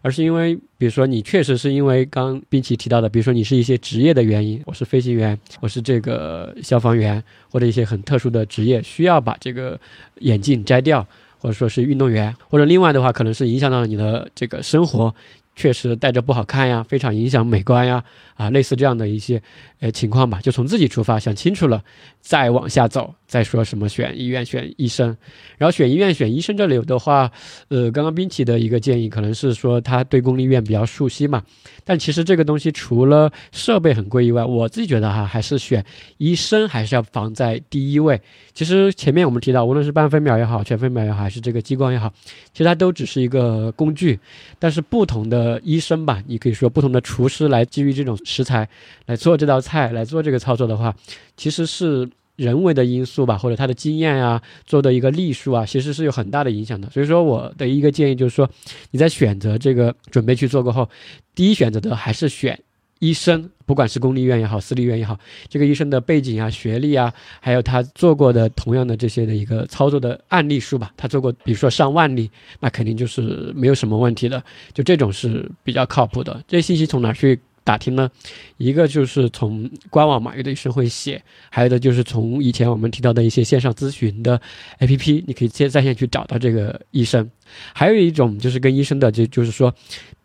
Speaker 3: 而是因为，比如说你确实是因为刚冰淇提到的，比如说你是一些职业的原因，我是飞行员，我是这个消防员，或者一些很特殊的职业需要把这个眼镜摘掉，或者说是运动员，或者另外的话可能是影响到了你的这个生活。确实戴着不好看呀，非常影响美观呀，啊，类似这样的一些，呃情况吧，就从自己出发，想清楚了，再往下走，再说什么选医院、选医生，然后选医院、选医生这里的话，呃，刚刚冰淇的一个建议可能是说他对公立医院比较熟悉嘛，但其实这个东西除了设备很贵以外，我自己觉得哈，还是选医生还是要放在第一位。其实前面我们提到，无论是半飞秒也好，全飞秒也好，还是这个激光也好，其实它都只是一个工具，但是不同的。呃，医生吧，你可以说不同的厨师来基于这种食材来做这道菜，来做这个操作的话，其实是人为的因素吧，或者他的经验啊，做的一个例数啊，其实是有很大的影响的。所以说，我的一个建议就是说，你在选择这个准备去做过后，第一选择的还是选。医生，不管是公立医院也好，私立医院也好，这个医生的背景啊、学历啊，还有他做过的同样的这些的一个操作的案例数吧，他做过，比如说上万例，那肯定就是没有什么问题的，就这种是比较靠谱的。这些信息从哪去打听呢？一个就是从官网嘛，有的医生会写；还有的就是从以前我们提到的一些线上咨询的 APP，你可以接在线去找到这个医生。还有一种就是跟医生的，就就是说。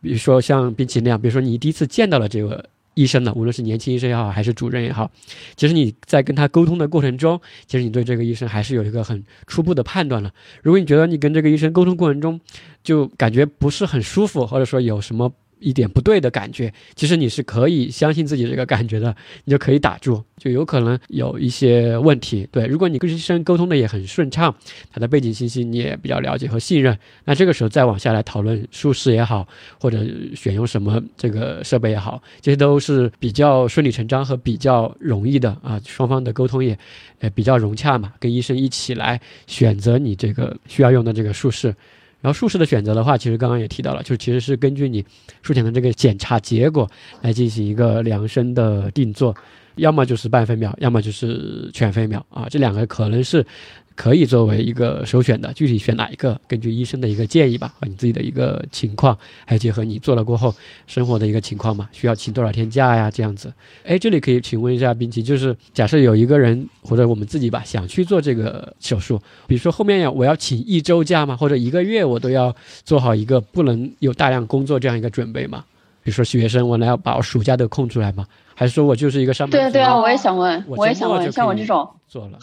Speaker 3: 比如说像冰淇淋那样，比如说你第一次见到了这个医生呢，无论是年轻医生也好，还是主任也好，其实你在跟他沟通的过程中，其实你对这个医生还是有一个很初步的判断了。如果你觉得你跟这个医生沟通过程中，就感觉不是很舒服，或者说有什么。一点不对的感觉，其实你是可以相信自己这个感觉的，你就可以打住，就有可能有一些问题。对，如果你跟医生沟通的也很顺畅，他的背景信息你也比较了解和信任，那这个时候再往下来讨论术式也好，或者选用什么这个设备也好，这些都是比较顺理成章和比较容易的啊，双方的沟通也呃比较融洽嘛，跟医生一起来选择你这个需要用的这个术式。然后术式的选择的话，其实刚刚也提到了，就其实是根据你术前的这个检查结果来进行一个量身的定做，要么就是半飞秒，要么就是全飞秒啊，这两个可能是。可以作为一个首选的，具体选哪一个，根据医生的一个建议吧，和你自己的一个情况，还有结合你做了过后生活的一个情况嘛，需要请多少天假呀？这样子。哎，这里可以请问一下冰淇，就是假设有一个人或者我们自己吧，想去做这个手术，比如说后面要我要请一周假嘛？或者一个月我都要做好一个不能有大量工作这样一个准备嘛？比如说学生，我呢要把我暑假都空出来吗？还是说我就是一个上班族？
Speaker 2: 对啊对啊，我也想问，我也想问，像我这种
Speaker 3: 做了。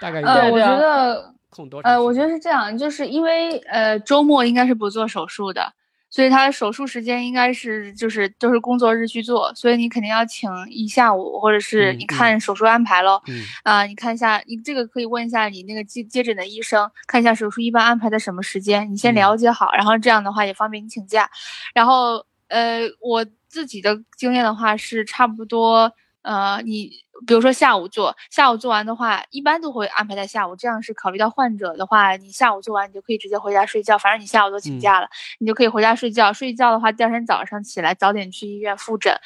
Speaker 3: 大概
Speaker 1: 呃，我觉得呃，我觉得是这样，就是因为呃，周末应该是不做手术的，所以他手术时间应该是就是都是工作日去做，所以你肯定要请一下午，或者是你看手术安排喽，啊，你看一下，你这个可以问一下你那个接接诊的医生，看一下手术一般安排在什么时间，你先了解好，然后这样的话也方便你请假。然后呃，我自己的经验的话是差不多。呃，你比如说下午做，下午做完的话，一般都会安排在下午，这样是考虑到患者的话，你下午做完，你就可以直接回家睡觉，反正你下午都请假了，你就可以回家睡觉。睡觉的话，第二天早上起来早点去医院复诊，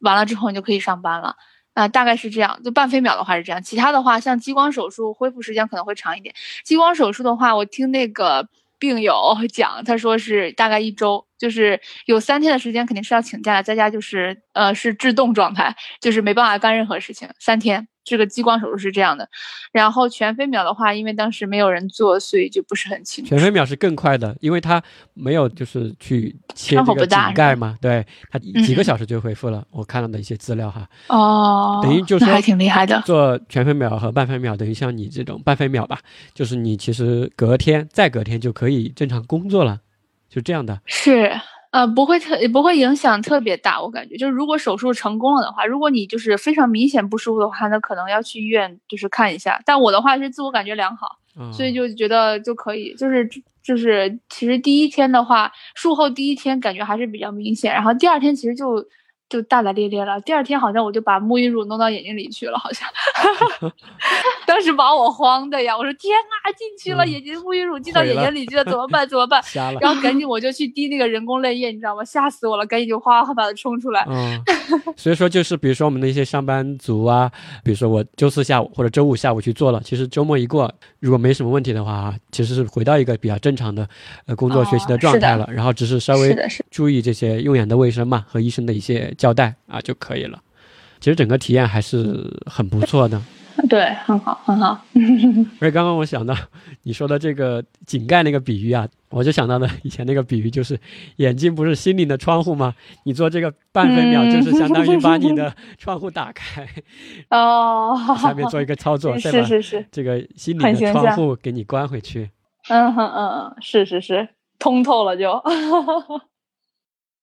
Speaker 1: 完了之后你就可以上班了。啊，大概是这样。就半飞秒的话是这样，其他的话像激光手术恢复时间可能会长一点。激光手术的话，我听那个。病友 讲，他说是大概一周，就是有三天的时间肯定是要请假，在家就是呃是制动状态，就是没办法干任何事情，三天。这个激光手术是这样的，然后全飞秒的话，因为当时没有人做，所以就不是很清楚。
Speaker 3: 全飞秒是更快的，因为它没有就是去切这个井盖嘛，对，它几个小时就恢复了。我看到的一些资料哈。
Speaker 1: 哦。
Speaker 3: 等于就是
Speaker 1: 还挺厉害的。
Speaker 3: 做全飞秒和半飞秒，等于像你这种半飞秒吧，就是你其实隔天再隔天就可以正常工作了，就这样的。
Speaker 1: 是。呃，不会特也不会影响特别大，我感觉。就是如果手术成功了的话，如果你就是非常明显不舒服的话，那可能要去医院就是看一下。但我的话是自我感觉良好，所以就觉得就可以，就是就是其实第一天的话，术后第一天感觉还是比较明显，然后第二天其实就就大大咧咧了。第二天好像我就把沐浴乳弄到眼睛里去了，好像，当时把我慌的呀！我说天呐，进去了，眼睛沐浴乳进到眼睛里去了，怎么办？怎么办？然后赶紧我就去滴那个人工泪液，你知道吗？吓死我了！赶紧就哗哗把它冲出来。
Speaker 3: 嗯，所以说就是比如说我们的一些上班族啊，比如说我周四下午或者周五下午去做了，其实周末一过，如果没什么问题的话，其实是回到一个比较正常的呃工作学习的状态了。然后只是稍微注意这些用眼的卫生嘛，和医生的一些交代啊就可以了。其实整个体验还是很不错的。
Speaker 1: 对，很好，很好。
Speaker 3: 而且刚刚我想到你说的这个井盖那个比喻啊，我就想到了以前那个比喻，就是眼睛不是心灵的窗户吗？你做这个半分秒，就是相当于把你的窗户打开。
Speaker 1: 哦，
Speaker 3: 下面做一个操作，
Speaker 1: 是是是，
Speaker 3: 这个心灵的窗户给你关回去。
Speaker 1: 嗯哼嗯嗯，是是是，通透了就。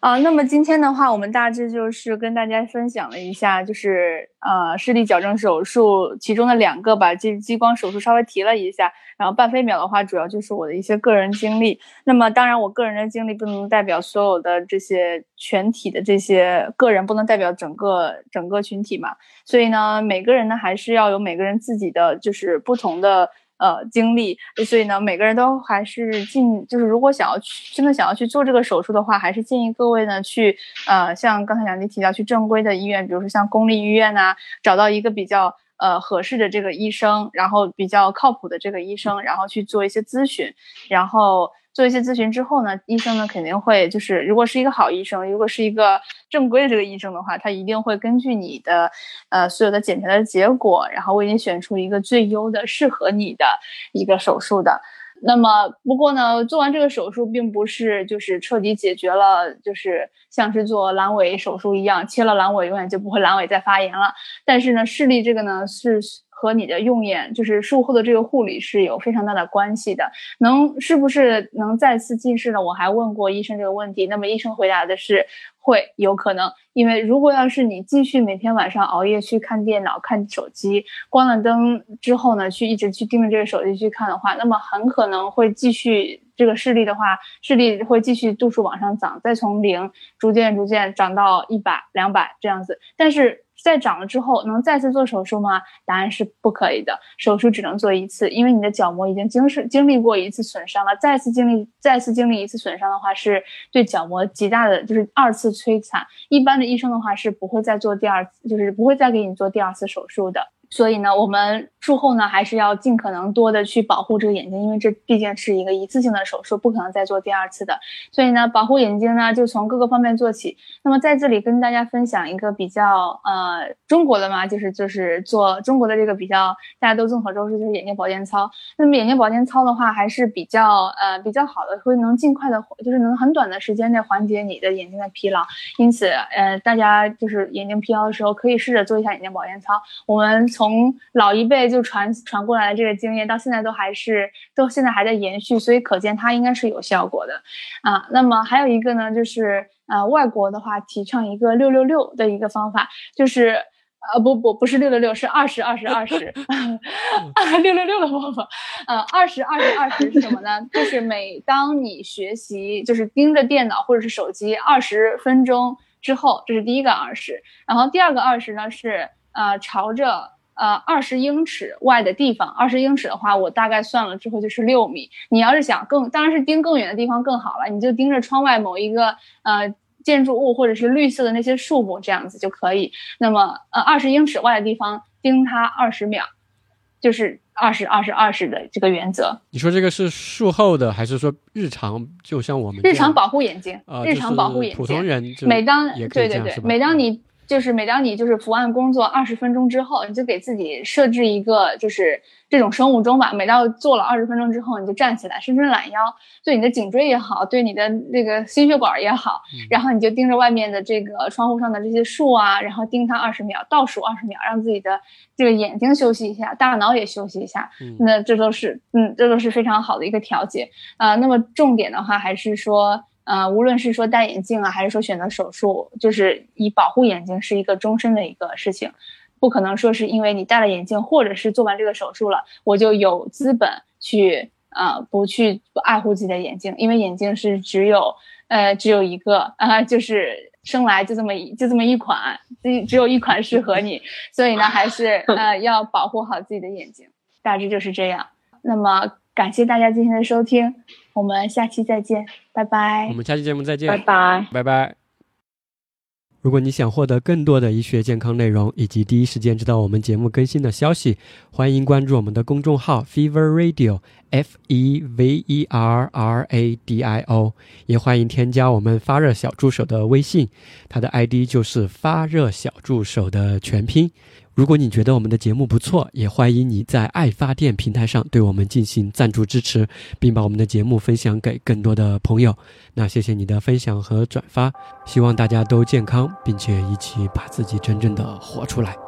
Speaker 1: 啊，那么今天的话，我们大致就是跟大家分享了一下，就是呃视力矫正手术其中的两个吧，激激光手术稍微提了一下，然后半飞秒的话，主要就是我的一些个人经历。那么当然，我个人的经历不能代表所有的这些全体的这些个人，不能代表整个整个群体嘛。所以呢，每个人呢还是要有每个人自己的就是不同的。呃，经历，所以呢，每个人都还是尽，就是如果想要去真的想要去做这个手术的话，还是建议各位呢去，呃，像刚才杨迪提到，去正规的医院，比如说像公立医院呐，找到一个比较呃合适的这个医生，然后比较靠谱的这个医生，然后去做一些咨询，然后。做一些咨询之后呢，医生呢肯定会就是，如果是一个好医生，如果是一个正规的这个医生的话，他一定会根据你的呃所有的检查的结果，然后为你选出一个最优的、适合你的一个手术的。那么，不过呢，做完这个手术并不是就是彻底解决了，就是像是做阑尾手术一样，切了阑尾永远就不会阑尾再发炎了。但是呢，视力这个呢是。和你的用眼，就是术后的这个护理是有非常大的关系的。能是不是能再次近视呢？我还问过医生这个问题，那么医生回答的是会有可能，因为如果要是你继续每天晚上熬夜去看电脑、看手机，关了灯之后呢，去一直去盯着这个手机去看的话，那么很可能会继续这个视力的话，视力会继续度数往上涨，再从零逐渐逐渐涨到一百、两百这样子，但是。再长了之后，能再次做手术吗？答案是不可以的，手术只能做一次，因为你的角膜已经经是经历过一次损伤了，再次经历再次经历一次损伤的话，是对角膜极大的就是二次摧残。一般的医生的话是不会再做第二次，就是不会再给你做第二次手术的。所以呢，我们术后呢还是要尽可能多的去保护这个眼睛，因为这毕竟是一个一次性的手术，不可能再做第二次的。所以呢，保护眼睛呢就从各个方面做起。那么在这里跟大家分享一个比较呃中国的嘛，就是就是做中国的这个比较大家都众所周知，就是眼睛保健操。那么眼睛保健操的话还是比较呃比较好的，会能尽快的，就是能很短的时间内缓解你的眼睛的疲劳。因此呃大家就是眼睛疲劳的时候，可以试着做一下眼睛保健操。我们从从老一辈就传传过来的这个经验，到现在都还是都现在还在延续，所以可见它应该是有效果的啊。那么还有一个呢，就是呃，外国的话提倡一个六六六的一个方法，就是呃不不不是六六六，是二十二十二十 六六六的方法。呃，二十二十二十是什么呢？就是每当你学习就是盯着电脑或者是手机二十分钟之后，这是第一个二十，然后第二个二十呢是呃朝着。呃，二十英尺外的地方，二十英尺的话，我大概算了之后就是六米。你要是想更，当然是盯更远的地方更好了。你就盯着窗外某一个呃建筑物或者是绿色的那些树木，这样子就可以。那么呃，二十英尺外的地方盯它二十秒，就是二十二十二十的这个原则。
Speaker 3: 你说这个是术后的，还是说日常？就像我们
Speaker 1: 日常保护眼睛，日常保护眼睛，
Speaker 3: 普通人
Speaker 1: 每当对对对，每当你。就是每当你就是伏案工作二十分钟之后，你就给自己设置一个就是这种生物钟吧。每到做了二十分钟之后，你就站起来伸伸懒腰，对你的颈椎也好，对你的那个心血管也好。然后你就盯着外面的这个窗户上的这些树啊，然后盯它二十秒，倒数二十秒，让自己的这个眼睛休息一下，大脑也休息一下。那这都是嗯，这都是非常好的一个调节啊。那么重点的话还是说。呃，无论是说戴眼镜啊，还是说选择手术，就是以保护眼睛是一个终身的一个事情，不可能说是因为你戴了眼镜，或者是做完这个手术了，我就有资本去呃不去爱护自己的眼睛，因为眼睛是只有呃只有一个啊，就是生来就这么一就这么一款，只只有一款适合你，所以呢，还是呃要保护好自己的眼睛。大致就是这样。那么感谢大家今天的收听，我们下期再见，拜拜。
Speaker 3: 我们下期节目再见，
Speaker 2: 拜拜，
Speaker 3: 拜拜。如果你想获得更多的医学健康内容，以及第一时间知道我们节目更新的消息，欢迎关注我们的公众号 Fever Radio，F E V E R R A D I O，也欢迎添加我们发热小助手的微信，他的 ID 就是发热小助手的全拼。如果你觉得我们的节目不错，也欢迎你在爱发电平台上对我们进行赞助支持，并把我们的节目分享给更多的朋友。那谢谢你的分享和转发，希望大家都健康，并且一起把自己真正的活出来。